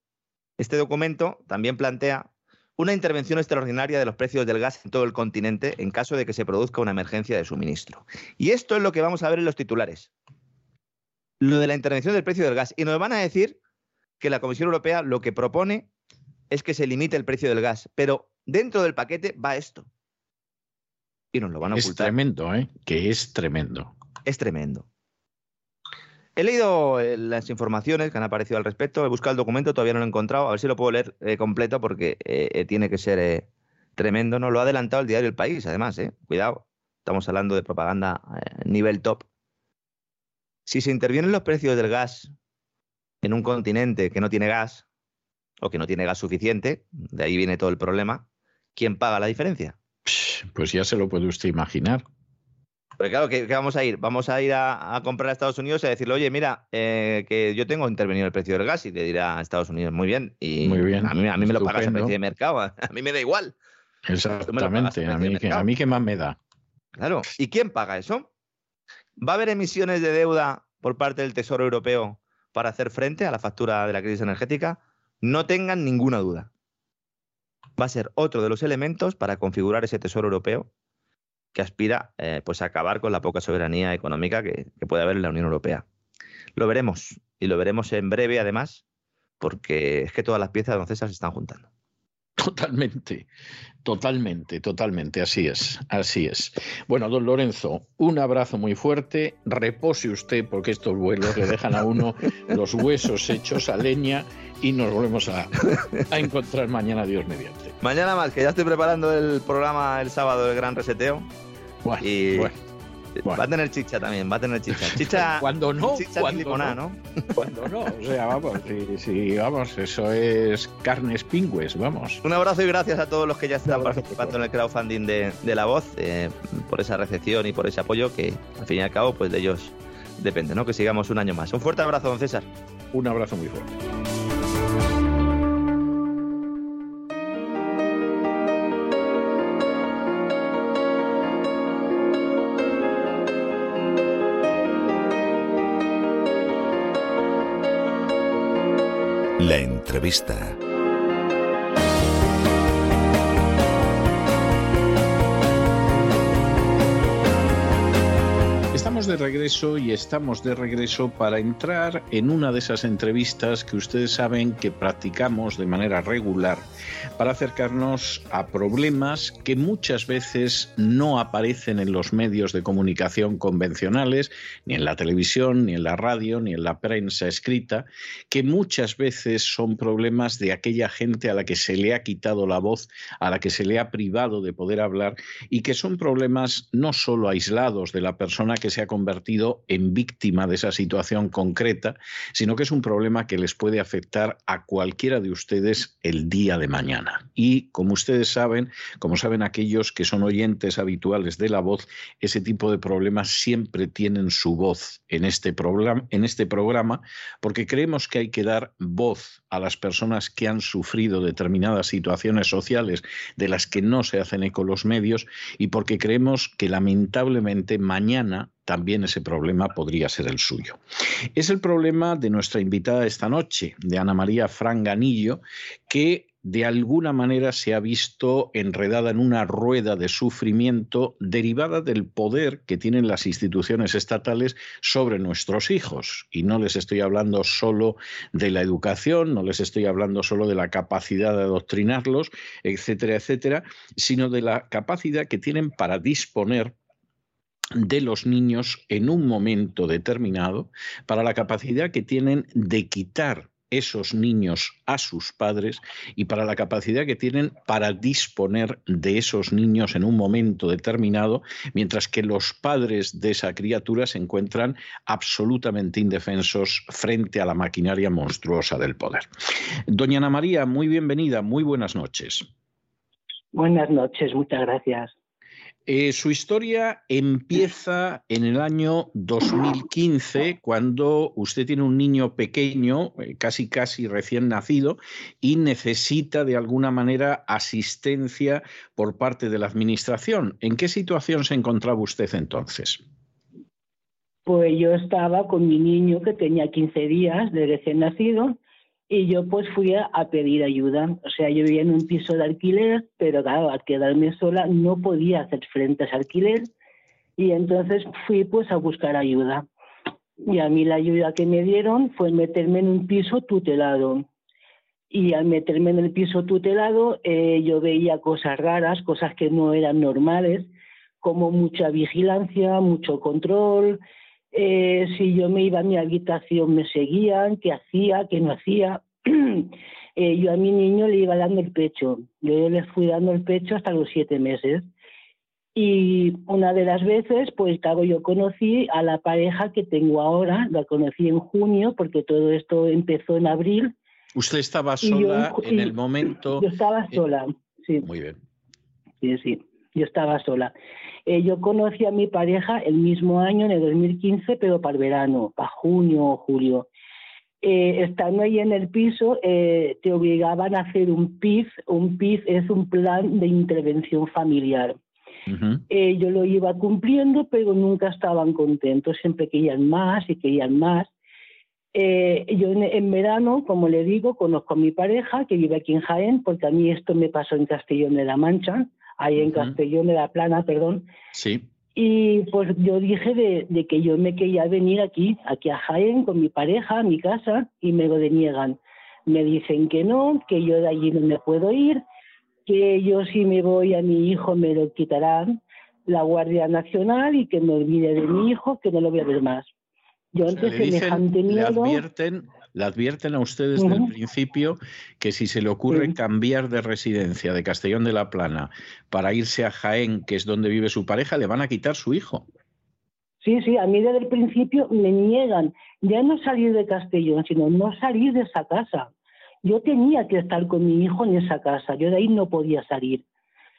este documento también plantea una intervención extraordinaria de los precios del gas en todo el continente en caso de que se produzca una emergencia de suministro. Y esto es lo que vamos a ver en los titulares. Lo de la intervención del precio del gas. Y nos van a decir que la Comisión Europea lo que propone es que se limite el precio del gas. Pero dentro del paquete va esto. Y nos lo van a ocultar. Es tremendo, ¿eh? Que es tremendo. Es tremendo. He leído eh, las informaciones que han aparecido al respecto, he buscado el documento, todavía no lo he encontrado, a ver si lo puedo leer eh, completo porque eh, tiene que ser tremendo. No lo ha adelantado el diario El País, además, cuidado, estamos hablando de propaganda nivel top. Si se intervienen los precios del gas en un continente que no tiene gas o que no tiene gas suficiente, de ahí viene todo el problema, ¿quién paga la diferencia? Pues ya se lo puede usted imaginar. Porque claro, ¿qué, vamos a ir? Vamos a ir a, comprar a Estados Unidos y a decirle, oye, mira, eh, que yo tengo intervenido el precio del gas y le dirá a Estados Unidos, muy bien. Y muy bien. A mí, a mí me lo pagas a precio de mercado, a mí me da igual. Exactamente, a, mí, a mí qué más me da. Claro, ¿y quién paga eso? ¿Va a haber emisiones de deuda por parte del Tesoro Europeo para hacer frente a la factura de la crisis energética? No tengan ninguna duda. Va a ser otro de los elementos para configurar ese Tesoro Europeo que aspira eh, pues a acabar con la poca soberanía económica que, puede haber en la Unión Europea. Lo veremos, y lo veremos en breve además, porque es que todas las piezas Don se están juntando. Totalmente, totalmente, totalmente, así es, así es. Bueno, don Lorenzo, un abrazo muy fuerte, repose usted porque estos vuelos le dejan a uno los huesos hechos a leña y nos volvemos a, a encontrar mañana, Dios mediante. Mañana más, que ya estoy preparando el programa el sábado, el gran reseteo y Va a tener chicha también, va a tener chicha. Chicha. cuando no, chicha cuando no, ¿no? Cuando no, o sea, vamos, sí, vamos, eso es carnes pingües, vamos. Un abrazo y gracias a todos los que ya están participando en el crowdfunding de, La Voz, eh, por esa recepción y por ese apoyo que, al fin y al cabo, pues de ellos depende, ¿no? Que sigamos un año más. Un fuerte abrazo, don César. Un abrazo muy fuerte. La De regreso y estamos de regreso para entrar en una de esas entrevistas que ustedes saben que practicamos de manera regular para acercarnos a problemas que muchas veces no aparecen en los medios de comunicación convencionales, ni en la televisión, ni en la radio, ni en la prensa escrita, que muchas veces son problemas de aquella gente a la que se le ha quitado la voz, a la que se le ha privado de poder hablar y que son problemas no solo aislados de la persona que se ha convertido en víctima de esa situación concreta, sino que es un problema que les puede afectar a cualquiera de ustedes el día de mañana. Y como ustedes saben, como saben aquellos que son oyentes habituales de la voz, ese tipo de problemas siempre tienen su voz en este este programa porque creemos que hay que dar voz a las personas que han sufrido determinadas situaciones sociales de las que no se hacen eco los medios y porque creemos que lamentablemente mañana también ese problema podría ser el suyo. Es el problema de nuestra invitada esta noche, de Ana María Franganillo, que de alguna manera se ha visto enredada en una rueda de sufrimiento derivada del poder que tienen las instituciones estatales sobre nuestros hijos. Y no les estoy hablando solo de la educación, no les estoy hablando solo de la capacidad de adoctrinarlos, etcétera, etcétera, sino de la capacidad que tienen para disponer de los niños en un momento determinado, para la capacidad que tienen de quitar esos niños a sus padres y para la capacidad que tienen para disponer de esos niños en un momento determinado, mientras que los padres de esa criatura se encuentran absolutamente indefensos frente a la maquinaria monstruosa del poder. Doña Ana María, muy bienvenida, muy buenas noches. Buenas noches, muchas gracias. Eh, su historia empieza en el año 2015, cuando usted tiene un niño pequeño, eh, casi casi recién nacido, y necesita de alguna manera asistencia por parte de la Administración. ¿En qué situación se encontraba usted entonces? Pues yo estaba con mi niño que tenía 15 días de recién nacido y yo pues fui a, pedir ayuda. O sea, yo vivía en un piso de alquiler, pero claro, al quedarme sola no podía hacer frente a ese alquiler y entonces fui pues a buscar ayuda. Y a mí la ayuda que me dieron fue meterme en un piso tutelado. Y al meterme en el piso tutelado eh, yo veía cosas raras, cosas que no eran normales, como mucha vigilancia, mucho control, eh, si yo me iba a mi habitación me seguían, qué hacía, qué no hacía. Eh, yo a mi niño le iba dando el pecho, yo le fui dando el pecho hasta los siete meses. Y una de las veces, pues claro, yo conocí a la pareja que tengo ahora, la conocí en junio, porque todo esto empezó en abril. ¿Usted estaba sola en el momento? Yo estaba sola, sí. Muy bien. Sí, sí, yo estaba sola. Eh, yo conocí a mi pareja el mismo año, en el 2015, pero para el verano, para junio o julio. Eh, estando ahí en el piso, eh, te obligaban a hacer un PIF. Un PIF es un plan de intervención familiar. yo lo iba cumpliendo, pero nunca estaban contentos, siempre querían más y querían más. yo en, verano, como le digo, conozco a mi pareja que vive aquí en Jaén, porque a mí esto me pasó en Castellón de la Mancha ahí en Castellón de la Plana, perdón. Sí. Y pues yo dije de, que yo me quería venir aquí, aquí a Jaén con mi pareja, a mi casa, y me lo deniegan. Me dicen que no, que yo de allí no me puedo ir, que yo si me voy a mi hijo me lo quitarán la Guardia Nacional y que me olvide de mi hijo, que no lo voy a ver más. Yo antes semejante miedo... Le advierten, le advierten a ustedes desde el principio que si se le ocurre cambiar de residencia de Castellón de la Plana para irse a Jaén, que es donde vive su pareja, le van a quitar su hijo. Sí, sí, a mí desde el principio me niegan ya no salir de Castellón, sino no salir de esa casa. Yo tenía que estar con mi hijo en esa casa, yo de ahí no podía salir.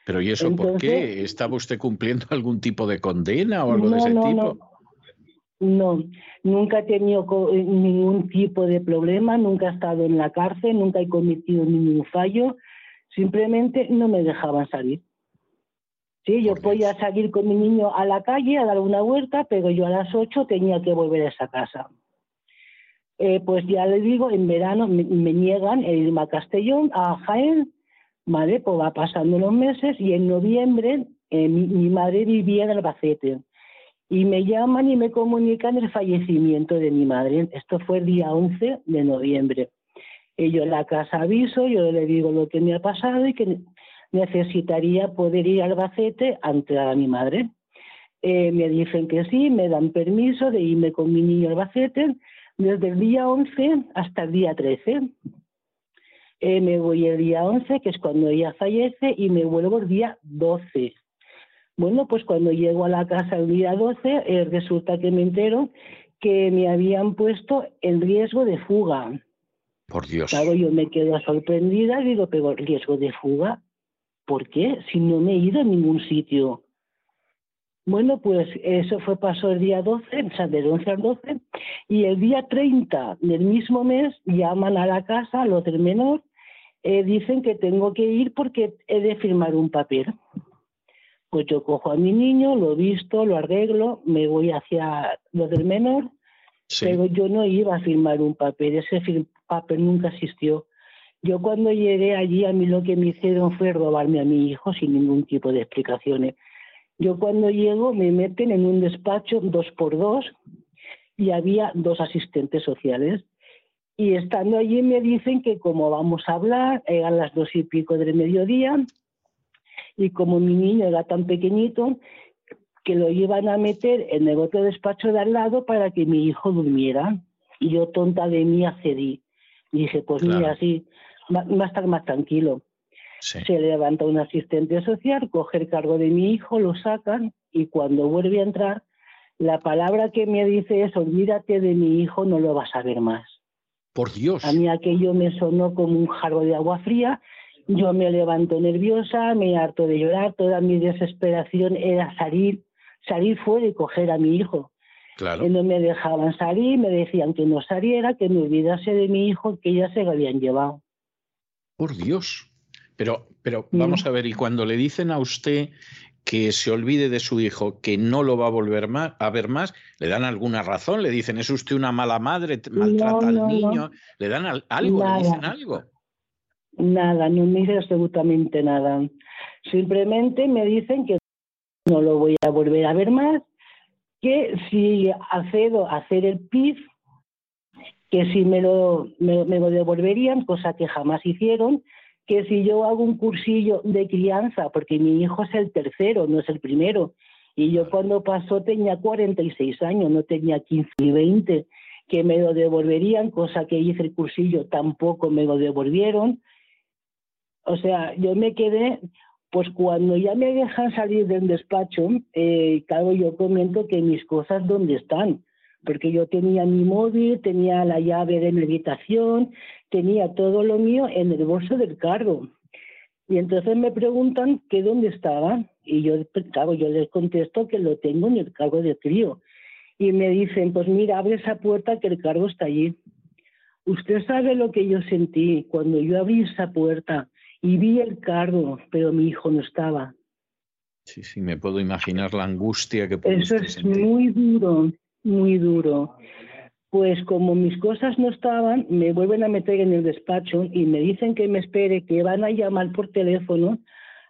Pero ¿y eso por qué? ¿Estaba usted cumpliendo algún tipo de condena o algo de ese tipo? No, nunca he tenido eh, ningún tipo de problema, nunca he estado en la cárcel, nunca he cometido ningún fallo, simplemente no me dejaban salir. Sí, yo podía salir con mi niño a la calle a dar una vuelta, pero yo a las 8 tenía que volver a esa casa. Eh, pues ya le digo, en verano me, niegan el irme a Castellón, a Jaén, ¿vale? Pues va pasando los meses y en noviembre eh, mi, mi, madre vivía en Albacete y me llaman y me comunican el fallecimiento de mi madre. Esto fue el día 11 de noviembre. Y yo en la casa aviso, yo le digo lo que me ha pasado y que necesitaría poder ir al Albacete ante a mi madre. Eh, me dicen que sí, me dan permiso de irme con mi niño al Albacete desde el día 11 hasta el día 13. Eh, me voy el día 11, que es cuando ella fallece, y me vuelvo el día 12. Bueno, pues cuando llego a la casa el día 12, eh, resulta que me entero que me habían puesto en riesgo de fuga. Por Dios. Claro, yo me quedo sorprendida y digo, pero riesgo de fuga, ¿por qué? Si no me he ido a ningún sitio. Bueno, pues eso fue pasó el día 12, o sea, del 11 al 12, y el día 30 del mismo mes llaman a la casa, los del menor, eh, dicen que tengo que ir porque he de firmar un papel. Pues yo cojo a mi niño, lo visto, lo arreglo, me voy hacia lo del menor, pero yo no iba a firmar un papel, ese papel nunca existió. Yo cuando llegué allí, a mí lo que me hicieron fue robarme a mi hijo sin ningún tipo de explicaciones. Yo cuando llego me meten en un despacho dos por dos y había dos asistentes sociales. Y estando allí me dicen que como vamos a hablar, eran las dos y pico del mediodía, y como mi niño era tan pequeñito, que lo iban a meter en el otro despacho de al lado para que mi hijo durmiera. Y yo, tonta de mí, accedí. Y dije, pues mira, sí, va, a estar más tranquilo. Se levanta un asistente social, coge el cargo de mi hijo, lo sacan y cuando vuelve a entrar, la palabra que me dice es, olvídate de mi hijo, no lo vas a ver más. Por Dios. A mí aquello me sonó como un jarro de agua fría yo me levanto nerviosa, me harto de llorar, toda mi desesperación era salir, salir fuera y coger a mi hijo. Claro. no me dejaban salir, me decían que no saliera, que me olvidase de mi hijo, que ya se lo habían llevado. Por Dios. Pero, pero mm. vamos a ver, y cuando le dicen a usted que se olvide de su hijo, que no lo va a volver a ver más, ¿le dan alguna razón? ¿Le dicen, es usted una mala madre, maltrata al niño? ¿Le dan algo? ¿Le dicen algo? Nada, no me dice absolutamente nada. Simplemente me dicen que no lo voy a volver a ver más, que si accedo a hacer el PIF, que si me lo, me, lo devolverían, cosa que jamás hicieron, que si yo hago un cursillo de crianza, porque mi hijo es el tercero, no es el primero, y yo cuando pasó tenía 46 años, no tenía 15 ni 20, que me lo devolverían, cosa que hice el cursillo, tampoco me lo devolvieron, o sea, yo me quedé, pues cuando ya me dejan salir del despacho, eh, claro, yo comento que mis cosas dónde están, porque yo tenía mi móvil, tenía la llave de mi habitación, tenía todo lo mío en el bolso del carro. Y entonces me preguntan que dónde estaba, y yo, claro, yo les contesto que lo tengo en el cargo de trío. Y me dicen, pues mira, abre esa puerta que el cargo está allí. Usted sabe lo que yo sentí cuando yo abrí esa puerta y vi el cargo, pero mi hijo no estaba. Sí, sí, me puedo imaginar la angustia que Eso es muy duro, muy duro. Pues como mis cosas no estaban, me vuelven a meter en el despacho y me dicen que me espere, que van a llamar por teléfono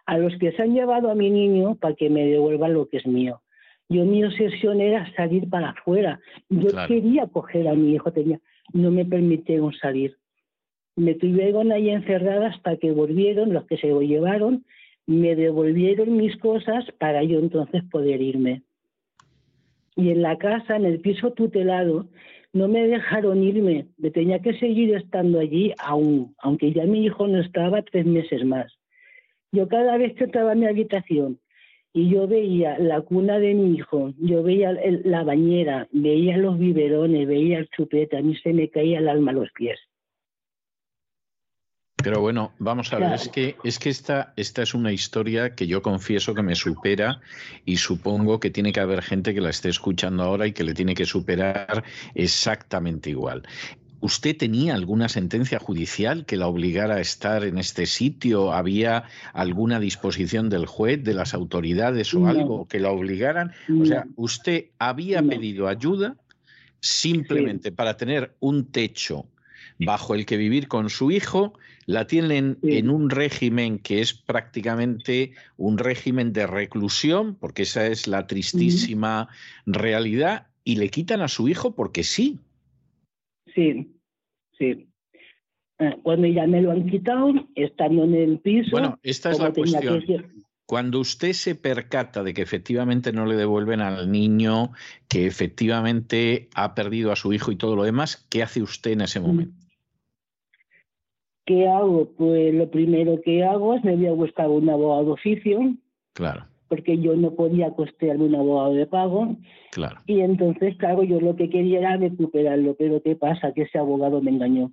a los que se han llevado a mi niño para que me devuelvan lo que es mío. Yo mi obsesión era salir para afuera. Yo quería coger a mi hijo, tenía, no me permitieron salir. Me tuvieron ahí encerrada hasta que volvieron, los que se lo llevaron, me devolvieron mis cosas para yo entonces poder irme. Y en la casa, en el piso tutelado, no me dejaron irme, me tenía que seguir estando allí aún, aunque ya mi hijo no estaba tres meses más. Yo cada vez que estaba en mi habitación y yo veía la cuna de mi hijo, yo veía la bañera, veía los biberones, veía el chupete, a mí se me caía el alma a los pies. Pero bueno, vamos a ver, es que, es que esta, esta es una historia que yo confieso que me supera y supongo que tiene que haber gente que la esté escuchando ahora y que le tiene que superar exactamente igual. ¿Usted tenía alguna sentencia judicial que la obligara a estar en este sitio? ¿Había alguna disposición del juez, de las autoridades o algo que la obligaran? O sea, ¿usted había pedido ayuda simplemente para tener un techo bajo el que vivir con su hijo, la tienen en un régimen que es prácticamente un régimen de reclusión, porque esa es la tristísima realidad, y le quitan a su hijo porque sí. Sí, sí. Eh, cuando ya me lo han quitado, estando en el piso. Bueno, esta es la cuestión. Cuando usted se percata de que efectivamente no le devuelven al niño, que efectivamente ha perdido a su hijo y todo lo demás, ¿qué hace usted en ese momento? ¿Qué hago? Pues lo primero que hago es me voy a buscar un abogado de oficio. Claro. Porque yo no podía costearme un abogado de pago. Claro. Y entonces, claro, yo lo que quería era recuperarlo. Pero ¿qué pasa? Que ese abogado me engañó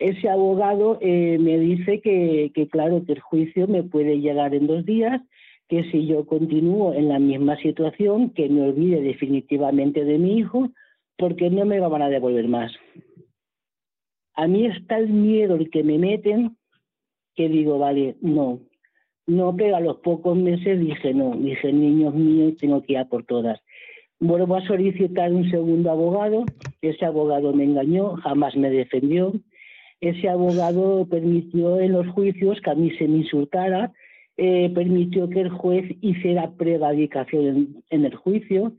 ese abogado eh, me dice que, que, claro, que el juicio me puede llegar en dos días, que si yo continúo en la misma situación, que me olvide definitivamente de mi hijo, porque no me van a devolver más. A mí está el miedo el que me meten, que digo, vale, no, no, pero a los pocos meses dije, no, dije, niños míos, tengo que ir a por todas. Vuelvo a solicitar un segundo abogado, ese abogado me engañó, jamás me defendió, ese abogado permitió en los juicios que a mí se me insultara, eh, permitió que el juez hiciera prevaricación en, el juicio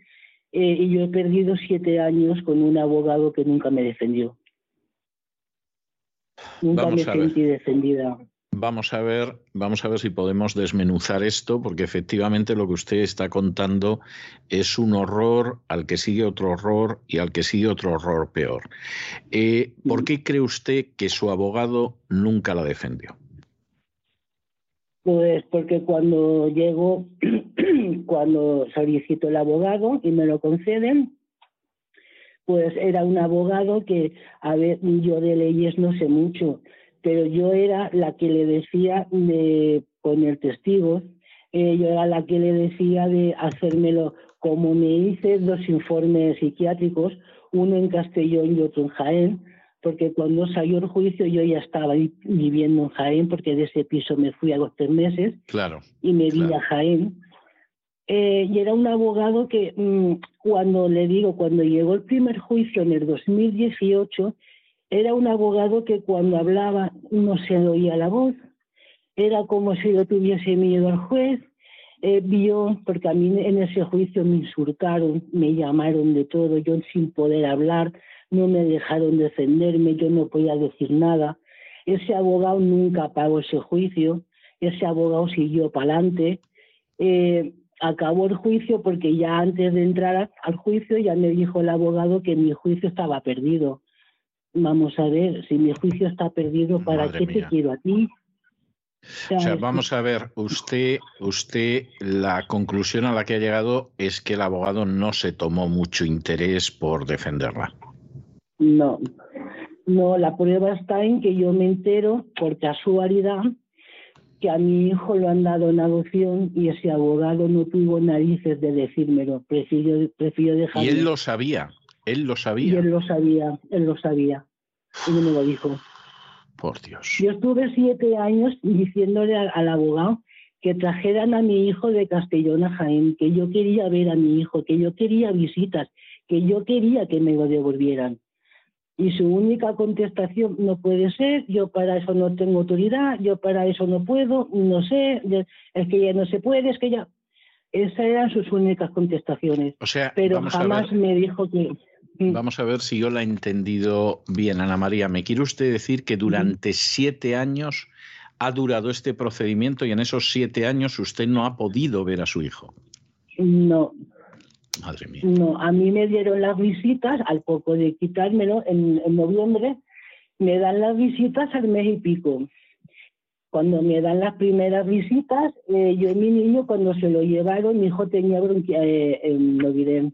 eh, y yo he perdido siete años con un abogado que nunca me defendió. Nunca me sentí defendida. Vamos a ver, vamos a ver si podemos desmenuzar esto, porque efectivamente lo que usted está contando es un horror al que sigue otro horror y al que sigue otro horror peor. Eh, ¿Por qué cree usted que su abogado nunca la defendió? Pues porque cuando llego, cuando solicito el abogado y me lo conceden, pues era un abogado que, a ver, yo de leyes no sé mucho, pero yo era la que le decía de poner testigos, eh, yo era la que le decía de hacérmelo, como me hice dos informes psiquiátricos, uno en Castellón y otro en Jaén, porque cuando salió el juicio yo ya estaba viviendo en Jaén, porque de ese piso me fui a los tres meses claro, y me vi a Jaén. Eh, y era un abogado que mm, cuando le digo, cuando llegó el primer juicio en el 2018, era un abogado que cuando hablaba no se le oía la voz, era como si yo tuviese miedo al juez, eh, vio, porque a mí en ese juicio me insultaron, me llamaron de todo, yo sin poder hablar, no me dejaron defenderme, yo no podía decir nada. Ese abogado nunca pagó ese juicio, ese abogado siguió para adelante. Eh, acabó el juicio porque ya antes de entrar al juicio ya me dijo el abogado que mi juicio estaba perdido vamos a ver, si mi juicio está perdido, ¿para qué te quiero a ti? O sea, vamos a ver, usted, usted, la conclusión a la que ha llegado es que el abogado no se tomó mucho interés por defenderla. No, no, la prueba está en que yo me entero por casualidad que a mi hijo lo han dado en adopción y ese abogado no tuvo narices de decírmelo, prefiero, prefiero dejarlo. Y él lo sabía. Él lo sabía. Y él lo sabía, él lo sabía. Y no me lo dijo. Por Dios. Yo estuve siete años diciéndole al, abogado que trajeran a mi hijo de Castellón a Jaén, que yo quería ver a mi hijo, que yo quería visitas, que yo quería que me lo devolvieran. Y su única contestación, no puede ser, yo para eso no tengo autoridad, yo para eso no puedo, no sé, es que ya no se puede, es que ya... Esas eran sus únicas contestaciones. O sea, pero jamás me dijo que... Vamos a ver si yo la he entendido bien, Ana María. ¿Me quiere usted decir que durante siete años ha durado este procedimiento y en esos siete años usted no ha podido ver a su hijo? No. Madre mía. No, a mí me dieron las visitas al poco de quitármelo en, noviembre. Me dan las visitas al mes y pico. Cuando me dan las primeras visitas, eh, yo y mi niño, cuando se lo llevaron, mi hijo tenía bronquitis, eh, lo diré,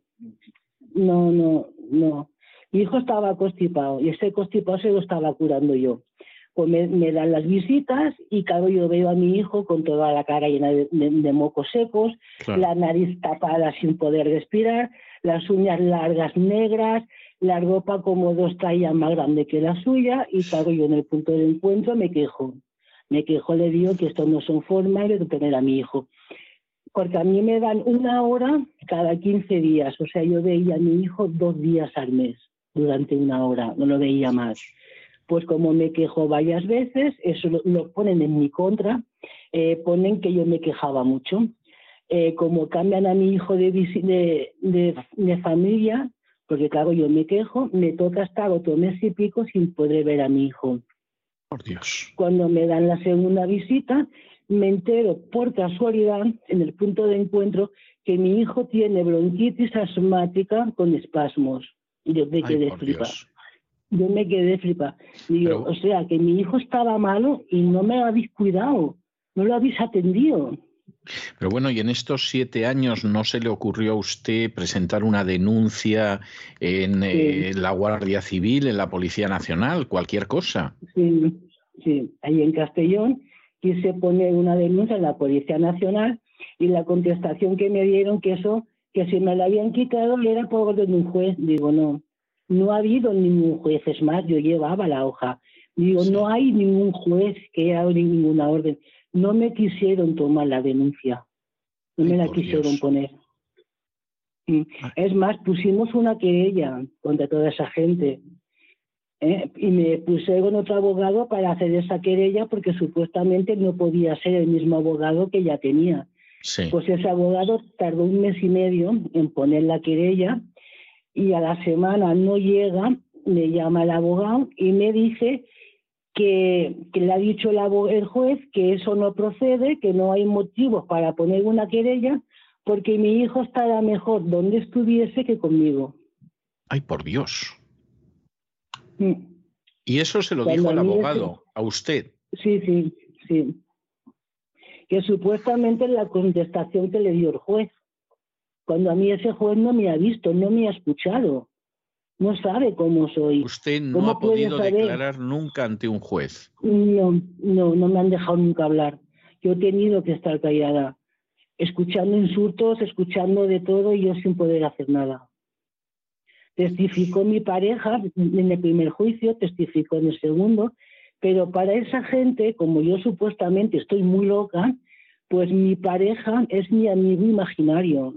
no, no, no. Mi hijo estaba constipado y ese constipado se lo estaba curando yo. Pues me, dan las visitas y claro, yo veo a mi hijo con toda la cara llena de, mocos secos, la nariz tapada sin poder respirar, las uñas largas negras, la ropa como dos tallas más grande que la suya y claro, yo en el punto de encuentro me quejo. Me quejo, le digo que esto no son formas de tener a mi hijo porque a mí me dan una hora cada 15 días, o sea, yo veía a mi hijo dos días al mes durante una hora, no lo veía más. Pues como me quejo varias veces, eso lo, ponen en mi contra, eh, ponen que yo me quejaba mucho. Eh, como cambian a mi hijo de, de, de, familia, porque claro, yo me quejo, me toca estar otro mes y pico sin poder ver a mi hijo. Por Dios. Cuando me dan la segunda visita, me entero por casualidad en el punto de encuentro que mi hijo tiene bronquitis asmática con espasmos. Yo me quedé flipa. Yo me quedé flipa. Digo, o sea, que mi hijo estaba malo y no me habéis cuidado, no lo habéis atendido. Pero bueno, y en estos siete años no se le ocurrió a usted presentar una denuncia en eh, la Guardia Civil, en la Policía Nacional, cualquier cosa. Sí, sí, ahí en Castellón quise poner una denuncia en la Policía Nacional y la contestación que me dieron que eso, que si me la habían quitado era por orden de un juez. Digo, no, no ha habido ningún juez, es más, yo llevaba la hoja. Digo, no hay ningún juez que haya ninguna orden no me quisieron tomar la denuncia, no me la quisieron poner. Ah. Es más, pusimos una querella contra toda esa gente. ¿eh? Y me puse con otro abogado para hacer esa querella porque supuestamente no podía ser el mismo abogado que ya tenía. Pues ese abogado tardó un mes y medio en poner la querella y a la semana no llega, me llama el abogado y me dice que, le ha dicho el, juez que eso no procede, que no hay motivos para poner una querella, porque mi hijo estará mejor donde estuviese que conmigo. Ay, por Dios. Mm. Y eso se lo dijo el abogado, a usted. Sí, sí, sí. Que supuestamente es la contestación que le dio el juez. Cuando a mí ese juez no me ha visto, no me ha escuchado no sabe cómo soy. ¿Usted no ha podido declarar nunca ante un juez? No, no, no me han dejado nunca hablar. Yo he tenido que estar callada, escuchando insultos, escuchando de todo y yo sin poder hacer nada. Testificó mi pareja en el primer juicio, testificó en el segundo, pero para esa gente, como yo supuestamente estoy muy loca, pues mi pareja es mi amigo imaginario.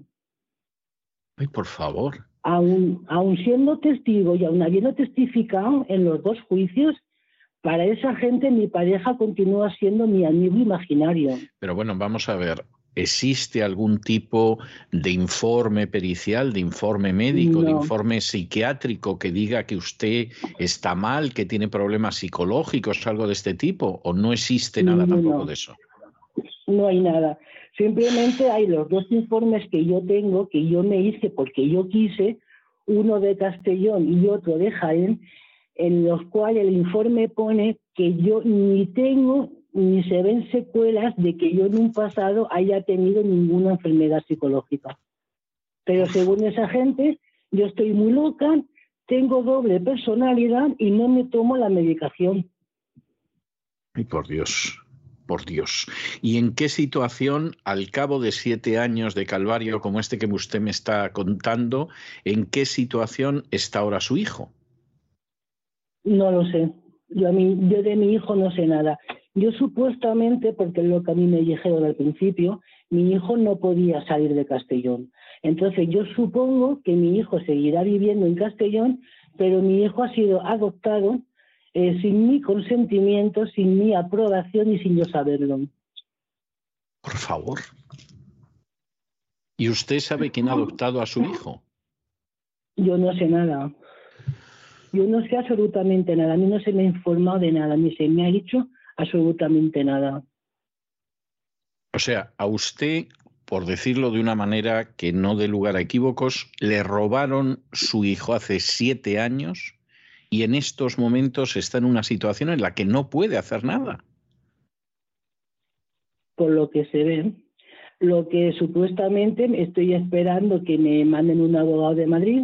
Ay, por favor aún, siendo testigo y aún habiendo testificado en los dos juicios, para esa gente mi pareja continúa siendo mi amigo imaginario. Pero bueno, vamos a ver, ¿existe algún tipo de informe pericial, de informe médico, de informe psiquiátrico que diga que usted está mal, que tiene problemas psicológicos, algo de este tipo? ¿O no existe nada tampoco de eso? No hay nada. Simplemente hay los dos informes que yo tengo, que yo me hice porque yo quise, uno de Castellón y otro de Jaén, en los cuales el informe pone que yo ni tengo ni se ven secuelas de que yo en un pasado haya tenido ninguna enfermedad psicológica. Pero según esa gente, yo estoy muy loca, tengo doble personalidad y no me tomo la medicación. Y por Dios por Dios. ¿Y en qué situación, al cabo de siete años de calvario como este que usted me está contando, en qué situación está ahora su hijo? No lo sé. Yo, a mí, yo de mi hijo no sé nada. Yo supuestamente, porque es lo que a mí me dijeron al principio, mi hijo no podía salir de Castellón. Entonces yo supongo que mi hijo seguirá viviendo en Castellón, pero mi hijo ha sido adoptado eh, sin mi consentimiento, sin mi aprobación y sin yo saberlo. Por favor. ¿Y usted sabe quién ha adoptado a su hijo? Yo no sé nada. Yo no sé absolutamente nada. A mí no se me ha informado de nada, ni se me ha dicho absolutamente nada. O sea, a usted, por decirlo de una manera que no dé lugar a equívocos, le robaron su hijo hace siete años y en estos momentos está en una situación en la que no puede hacer nada. Por lo que se ve, lo que supuestamente estoy esperando que me manden un abogado de Madrid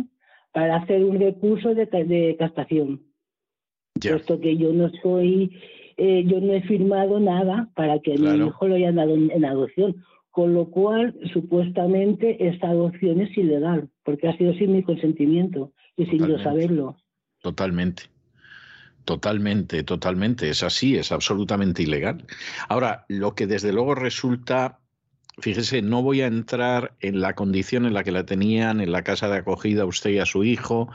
para hacer un recurso de, de castación. Puesto que yo no soy, eh, yo no he firmado nada para que mi hijo lo hayan dado en, adopción. Con lo cual, supuestamente, esta adopción es ilegal, porque ha sido sin mi consentimiento y sin yo saberlo. Totalmente. Totalmente, totalmente. Es así, es absolutamente ilegal. Ahora, lo que desde luego resulta Fíjese, no voy a entrar en la condición en la que la tenían en la casa de acogida usted y a su hijo.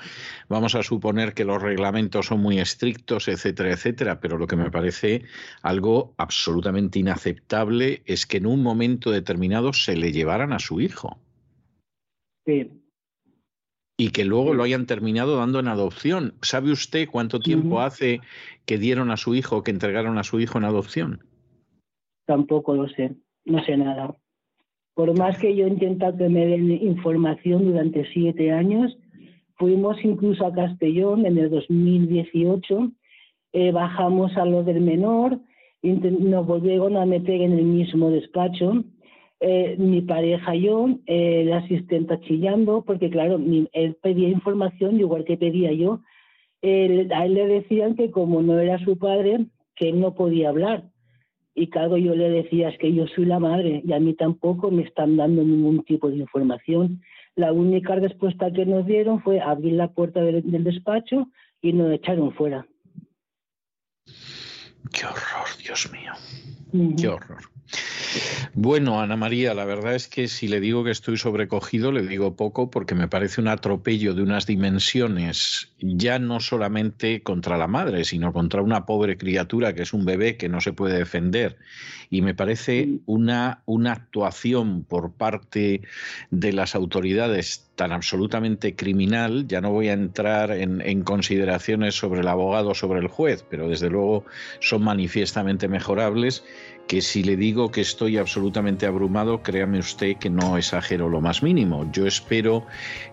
Vamos a suponer que los reglamentos son muy estrictos, etcétera, etcétera. Pero lo que me parece algo absolutamente inaceptable es que en un momento determinado se le llevaran a su hijo. Sí. Y que luego lo hayan terminado dando en adopción. ¿Sabe usted cuánto tiempo hace que dieron a su hijo, que entregaron a su hijo en adopción? Tampoco lo sé, no sé nada. Por más que yo he intentado que me den información durante siete años, fuimos incluso a Castellón en el 2018, eh, bajamos a lo del menor, nos volvieron a meter en el mismo despacho, eh, mi pareja y yo, eh, el asistente chillando, porque claro, él pedía información igual que pedía yo. a él le decían que como no era su padre, que él no podía hablar. Y claro, yo le decía, es que yo soy la madre y a mí tampoco me están dando ningún tipo de información. La única respuesta que nos dieron fue abrir la puerta del, despacho y nos echaron fuera. Qué horror, Dios mío. Qué horror. Bueno, Ana María, la verdad es que si le digo que estoy sobrecogido, le digo poco porque me parece un atropello de unas dimensiones ya no solamente contra la madre, sino contra una pobre criatura que es un bebé que no se puede defender. Y me parece una, una actuación por parte de las autoridades tan absolutamente criminal, ya no voy a entrar en, en, consideraciones sobre el abogado, sobre el juez, pero desde luego son manifiestamente mejorables, que si le digo que estoy absolutamente abrumado, créame usted que no exagero lo más mínimo. Yo espero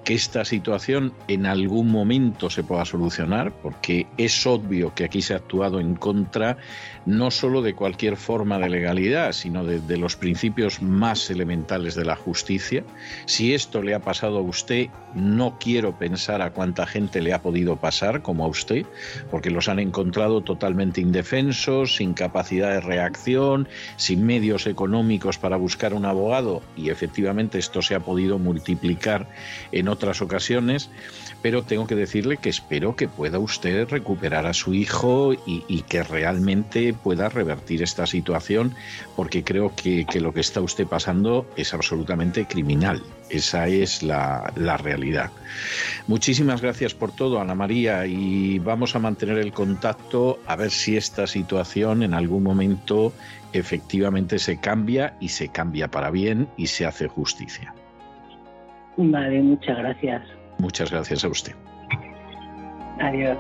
que esta situación en algún momento se pueda solucionar, porque es obvio que aquí se ha actuado en contra no solo de cualquier forma de legalidad, sino de, de los principios más elementales de la justicia. Si esto le ha pasado a usted, no quiero pensar a cuánta gente le ha podido pasar, como a usted, porque los han encontrado totalmente indefensos, sin capacidad de reacción, sin medios económicos para buscar un abogado, y efectivamente esto se ha podido multiplicar en otras ocasiones, pero tengo que decirle que espero que pueda usted recuperar a su hijo y, que realmente pueda revertir esta situación, porque creo que, lo que está usted pasando es absolutamente criminal. Esa es la, realidad. Muchísimas gracias por todo, Ana María, y vamos a mantener el contacto a ver si esta situación en algún momento efectivamente se cambia y se cambia para bien y se hace justicia. Vale, muchas gracias. Muchas gracias a usted. Adiós.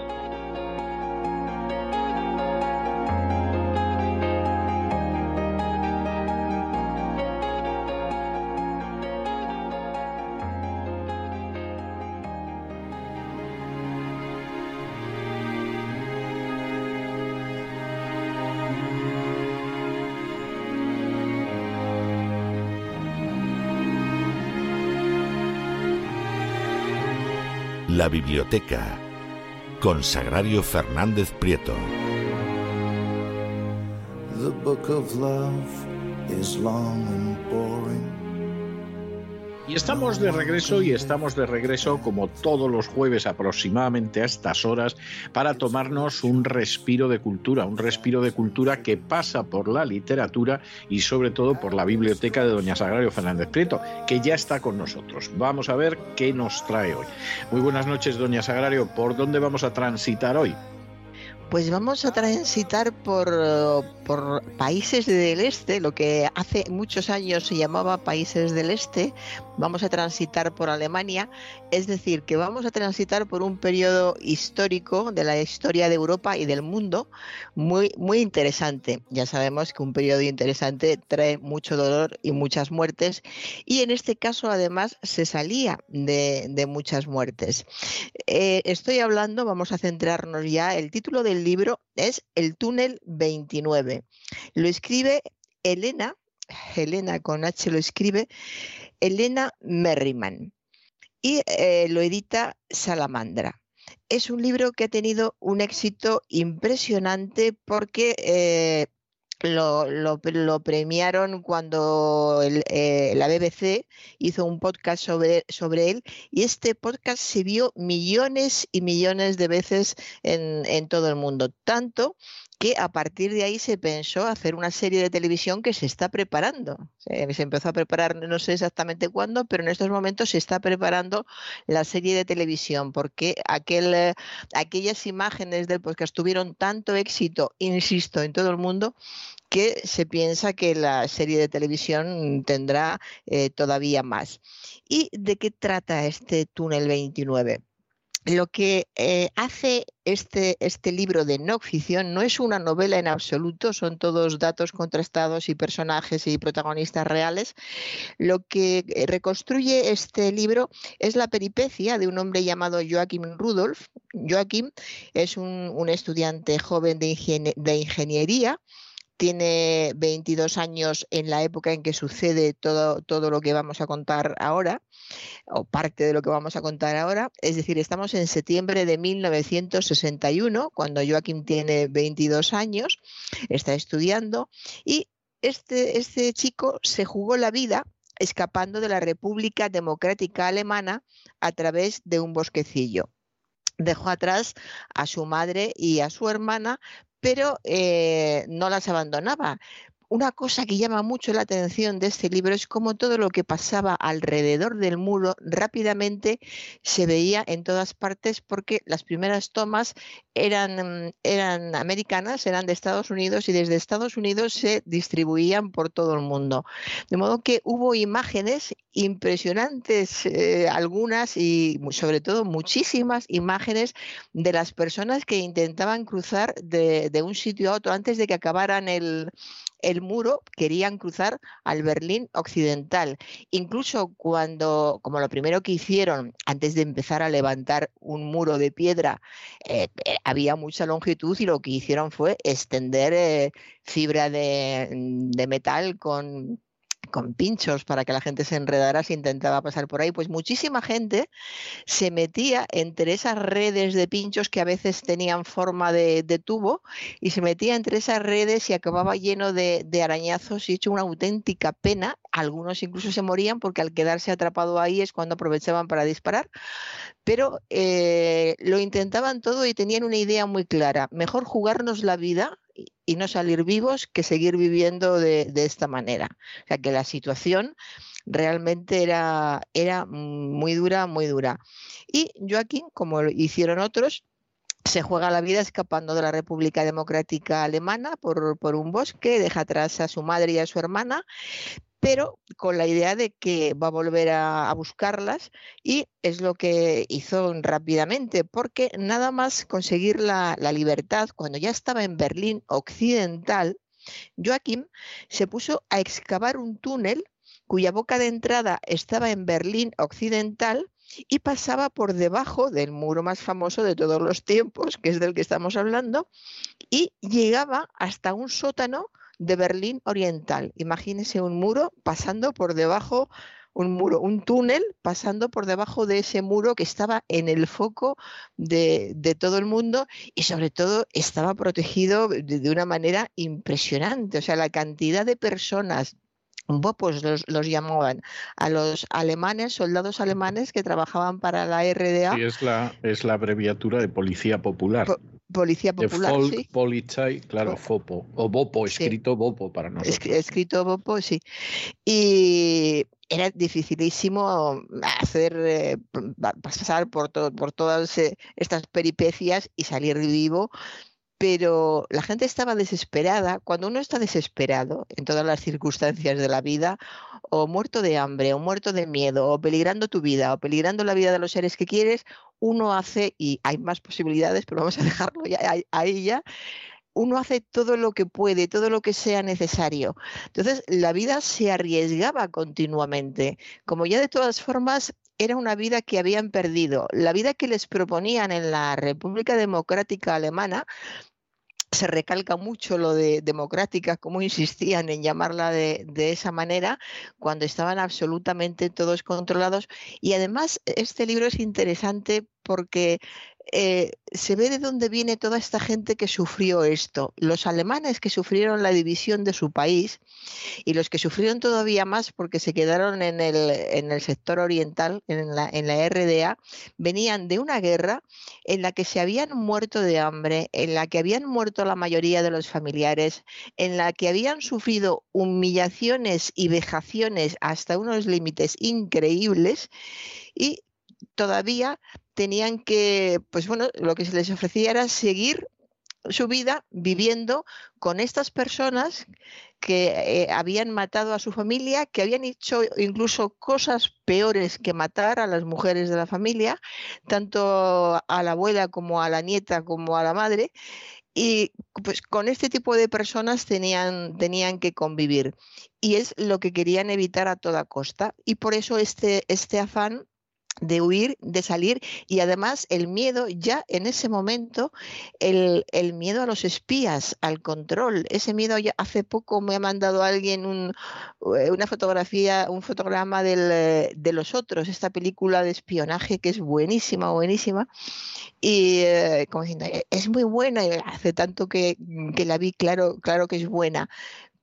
Biblioteca con Sagrario Fernández Prieto. The book of love is long estamos de regreso y estamos de regreso como todos los jueves aproximadamente a estas horas para tomarnos un respiro de cultura, un respiro de cultura que pasa por la literatura y sobre todo por la biblioteca de Doña Sagrario Fernández Prieto, que ya está con nosotros. Vamos a ver qué nos trae hoy. Muy buenas noches, Doña Sagrario. ¿Por dónde vamos a transitar hoy? Pues vamos a transitar por, países del este, lo que hace muchos años se llamaba países del este, vamos a transitar por Alemania, es decir, que vamos a transitar por un periodo histórico de la historia de Europa y del mundo muy, muy interesante. Ya sabemos que un periodo interesante trae mucho dolor y muchas muertes, y en este caso además se salía de, muchas muertes. Eh, estoy hablando, vamos a centrarnos ya, el título del libro es El túnel 29. Lo escribe Elena, Elena con H lo escribe, Elena Merriman. Y eh, lo edita Salamandra. Es un libro que ha tenido un éxito impresionante porque eh, lo, lo, premiaron cuando eh, la BBC hizo un podcast sobre, sobre él y este podcast se vio millones y millones de veces en, en todo el mundo. Tanto que a partir de ahí se pensó hacer una serie de televisión que se está preparando. Se, empezó a preparar, no sé exactamente cuándo, pero en estos momentos se está preparando la serie de televisión, porque aquel, eh, aquellas imágenes del podcast tuvieron tanto éxito, insisto, en todo el mundo, que se piensa que la serie de televisión tendrá eh, todavía más. ¿Y de qué trata este túnel 29? Lo que eh, hace este, este libro de no ficción no es una novela en absoluto, son todos datos contrastados y personajes y protagonistas reales. Lo que eh, reconstruye este libro es la peripecia de un hombre llamado Joachim Rudolf. Joachim es un, un estudiante joven de, de ingeniería tiene 22 años en la época en que sucede todo, todo lo que vamos a contar ahora, o parte de lo que vamos a contar ahora. Es decir, estamos en septiembre de 1961, cuando Joaquín tiene 22 años, está estudiando, y este, este chico se jugó la vida escapando de la República Democrática Alemana a través de un bosquecillo dejó atrás a su madre y a su hermana pero eh, no las abandonaba. Una cosa que llama mucho la atención de este libro es cómo todo lo que pasaba alrededor del muro rápidamente se veía en todas partes porque las primeras tomas eran, eran americanas, eran de Estados Unidos y desde Estados Unidos se distribuían por todo el mundo. De modo que hubo imágenes impresionantes, eh, algunas y sobre todo muchísimas imágenes de las personas que intentaban cruzar de, de un sitio a otro antes de que acabaran el el muro querían cruzar al Berlín occidental. Incluso cuando, como lo primero que hicieron antes de empezar a levantar un muro de piedra, eh, eh, había mucha longitud y lo que hicieron fue extender eh, fibra de, de metal con con pinchos para que la gente se enredara si intentaba pasar por ahí, pues muchísima gente se metía entre esas redes de pinchos que a veces tenían forma de, tubo y se metía entre esas redes y acababa lleno de, arañazos y hecho una auténtica pena. Algunos incluso se morían porque al quedarse atrapado ahí es cuando aprovechaban para disparar, pero eh, lo intentaban todo y tenían una idea muy clara, mejor jugarnos la vida y no salir vivos que seguir viviendo de, esta manera. O sea que la situación realmente era, era muy dura, muy dura. Y Joaquín, como hicieron otros, se juega la vida escapando de la República Democrática Alemana por, por, un bosque, deja atrás a su madre y a su hermana, pero con la idea de que va a volver a, buscarlas y es lo que hizo rápidamente, porque nada más conseguir la, libertad, cuando ya estaba en Berlín Occidental, Joaquín se puso a excavar un túnel cuya boca de entrada estaba en Berlín Occidental y pasaba por debajo del muro más famoso de todos los tiempos, que es del que estamos hablando, y llegaba hasta un sótano de Berlín Oriental. Imagínese un muro pasando por debajo, un muro, un túnel pasando por debajo de ese muro que estaba en el foco de, todo el mundo y sobre todo estaba protegido de, una manera impresionante. O sea, la cantidad de personas Bopos los, los, llamaban a los alemanes, soldados alemanes que trabajaban para la RDA. Sí, es la, es la abreviatura de Policía Popular. Policía Popular. Folk sí. Polizei, claro, FOPO. O BOPO, escrito BOPO para nosotros. escrito BOPO, sí. Y era dificilísimo hacer eh, pasar por, por todas eh, estas peripecias y salir vivo pero la gente estaba desesperada. Cuando uno está desesperado en todas las circunstancias de la vida, o muerto de hambre, o muerto de miedo, o peligrando tu vida, o peligrando la vida de los seres que quieres, uno hace, y hay más posibilidades, pero vamos a dejarlo ya, ahí ya, uno hace todo lo que puede, todo lo que sea necesario. Entonces, la vida se arriesgaba continuamente. Como ya de todas formas era una vida que habían perdido. La vida que les proponían en la República Democrática Alemana se recalca mucho lo de democrática, como insistían en llamarla de, esa manera, cuando estaban absolutamente todos controlados. Y además, este libro es interesante porque eh, se ve de dónde viene toda esta gente que sufrió esto. Los alemanes que sufrieron la división de su país y los que sufrieron todavía más porque se quedaron en el, en el sector oriental, en la, en la RDA, venían de una guerra en la que se habían muerto de hambre, en la que habían muerto la mayoría de los familiares, en la que habían sufrido humillaciones y vejaciones hasta unos límites increíbles y todavía tenían que, pues bueno, lo que se les ofrecía era seguir su vida viviendo con estas personas que eh, habían matado a su familia, que habían hecho incluso cosas peores que matar a las mujeres de la familia, tanto a la abuela como a la nieta como a la madre. Y pues con este tipo de personas tenían, tenían que convivir. Y es lo que querían evitar a toda costa. Y por eso este, este afán de huir, de salir y además el miedo, ya en ese momento, el, miedo a los espías, al control, ese miedo ya hace poco me ha mandado alguien un, eh, una fotografía, un fotograma del, de los otros, esta película de espionaje que es buenísima, buenísima y eh, como diciendo, e, es muy buena y hace tanto que, que la vi, claro, claro que es buena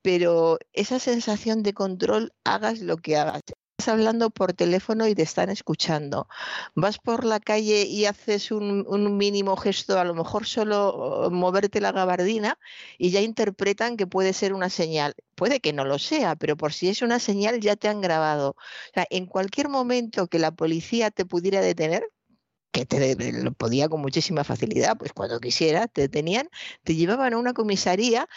pero esa sensación de control, hagas lo que hagas hablando por teléfono y te están escuchando. Vas por la calle y haces un, mínimo gesto, a lo mejor solo moverte la gabardina y ya interpretan que puede ser una señal. Puede que no lo sea, pero por si es una señal ya te han grabado. en cualquier momento que la policía te pudiera detener, que te lo podía con muchísima facilidad, pues cuando quisiera te detenían, te llevaban a una comisaría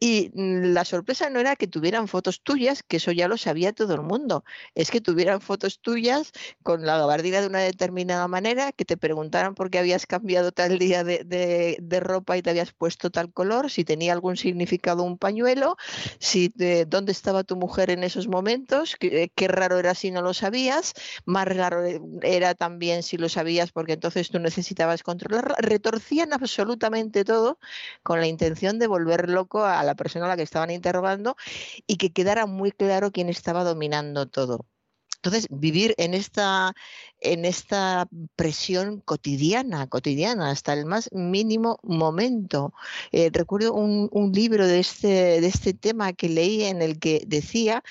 y mm, la sorpresa no era que tuvieran fotos tuyas, que eso ya lo sabía todo el mundo, es que tuvieran fotos tuyas con la gabardina de una determinada manera, que te preguntaran por qué habías cambiado tal día de, ropa y te habías puesto tal color, si tenía algún significado un pañuelo, si dónde estaba tu mujer en esos momentos, qué, qué raro era si no lo sabías, más raro era también si lo sabías porque entonces tú necesitabas controlar, retorcían absolutamente todo con la intención de volver loco a la persona a la que estaban interrogando y que quedara muy claro quién estaba dominando todo. Entonces, vivir en esta, en esta presión cotidiana, cotidiana, hasta el más mínimo momento. Eh, recuerdo un, libro de este, de este tema que leí en el que decía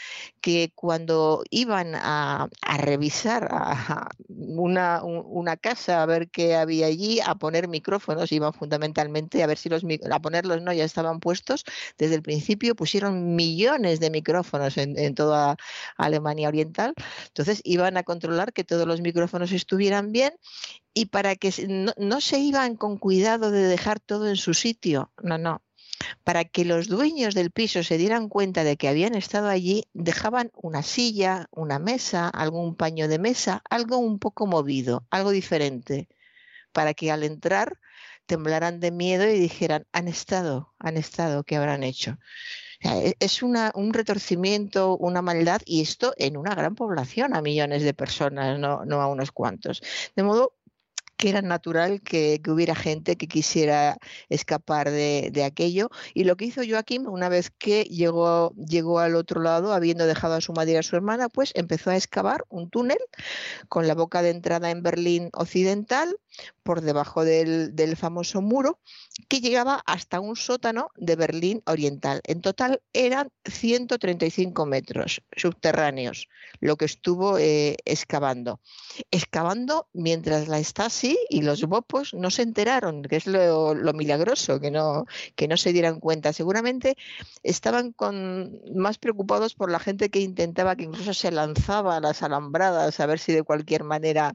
que cuando iban a, revisar a una, una, casa a ver qué había allí, a poner micrófonos, iban fundamentalmente a ver si los a ponerlos no ya estaban puestos, desde el principio pusieron millones de micrófonos en toda Alemania Oriental entonces iban a controlar que todos los micrófonos estuvieran bien y para que no, se iban con cuidado de dejar todo en su sitio, no, no. Para que los dueños del piso se dieran cuenta de que habían estado allí, dejaban una silla, una mesa, algún paño de mesa, algo un poco movido, algo diferente, para que al entrar temblaran de miedo y dijeran, han estado, han estado, ¿qué habrán hecho? E, es una, un retorcimiento, una maldad, y esto en una gran población, a millones de personas, no, a unos cuantos. De modo que era natural que, hubiera gente que quisiera escapar de, aquello. Y lo que hizo Joaquín, una vez que llegó, llegó al otro lado, habiendo dejado a su madre y a su hermana, pues empezó a excavar un túnel con la boca de entrada en Berlín Occidental, por debajo del, del famoso muro, que llegaba hasta un sótano de Berlín Oriental. En total eran 135 metros subterráneos, lo que estuvo eh, excavando. Excavando mientras la Stasi y los bopos no se enteraron, que es lo, milagroso, que no, que no se dieran cuenta. Seguramente estaban con, más preocupados por la gente que intentaba, que incluso se lanzaba a las alambradas a ver si de cualquier manera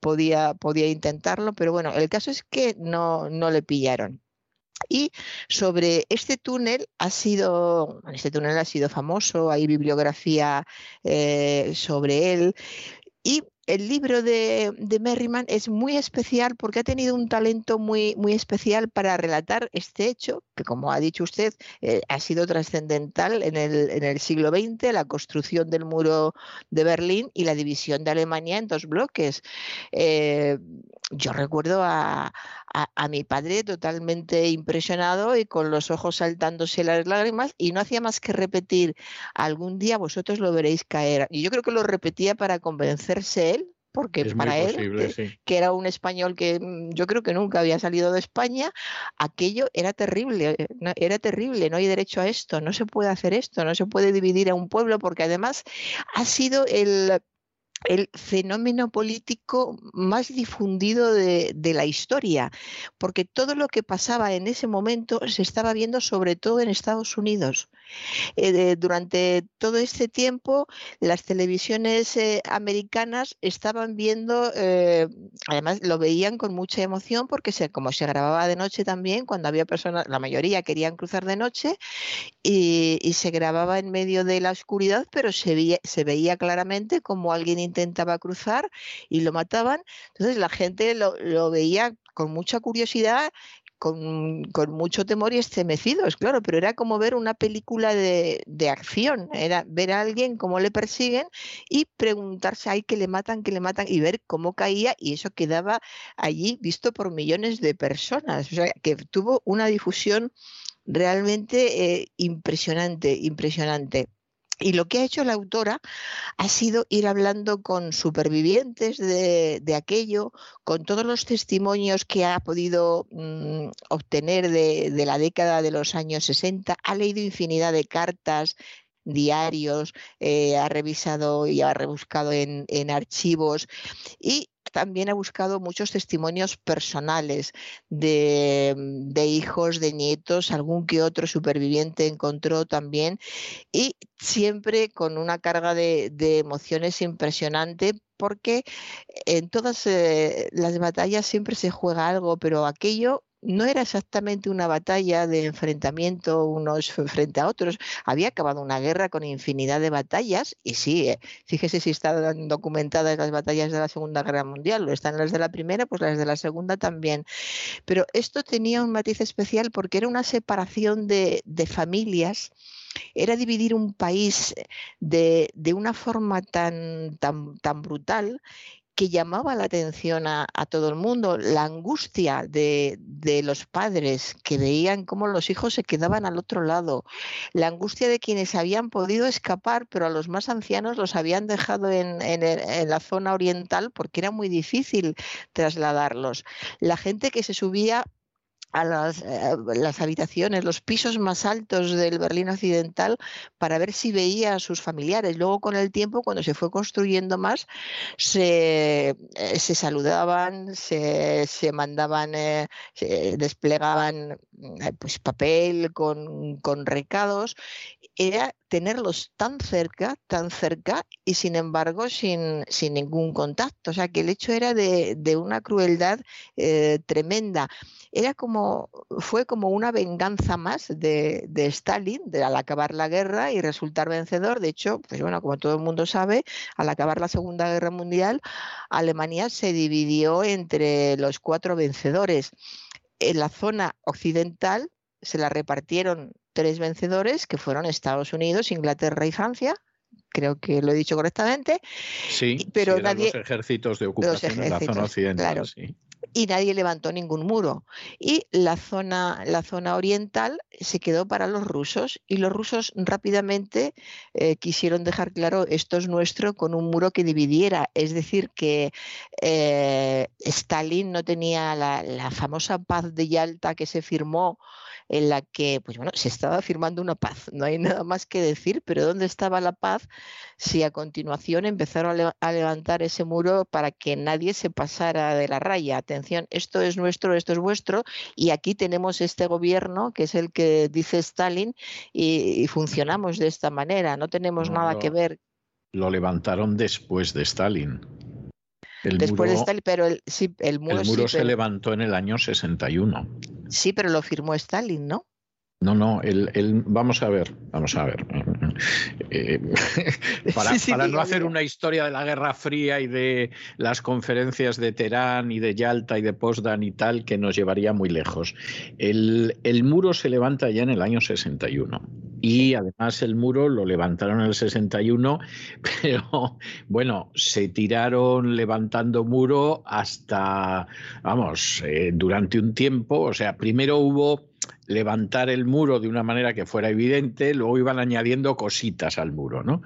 podía, podía intentarlo, pero bueno, el caso es que no, no le pillaron. Y sobre este túnel ha sido, este túnel ha sido famoso, hay bibliografía eh, sobre él. Y el libro de, Merriman es muy especial porque ha tenido un talento muy, muy especial para relatar este hecho, que como ha dicho usted, eh, ha sido trascendental en el, en el, siglo XX, la construcción del muro de Berlín y la división de Alemania en dos bloques. Eh, yo recuerdo a, a, mi padre totalmente impresionado y con los ojos saltándose las lágrimas y no hacía más que repetir, algún día vosotros lo veréis caer. Y yo creo que lo repetía para convencerse porque Es para él, posible, que, sí. que era un español que mm, yo creo que nunca había salido de España, aquello era terrible, eh, era terrible, no hay derecho a esto, no se puede hacer esto, no se puede dividir a un pueblo, porque además ha sido el, el fenómeno político más difundido de, la historia, porque todo lo que pasaba en ese momento se estaba viendo sobre todo en Estados Unidos. Eh, durante todo este tiempo, las televisiones eh, americanas estaban viendo, eh, además lo veían con mucha emoción porque como se grababa de noche también, cuando había personas, la mayoría querían cruzar de noche, y, y se grababa en medio de la oscuridad, pero se veía, se veía claramente como alguien intentaba cruzar y lo mataban. Entonces la gente lo, lo veía con mucha curiosidad. Con, mucho temor y estremecidos, claro, pero era como ver una película de, de acción, era ver a alguien cómo le persiguen y preguntarse, ay, que le matan, que le matan, y ver cómo caía, y eso quedaba allí visto por millones de personas, o sea, que tuvo una difusión realmente eh, impresionante, impresionante. Y lo que ha hecho la autora ha sido ir hablando con supervivientes de, de aquello, con todos los testimonios que ha podido mm, obtener de, de la década de los años 60. Ha leído infinidad de cartas, diarios, eh, ha revisado y ha rebuscado en, en archivos y también ha buscado muchos testimonios personales de, de hijos, de nietos, algún que otro superviviente encontró también y siempre con una carga de, de emociones impresionante porque en todas eh, las batallas siempre se juega algo, pero aquello no era exactamente una batalla de enfrentamiento unos frente a otros. Había acabado una guerra con infinidad de batallas y sí, eh, fíjese si están documentadas las batallas de la Segunda Guerra Mundial, o están las de la Primera, pues las de la Segunda también. Pero esto tenía un matiz especial porque era una separación de, de familias era dividir un país de, de una forma tan, tan, tan brutal que llamaba la atención a, todo el mundo, la angustia de, los padres que veían cómo los hijos se quedaban al otro lado, la angustia de quienes habían podido escapar, pero a los más ancianos los habían dejado en la zona oriental porque era muy difícil trasladarlos, la gente que se subía a las, eh, las, habitaciones, los pisos más altos del Berlín Occidental para ver si veía a sus familiares. Luego, con el tiempo, cuando se fue construyendo más, se, eh, se saludaban, se, se mandaban, eh, se desplegaban pues, papel con, con recados. Era tenerlos tan cerca, tan cerca y sin embargo sin, sin ningún contacto. O sea que el hecho era de, de una crueldad eh, tremenda. Era como, fue como una venganza más de, de, Stalin de, al acabar la guerra y resultar vencedor. De hecho, pues bueno, como todo el mundo sabe, al acabar la Segunda Guerra Mundial, Alemania se dividió entre los cuatro vencedores. En la zona occidental se la repartieron tres vencedores, que fueron Estados Unidos, Inglaterra y Francia. Creo que lo he dicho correctamente. Sí, pero sí, nadie. Los ejércitos de ocupación ejércitos, en la zona occidental. Claro. Sí. Y nadie levantó ningún muro. Y la zona, la zona oriental se quedó para los rusos. Y los rusos rápidamente eh, quisieron dejar claro esto es nuestro con un muro que dividiera. Es decir, que eh, Stalin no tenía la, la famosa paz de Yalta que se firmó en la que, pues bueno, se estaba firmando una paz, no hay nada más que decir, pero ¿dónde estaba la paz si a continuación empezaron a, le a, levantar ese muro para que nadie se pasara de la raya? Atención, esto es nuestro, esto es vuestro, y aquí tenemos este gobierno, que es el que dice Stalin, y, y funcionamos de esta manera, no tenemos no, nada que ver. Lo levantaron después de Stalin. El Después muro, de Stalin, pero el, sí, el muro, el muro sí, se pero, levantó en el año 61. Sí, pero lo firmó Stalin, ¿no? No, no, el, el, vamos a ver, vamos a ver. Eh, para, Sí, sí, para no hacer una historia de la Guerra Fría y de las conferencias de Teherán y de Yalta y de Potsdam y tal, que nos llevaría muy lejos. El, el muro se levanta ya en el año 61. Y además el muro lo levantaron en el 61, pero bueno, se tiraron levantando muro hasta, vamos, eh, durante un tiempo. O sea, primero hubo levantar el muro de una manera que fuera evidente, luego iban añadiendo cositas al muro, ¿no?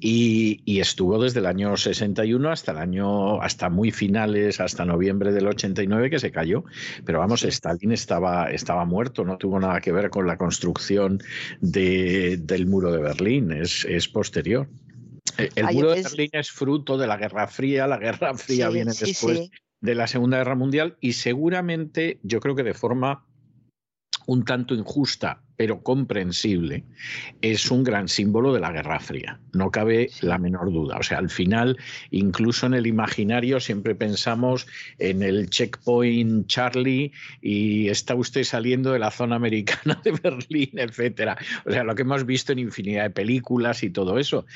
Y, y, estuvo desde el año 61 hasta el año, hasta muy finales, hasta noviembre del 89 que se cayó. Pero vamos, Stalin estaba, estaba muerto, no tuvo nada que ver con la construcción de, del muro de Berlín, es, es posterior. El muro de Berlín es fruto de la Guerra Fría, la Guerra Fría Sí, viene sí, después sí. de la Segunda Guerra Mundial y seguramente, yo creo que de forma un tanto injusta, pero comprensible, es un gran símbolo de la Guerra Fría. No cabe la menor duda. O sea, al final, incluso en el imaginario, siempre pensamos en el checkpoint Charlie y está usted saliendo de la zona americana de Berlín, etcétera. O sea, lo que hemos visto en infinidad de películas y todo eso.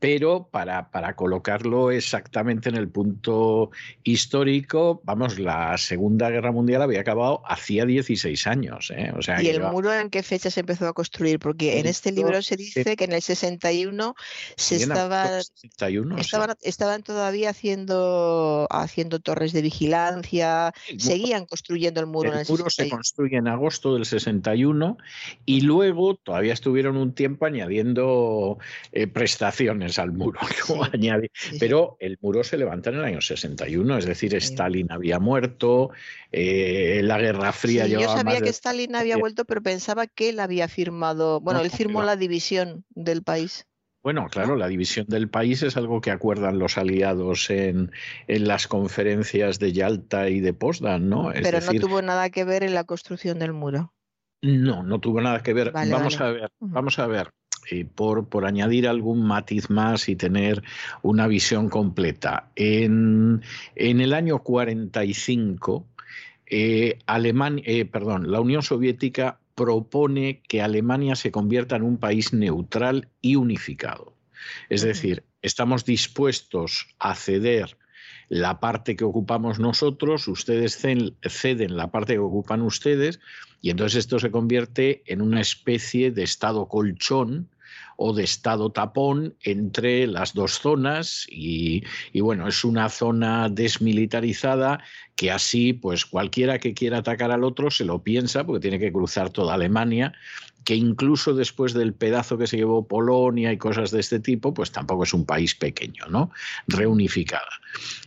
Pero para, para colocarlo exactamente en el punto histórico, vamos, la Segunda Guerra Mundial había acabado hacía 16 años. ¿eh? O sea, ¿Y el lleva- muro en qué fecha se empezó a construir? Porque en este libro se dice que en el 61 se estaba, 61, sí. estaban, estaban todavía haciendo, haciendo torres de vigilancia, seguían construyendo el muro en El muro se 61. construye en agosto del 61 y luego todavía estuvieron un tiempo añadiendo eh, prestaciones al muro. ¿no? Sí, Añade- Sí, sí. Pero el muro se levanta en el año 61, es decir, Stalin había muerto, eh, la Guerra Fría Sí, yo llevaba sabía más que de... Stalin había vuelto, pero pensaba que él había firmado, bueno, No, él firmó la división del país. Bueno, claro, la división del país es algo que acuerdan los aliados en, en las conferencias de Yalta y de Potsdam, ¿no? Es Pero decir, no tuvo nada que ver en la construcción del muro. No, no tuvo nada que ver. Vale, vamos vale. a ver, vamos a ver. por, por añadir algún matiz más y tener una visión completa. En, en el año 45, eh, Alemania, eh, perdón, la Unión Soviética propone que Alemania se convierta en un país neutral y unificado. Es decir, estamos dispuestos a ceder la parte que ocupamos nosotros, ustedes ceden la parte que ocupan ustedes, y entonces esto se convierte en una especie de estado colchón o de estado tapón entre las dos zonas y, bueno, es una zona desmilitarizada que así pues cualquiera que quiera atacar al otro se lo piensa porque tiene que cruzar toda Alemania que incluso después del pedazo que se llevó Polonia y cosas de este tipo, pues tampoco es un país pequeño, ¿no? Reunificada.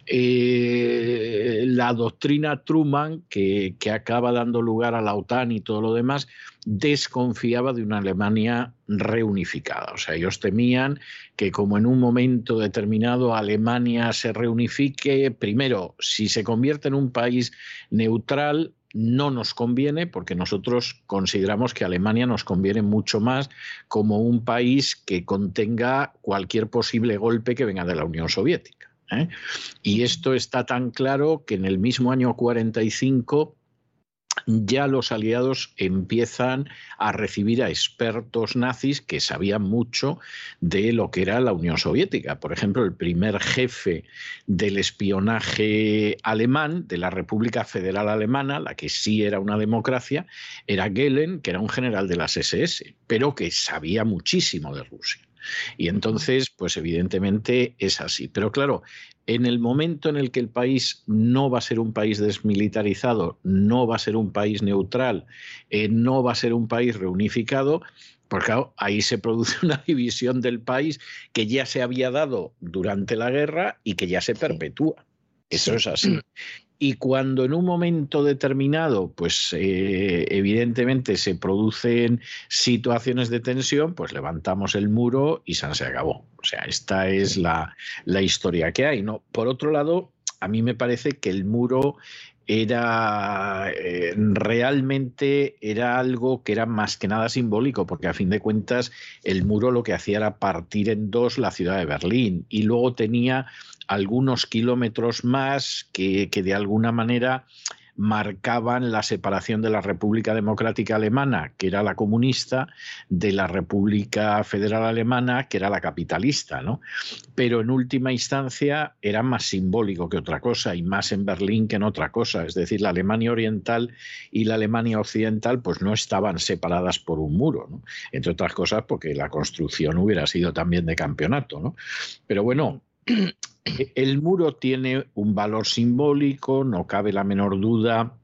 Eh, la doctrina Truman, que, que acaba dando lugar a la OTAN y todo lo demás, desconfiaba de una Alemania reunificada. O sea, ellos temían que como en un momento determinado Alemania se reunifique, primero, si se convierte en un país neutral, no nos conviene porque nosotros consideramos que Alemania nos conviene mucho más como un país que contenga cualquier posible golpe que venga de la Unión Soviética. ¿eh? Y esto está tan claro que en el mismo año 45 ya los aliados empiezan a recibir a expertos nazis que sabían mucho de lo que era la Unión Soviética. Por ejemplo, el primer jefe del espionaje alemán de la República Federal Alemana, la que sí era una democracia, era Gehlen, que era un general de las SS, pero que sabía muchísimo de Rusia. Y entonces, pues evidentemente es así. Pero claro, en el momento en el que el país no va a ser un país desmilitarizado, no va a ser un país neutral, eh, no va a ser un país reunificado, claro, ahí se produce una división del país que ya se había dado durante la guerra y que ya se perpetúa. Eso es así. Y cuando en un momento determinado, pues eh, evidentemente se producen situaciones de tensión, pues levantamos el muro y San se acabó. O sea, esta es la, la historia que hay. ¿no? Por otro lado, a mí me parece que el muro era eh, realmente era algo que era más que nada simbólico, porque a fin de cuentas el muro lo que hacía era partir en dos la ciudad de Berlín y luego tenía algunos kilómetros más que, que de alguna manera marcaban la separación de la República Democrática Alemana, que era la comunista, de la República Federal Alemana, que era la capitalista, ¿no? Pero en última instancia era más simbólico que otra cosa y más en Berlín que en otra cosa. Es decir, la Alemania Oriental y la Alemania Occidental pues no estaban separadas por un muro. Entre otras cosas porque la construcción hubiera sido también de campeonato, ¿no? Pero bueno, el muro tiene un valor simbólico, no cabe la menor duda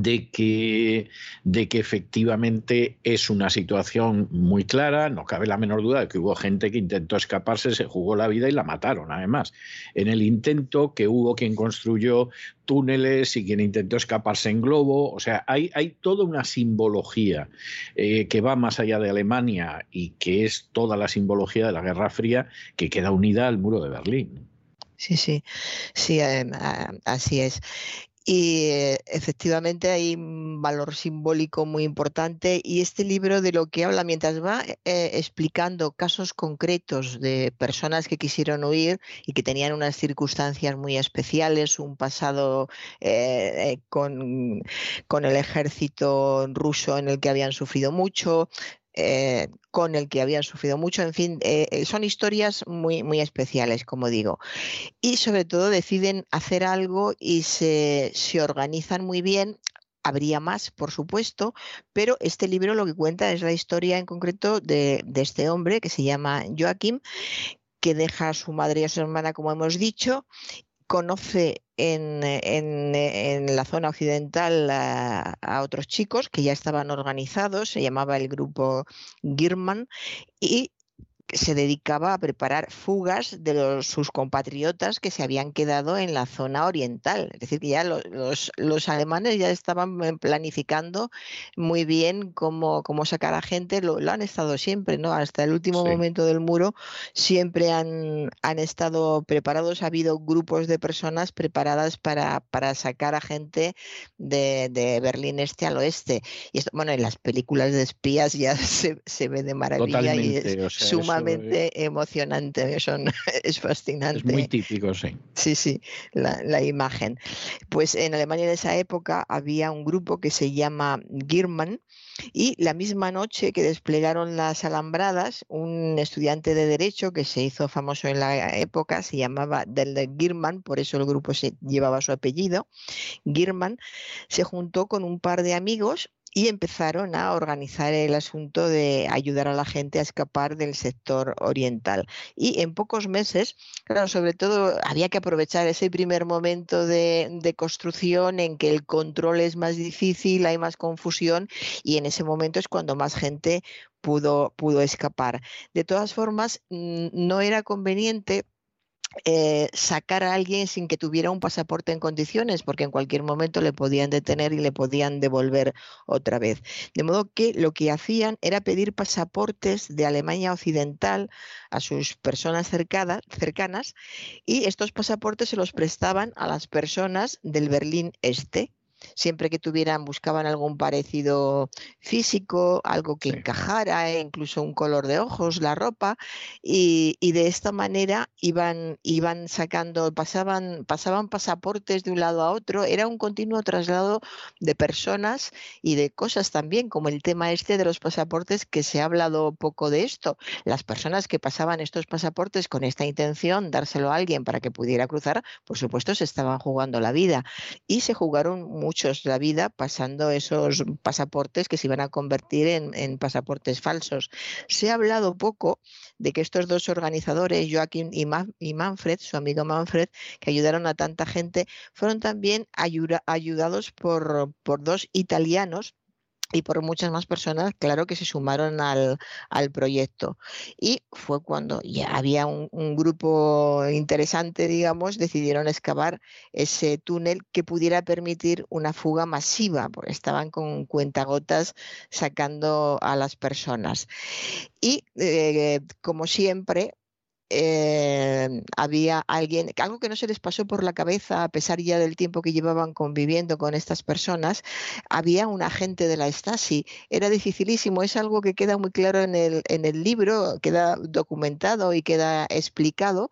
de que, de que efectivamente es una situación muy clara, no cabe la menor duda de que hubo gente que intentó escaparse, se jugó la vida y la mataron, además. En el intento que hubo quien construyó túneles y quien intentó escaparse en globo, o sea, hay, hay toda una simbología eh, que va más allá de Alemania y que es toda la simbología de la Guerra Fría que queda unida al muro de Berlín. Sí, sí, sí, así es. Y eh, efectivamente hay un valor simbólico muy importante y este libro de lo que habla mientras va eh, explicando casos concretos de personas que quisieron huir y que tenían unas circunstancias muy especiales, un pasado eh, con, con el ejército ruso en el que habían sufrido mucho, eh, con el que habían sufrido mucho. En fin, eh, eh, son historias muy, muy especiales, como digo. Y sobre todo deciden hacer algo y se, se organizan muy bien. Habría más, por supuesto, pero este libro lo que cuenta es la historia en concreto de, de este hombre que se llama Joaquim, que deja a su madre y a su hermana, como hemos dicho, conoce en, en, la zona occidental a, otros chicos que ya estaban organizados, se llamaba el grupo Girman, y se dedicaba a preparar fugas de los, sus compatriotas que se habían quedado en la zona oriental. Es decir, que ya los, los, alemanes ya estaban eh, planificando muy bien cómo, cómo sacar a gente, lo, lo, han estado siempre, ¿no? Hasta el último sí. momento del muro siempre han, han estado preparados, ha habido grupos de personas preparadas para, para sacar a gente de, de, Berlín este al oeste. Y esto, bueno, en las películas de espías ya se, se ve de maravilla Totalmente, y es o sea, sumamente emocionante, son, es fascinante. Es muy típico, sí. Sí, sí, la, la, imagen. Pues en Alemania de esa época había un grupo que se llama Girman y la misma noche que desplegaron las alambradas, un estudiante de Derecho que se hizo famoso en la época se llamaba Del Girman, por eso el grupo se llevaba su apellido. Girman se juntó con un par de amigos y empezaron a organizar el asunto de ayudar a la gente a escapar del sector oriental. Y en pocos meses, claro, sobre todo había que aprovechar ese primer momento de, de, construcción en que el control es más difícil, hay más confusión y en ese momento es cuando más gente pudo, pudo escapar. De todas formas, no era conveniente eh, sacar a alguien sin que tuviera un pasaporte en condiciones, porque en cualquier momento le podían detener y le podían devolver otra vez. De modo que lo que hacían era pedir pasaportes de Alemania Occidental a sus personas cercanas y estos pasaportes se los prestaban a las personas del Berlín Este, siempre que tuvieran, buscaban algún parecido físico, algo que sí. encajara, incluso un color de ojos, la ropa, y, y, de esta manera iban, iban sacando, pasaban, pasaban pasaportes de un lado a otro, era un continuo traslado de personas y de cosas también, como el tema este de los pasaportes, que se ha hablado poco de esto. Las personas que pasaban estos pasaportes con esta intención, dárselo a alguien para que pudiera cruzar, por supuesto se estaban jugando la vida y se jugaron muchos la vida pasando esos pasaportes que se iban a convertir en, pasaportes falsos. Se ha hablado poco de que estos dos organizadores, Joaquín y, Ma y Manfred, su amigo Manfred, que ayudaron a tanta gente, fueron también ayuda ayudados por, por dos italianos y por muchas más personas, claro, que se sumaron al, al proyecto. Y fue cuando ya había un, grupo interesante, digamos, decidieron excavar ese túnel que pudiera permitir una fuga masiva, porque estaban con cuentagotas sacando a las personas. Y eh, como siempre, eh, había alguien, algo que no se les pasó por la cabeza a pesar ya del tiempo que llevaban conviviendo con estas personas, había un agente de la Stasi. Era dificilísimo, es algo que queda muy claro en el, en el libro, queda documentado y queda explicado.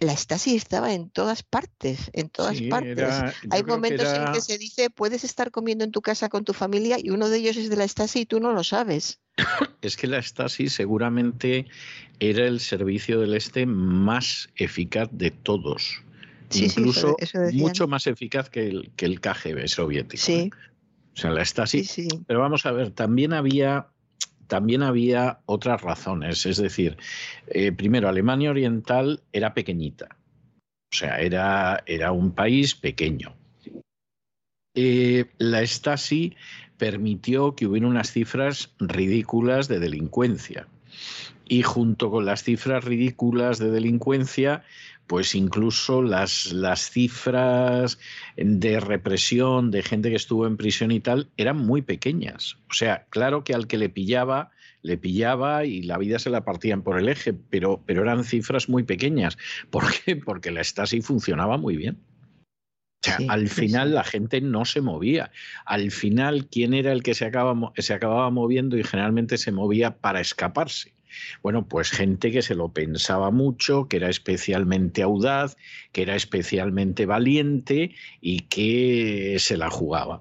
La Stasi estaba en todas partes, en todas sí, partes. Era, Hay momentos que era... en que se dice, puedes estar comiendo en tu casa con tu familia y uno de ellos es de la Stasi y tú no lo sabes. Es que la Stasi seguramente era el servicio del Este más eficaz de todos. Sí, Incluso sí, eso, eso mucho más eficaz que el, que el KGB soviético. Sí. O sea, la Stasi. Pero vamos a ver, también había también había otras razones. Es decir, eh, primero, Alemania Oriental era pequeñita. O sea, era, era un país pequeño. eh, la Stasi permitió que hubiera unas cifras ridículas de delincuencia. Y junto con las cifras ridículas de delincuencia, pues incluso las, las cifras de represión de gente que estuvo en prisión y tal eran muy pequeñas. O sea, claro que al que le pillaba, le pillaba y la vida se la partían por el eje, pero, pero eran cifras muy pequeñas. ¿Por qué? Porque la Stasi funcionaba muy bien. O sea, al final la gente no se movía. Al final, ¿quién era el que se acababa, se acababa moviendo y generalmente se movía para escaparse? Bueno, pues gente que se lo pensaba mucho, que era especialmente audaz, que era especialmente valiente y que se la jugaba.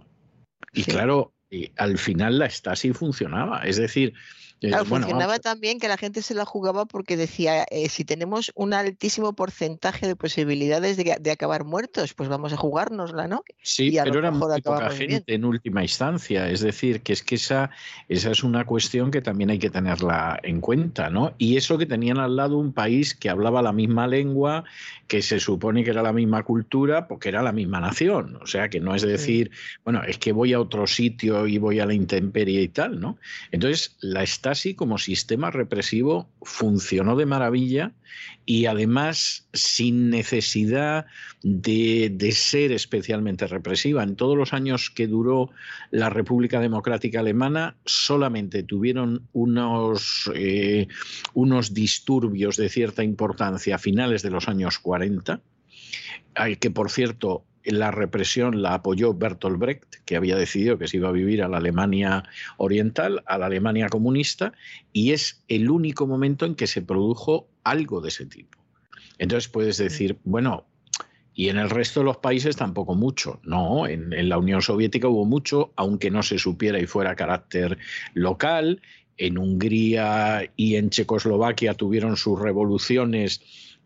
Y claro, eh, al final la Stasi funcionaba. Es decir, eh, funcionaba también que la gente se la jugaba porque decía, eh, si tenemos un altísimo porcentaje de posibilidades de, acabar muertos, pues vamos a jugárnosla, ¿no? Sí, pero era muy poca gente en última instancia. Es decir, que es que esa, esa es una cuestión que también hay que tenerla en cuenta, ¿no? Y eso que tenían al lado un país que hablaba la misma lengua, que se supone que era la misma cultura, porque era la misma nación. O sea, que no es decir, bueno, es que voy a otro sitio y voy a la intemperie y tal, ¿no? Entonces, la está Stasi como sistema represivo funcionó de maravilla y además sin necesidad de, ser especialmente represiva. En todos los años que duró la República Democrática Alemana solamente tuvieron unos, eh, unos disturbios de cierta importancia a finales de los años 40 que por cierto la represión la apoyó Bertolt Brecht, que había decidido que se iba a vivir a la Alemania oriental, a la Alemania comunista, y es el único momento en que se produjo algo de ese tipo. Entonces puedes decir, bueno, y en el resto de los países tampoco mucho. No, en, en la Unión Soviética hubo mucho, aunque no se supiera y fuera carácter local. En Hungría y en Checoslovaquia tuvieron sus revoluciones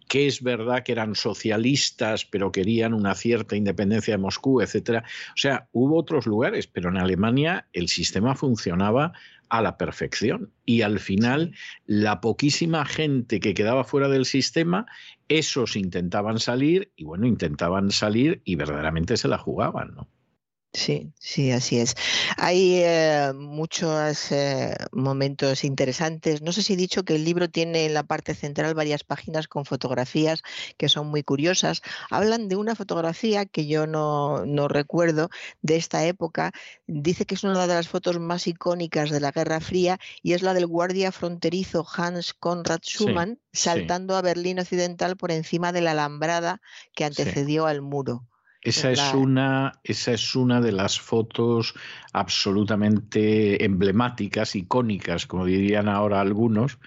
que es verdad que eran socialistas, pero querían una cierta independencia de Moscú, etcétera. O sea, hubo otros lugares, pero en Alemania el sistema funcionaba a la perfección. Y al final, la poquísima gente que quedaba fuera del sistema, esos intentaban salir, y bueno, intentaban salir y verdaderamente se la jugaban, ¿no? Sí, sí, así es. Hay eh, muchos eh, momentos interesantes. No sé si he dicho que el libro tiene en la parte central varias páginas con fotografías que son muy curiosas. Hablan de una fotografía que yo no, no recuerdo de esta época. Dice que es una de las fotos más icónicas de la Guerra Fría y es la del guardia fronterizo Hans Konrad Schumann saltando a Berlín Occidental por encima de la alambrada que antecedió al muro. Esa es, una, esa es una de las fotos absolutamente emblemáticas, icónicas, como dirían ahora algunos,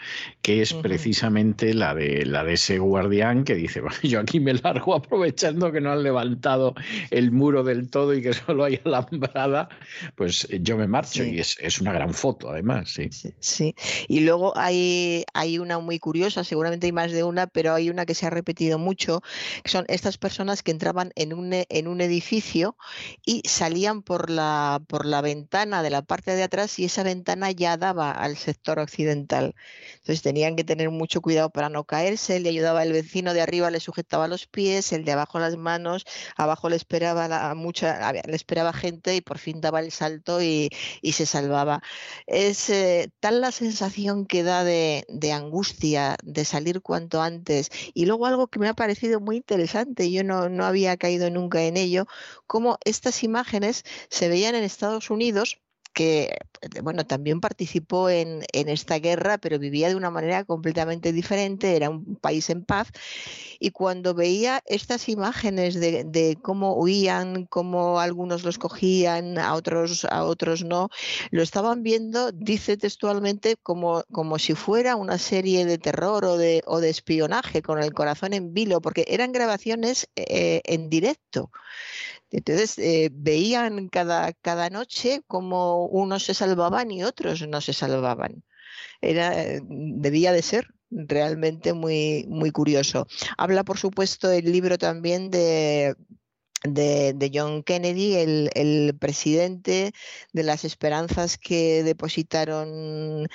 que es precisamente la de, la de ese guardián que dice, yo aquí me largo aprovechando que no han levantado el muro del todo y que solo hay alambrada, pues yo me marcho y es, es, una gran foto además, sí. sí. Y luego hay, hay una muy curiosa, seguramente hay más de una, pero hay una que se ha repetido mucho, que son estas personas que entraban en un en un edificio y salían por la, por la ventana de la parte de atrás y esa ventana ya daba al sector occidental. Entonces tenían que tener mucho cuidado para no caerse, le ayudaba el vecino de arriba, le sujetaba los pies, el de abajo las manos, abajo le esperaba la, mucha, le esperaba gente y por fin daba el salto y, se salvaba. Es eh, tal la sensación que da de, de angustia, de salir cuanto antes. Y luego algo que me ha parecido muy interesante, yo no, no había caído nunca en ello, cómo estas imágenes se veían en Estados Unidos que eh, bueno, también participó en, esta guerra, pero vivía de una manera completamente diferente, era un país en paz, y cuando veía estas imágenes de, cómo huían, cómo algunos los cogían, a otros, a otros no, lo estaban viendo, dice textualmente, como, como si fuera una serie de terror o de, o de espionaje, con el corazón en vilo, porque eran grabaciones eh, en directo. Entonces eh, veían cada, cada noche cómo unos se salvaban y otros no se salvaban. Era, debía de ser realmente muy, muy curioso. Habla, por supuesto, el libro también de de, John Kennedy, el, presidente, de las esperanzas que depositaron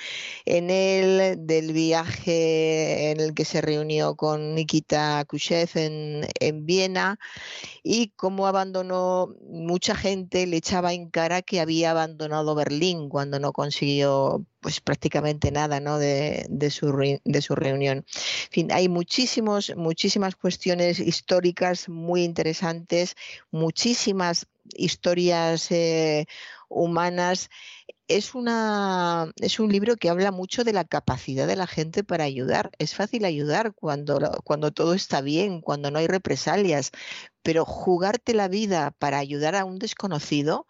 en él, del viaje en el que se reunió con Nikita Khrushchev en, en Viena y cómo abandonó, mucha gente le echaba en cara que había abandonado Berlín cuando no consiguió pues prácticamente nada ¿no? de, su, de su reunión. Fin, hay muchísimos, muchísimas cuestiones históricas muy interesantes, muchísimas historias eh, humanas. Es, una, es un libro que habla mucho de la capacidad de la gente para ayudar. Es fácil ayudar cuando, cuando todo está bien, cuando no hay represalias, pero jugarte la vida para ayudar a un desconocido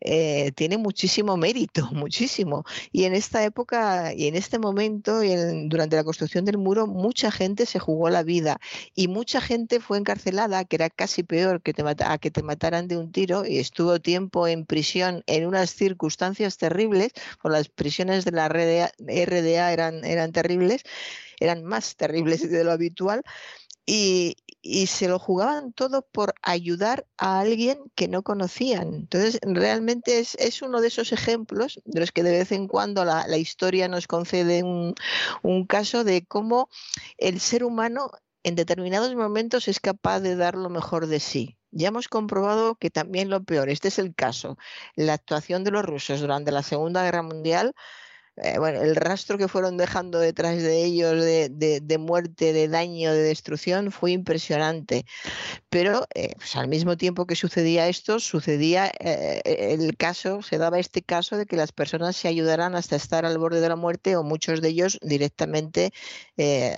eh, tiene muchísimo mérito, muchísimo. Y en esta época y en este momento, durante la construcción del muro, mucha gente se jugó la vida y mucha gente fue encarcelada, que era casi peor que te a que te mataran de un tiro y estuvo tiempo en prisión en unas circunstancias terribles, por las prisiones de la RDA, RDA eran, eran terribles, eran más terribles de lo habitual. Y, y se lo jugaban todo por ayudar a alguien que no conocían. Entonces, realmente es, es uno de esos ejemplos de los que de vez en cuando la, la historia nos concede un, un caso de cómo el ser humano en determinados momentos es capaz de dar lo mejor de sí. Ya hemos comprobado que también lo peor, este es el caso, la actuación de los rusos durante la Segunda Guerra Mundial eh, bueno, el rastro que fueron dejando detrás de ellos de, muerte, de daño, de destrucción fue impresionante. Pero eh, pues, al mismo tiempo que sucedía esto, sucedía eh, el caso, se daba este caso de que las personas se ayudaran hasta estar al borde de la muerte o muchos de ellos directamente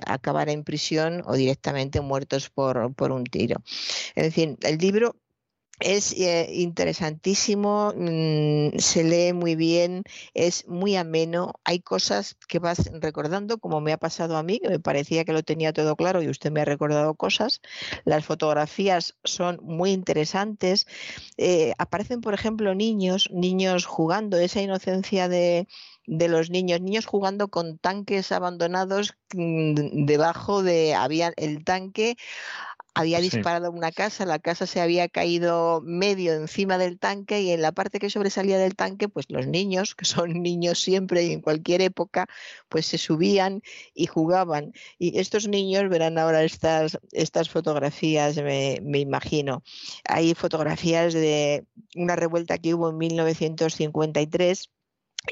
acabar en prisión o directamente muertos por, por un tiro. En fin, el libro es eh, interesantísimo, mm, se lee muy bien, es muy ameno. Hay cosas que vas recordando, como me ha pasado a mí, que me parecía que lo tenía todo claro y usted me ha recordado cosas. Las fotografías son muy interesantes. Eh, aparecen, por ejemplo, niños, niños jugando, esa inocencia de, de los niños, niños jugando con tanques abandonados mm, debajo de había el tanque había disparado una casa, la casa se había caído medio encima del tanque y en la parte que sobresalía del tanque, pues los niños, que son niños siempre y en cualquier época, pues se subían y jugaban. Y estos niños verán ahora estas, estas fotografías, me, me imagino. Hay fotografías de una revuelta que hubo en 1953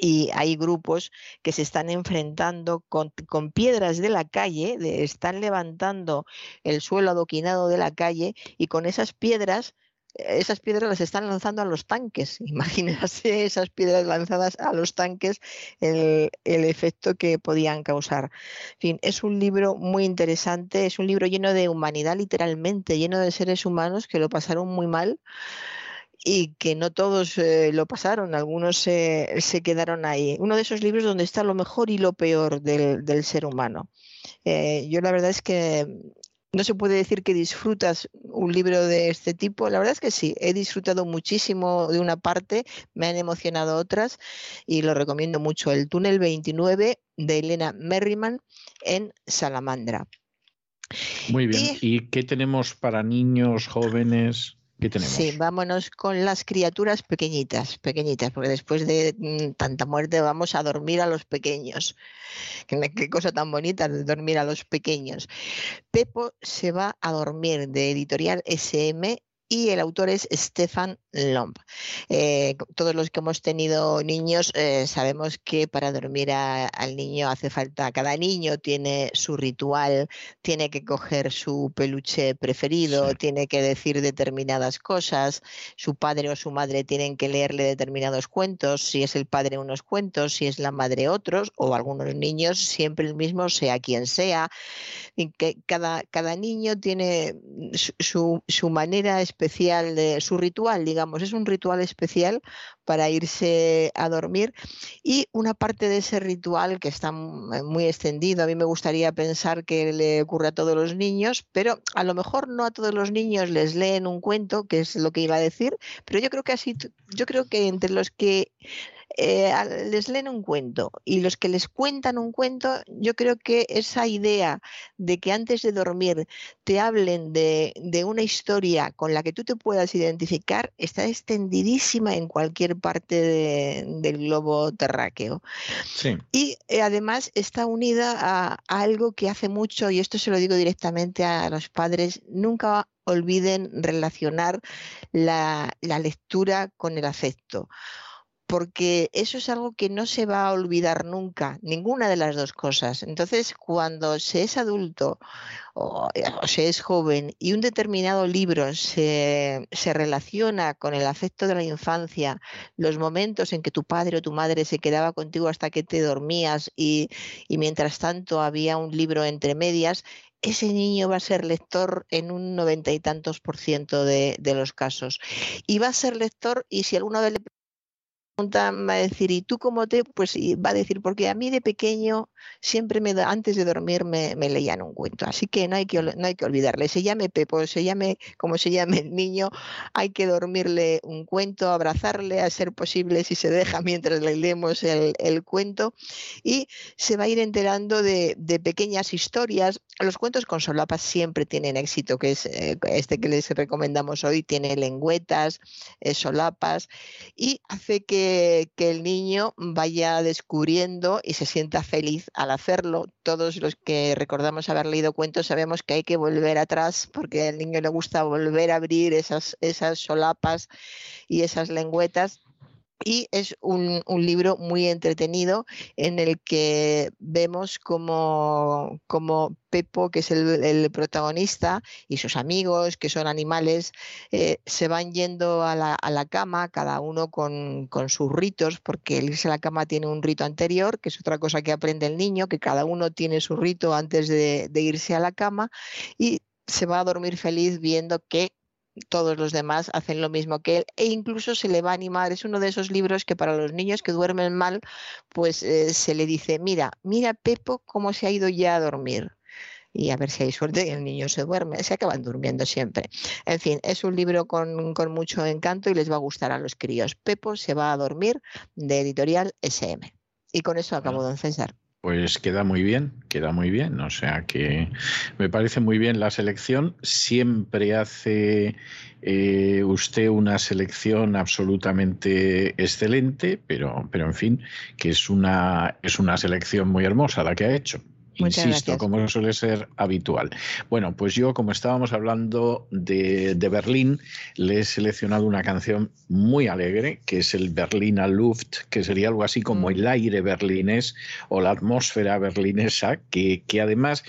y hay grupos que se están enfrentando con, piedras de la calle, están levantando el suelo adoquinado de la calle y con esas piedras esas piedras las están lanzando a los tanques. Imagínense esas piedras lanzadas a los tanques, el, el, efecto que podían causar. En fin, es un libro muy interesante, es un libro lleno de humanidad, literalmente, lleno de seres humanos que lo pasaron muy mal y que no todos eh, lo pasaron, algunos se, quedaron ahí. Uno de esos libros donde está lo mejor y lo peor del, ser humano. Eh, yo la verdad es que no se puede decir que disfrutas un libro de este tipo. La verdad es que sí, he disfrutado muchísimo de una parte, me han emocionado otras y lo recomiendo mucho. El túnel 29 de Elena Merriman en Salamandra. Muy bien. ¿Y qué tenemos para niños, jóvenes? Sí, vámonos con las criaturas pequeñitas, pequeñitas, porque después de mm, tanta muerte vamos a dormir a los pequeños. Qué, cosa tan bonita de dormir a los pequeños. Pepo se va a dormir de editorial SM y el autor es Stefan Lomb. Eh, todos los que hemos tenido niños eh, sabemos que para dormir al niño hace falta, cada niño tiene su ritual, tiene que coger su peluche preferido, tiene que decir determinadas cosas, su padre o su madre tienen que leerle determinados cuentos, si es el padre unos cuentos, si es la madre otros, o algunos niños siempre el mismo, sea quien sea. Y que cada, cada niño tiene su, su manera especial de su ritual, digamos, es un ritual especial para irse a dormir. Y una parte de ese ritual que está muy extendido, a mí me gustaría pensar que le ocurre a todos los niños, pero a lo mejor no a todos los niños les leen un cuento, que es lo que iba a decir, pero yo creo que así, yo creo que entre los que eh, les leen un cuento y los que les cuentan un cuento, yo creo que esa idea de que antes de dormir te hablen de, una historia con la que tú te puedas identificar está extendidísima en cualquier parte del globo terráqueo. Y eh, además está unida a, algo que hace mucho, y esto se lo digo directamente a los padres, nunca olviden relacionar la, la lectura con el afecto porque eso es algo que no se va a olvidar nunca, ninguna de las dos cosas. Entonces, cuando se es adulto o, eh, se es joven y un determinado libro se, relaciona con el afecto de la infancia, los momentos en que tu padre o tu madre se quedaba contigo hasta que te dormías y, mientras tanto había un libro entre medias, ese niño va a ser lector en un noventa y tantos por ciento de, de, los casos. Y va a ser lector y si alguna vez le va a decir, ¿y tú cómo te? Pues va a decir, porque a mí de pequeño siempre me antes de dormir me, leían un cuento, así que no hay que, no hay que olvidarle, se llame Pepo, se llame como se llame el niño, hay que dormirle un cuento, abrazarle a ser posible si se deja mientras le leemos el, cuento y se va a ir enterando de, pequeñas historias. Los cuentos con solapas siempre tienen éxito, que es eh, este que les recomendamos hoy, tiene lengüetas, eh, solapas y hace que que, el niño vaya descubriendo y se sienta feliz al hacerlo. Todos los que recordamos haber leído cuentos sabemos que hay que volver atrás porque al niño le gusta volver a abrir esas, esas solapas y esas lengüetas y es un, libro muy entretenido en el que vemos como, como Pepo, que es el, protagonista, y sus amigos, que son animales, eh, se van yendo a la, cama, cada uno con, sus ritos, porque el irse a la cama tiene un rito anterior, que es otra cosa que aprende el niño, que cada uno tiene su rito antes de irse a la cama, y se va a dormir feliz viendo que todos los demás hacen lo mismo que él e incluso se le va a animar. Es uno de esos libros que para los niños que duermen mal, pues eh, se le dice, mira, mira Pepo cómo se ha ido ya a dormir. Y a ver si hay suerte y el niño se duerme, se acaban durmiendo siempre. En fin, es un libro con, con mucho encanto y les va a gustar a los críos. Pepo se va a dormir de editorial SM. Y con eso acabo, don César. Pues queda muy bien, queda muy bien. O sea que me parece muy bien la selección. Siempre hace eh, usted una selección absolutamente excelente, pero, pero en fin, que es una, es una selección muy hermosa la que ha hecho. Insisto, como suele ser habitual. Bueno, pues yo, como estábamos hablando de, Berlín, le he seleccionado una canción muy alegre, que es el Berliner Luft, que sería algo así como mm. el aire berlinés o la atmósfera berlinesa, que, que además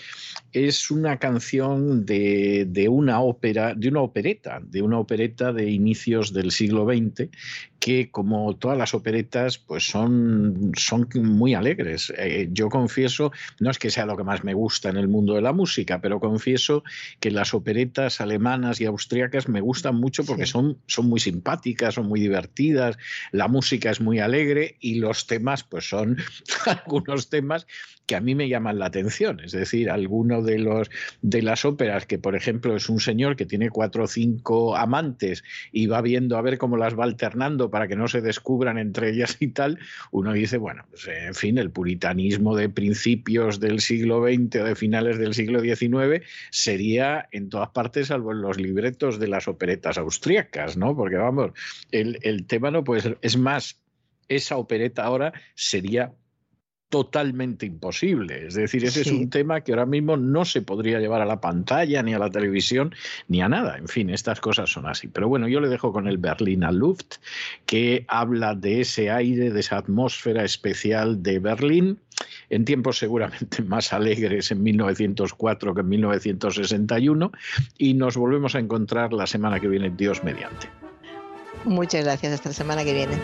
es una canción de, de, una ópera, de una opereta, de una opereta de inicios del siglo XX, que como todas las operetas, pues son, son muy alegres. Eh, yo confieso, no es que sea lo que más me gusta en el mundo de la música, pero confieso que las operetas alemanas y austriacas me gustan mucho porque son, son muy simpáticas, son muy divertidas, la música es muy alegre y los temas, pues son algunos temas que a mí me llaman la atención. Es decir, alguno de los de las óperas que, por ejemplo, es un señor que tiene cuatro o cinco amantes y va viendo a ver cómo las va alternando para que no se descubran entre ellas y tal, uno dice, bueno, pues, en fin, el puritanismo de principios del siglo XX o de finales del siglo XIX sería en todas partes, salvo en los libretos de las operetas austríacas, ¿no? Porque vamos, el, el tema no puede ser. Es más, esa opereta ahora sería totalmente imposible. Es decir, ese es un tema que ahora mismo no se podría llevar a la pantalla, ni a la televisión, ni a nada. En fin, estas cosas son así. Pero bueno, yo le dejo con el Berliner Luft, que habla de ese aire, de esa atmósfera especial de Berlín, en tiempos seguramente más alegres en 1904 que en 1961, y nos volvemos a encontrar la semana que viene, Dios mediante. Muchas gracias, hasta la semana que viene.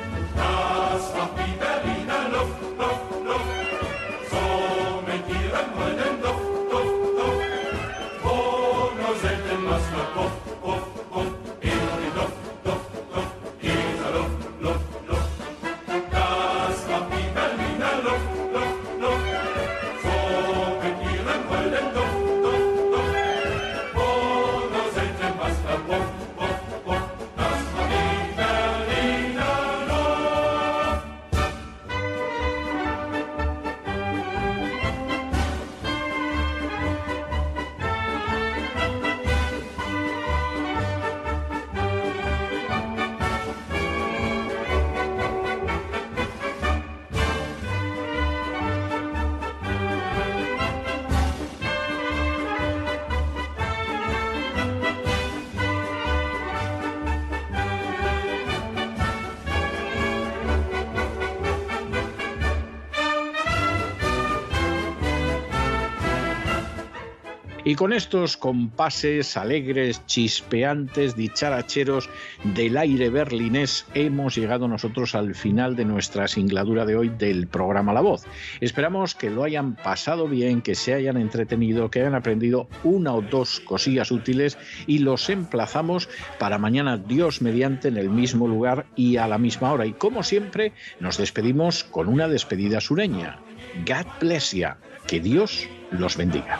Y con estos compases alegres, chispeantes, dicharacheros del aire berlinés, hemos llegado nosotros al final de nuestra singladura de hoy del programa La Voz. Esperamos que lo hayan pasado bien, que se hayan entretenido, que hayan aprendido una o dos cosillas útiles y los emplazamos para mañana, Dios mediante, en el mismo lugar y a la misma hora. Y como siempre, nos despedimos con una despedida sureña. God bless you. Que Dios los bendiga.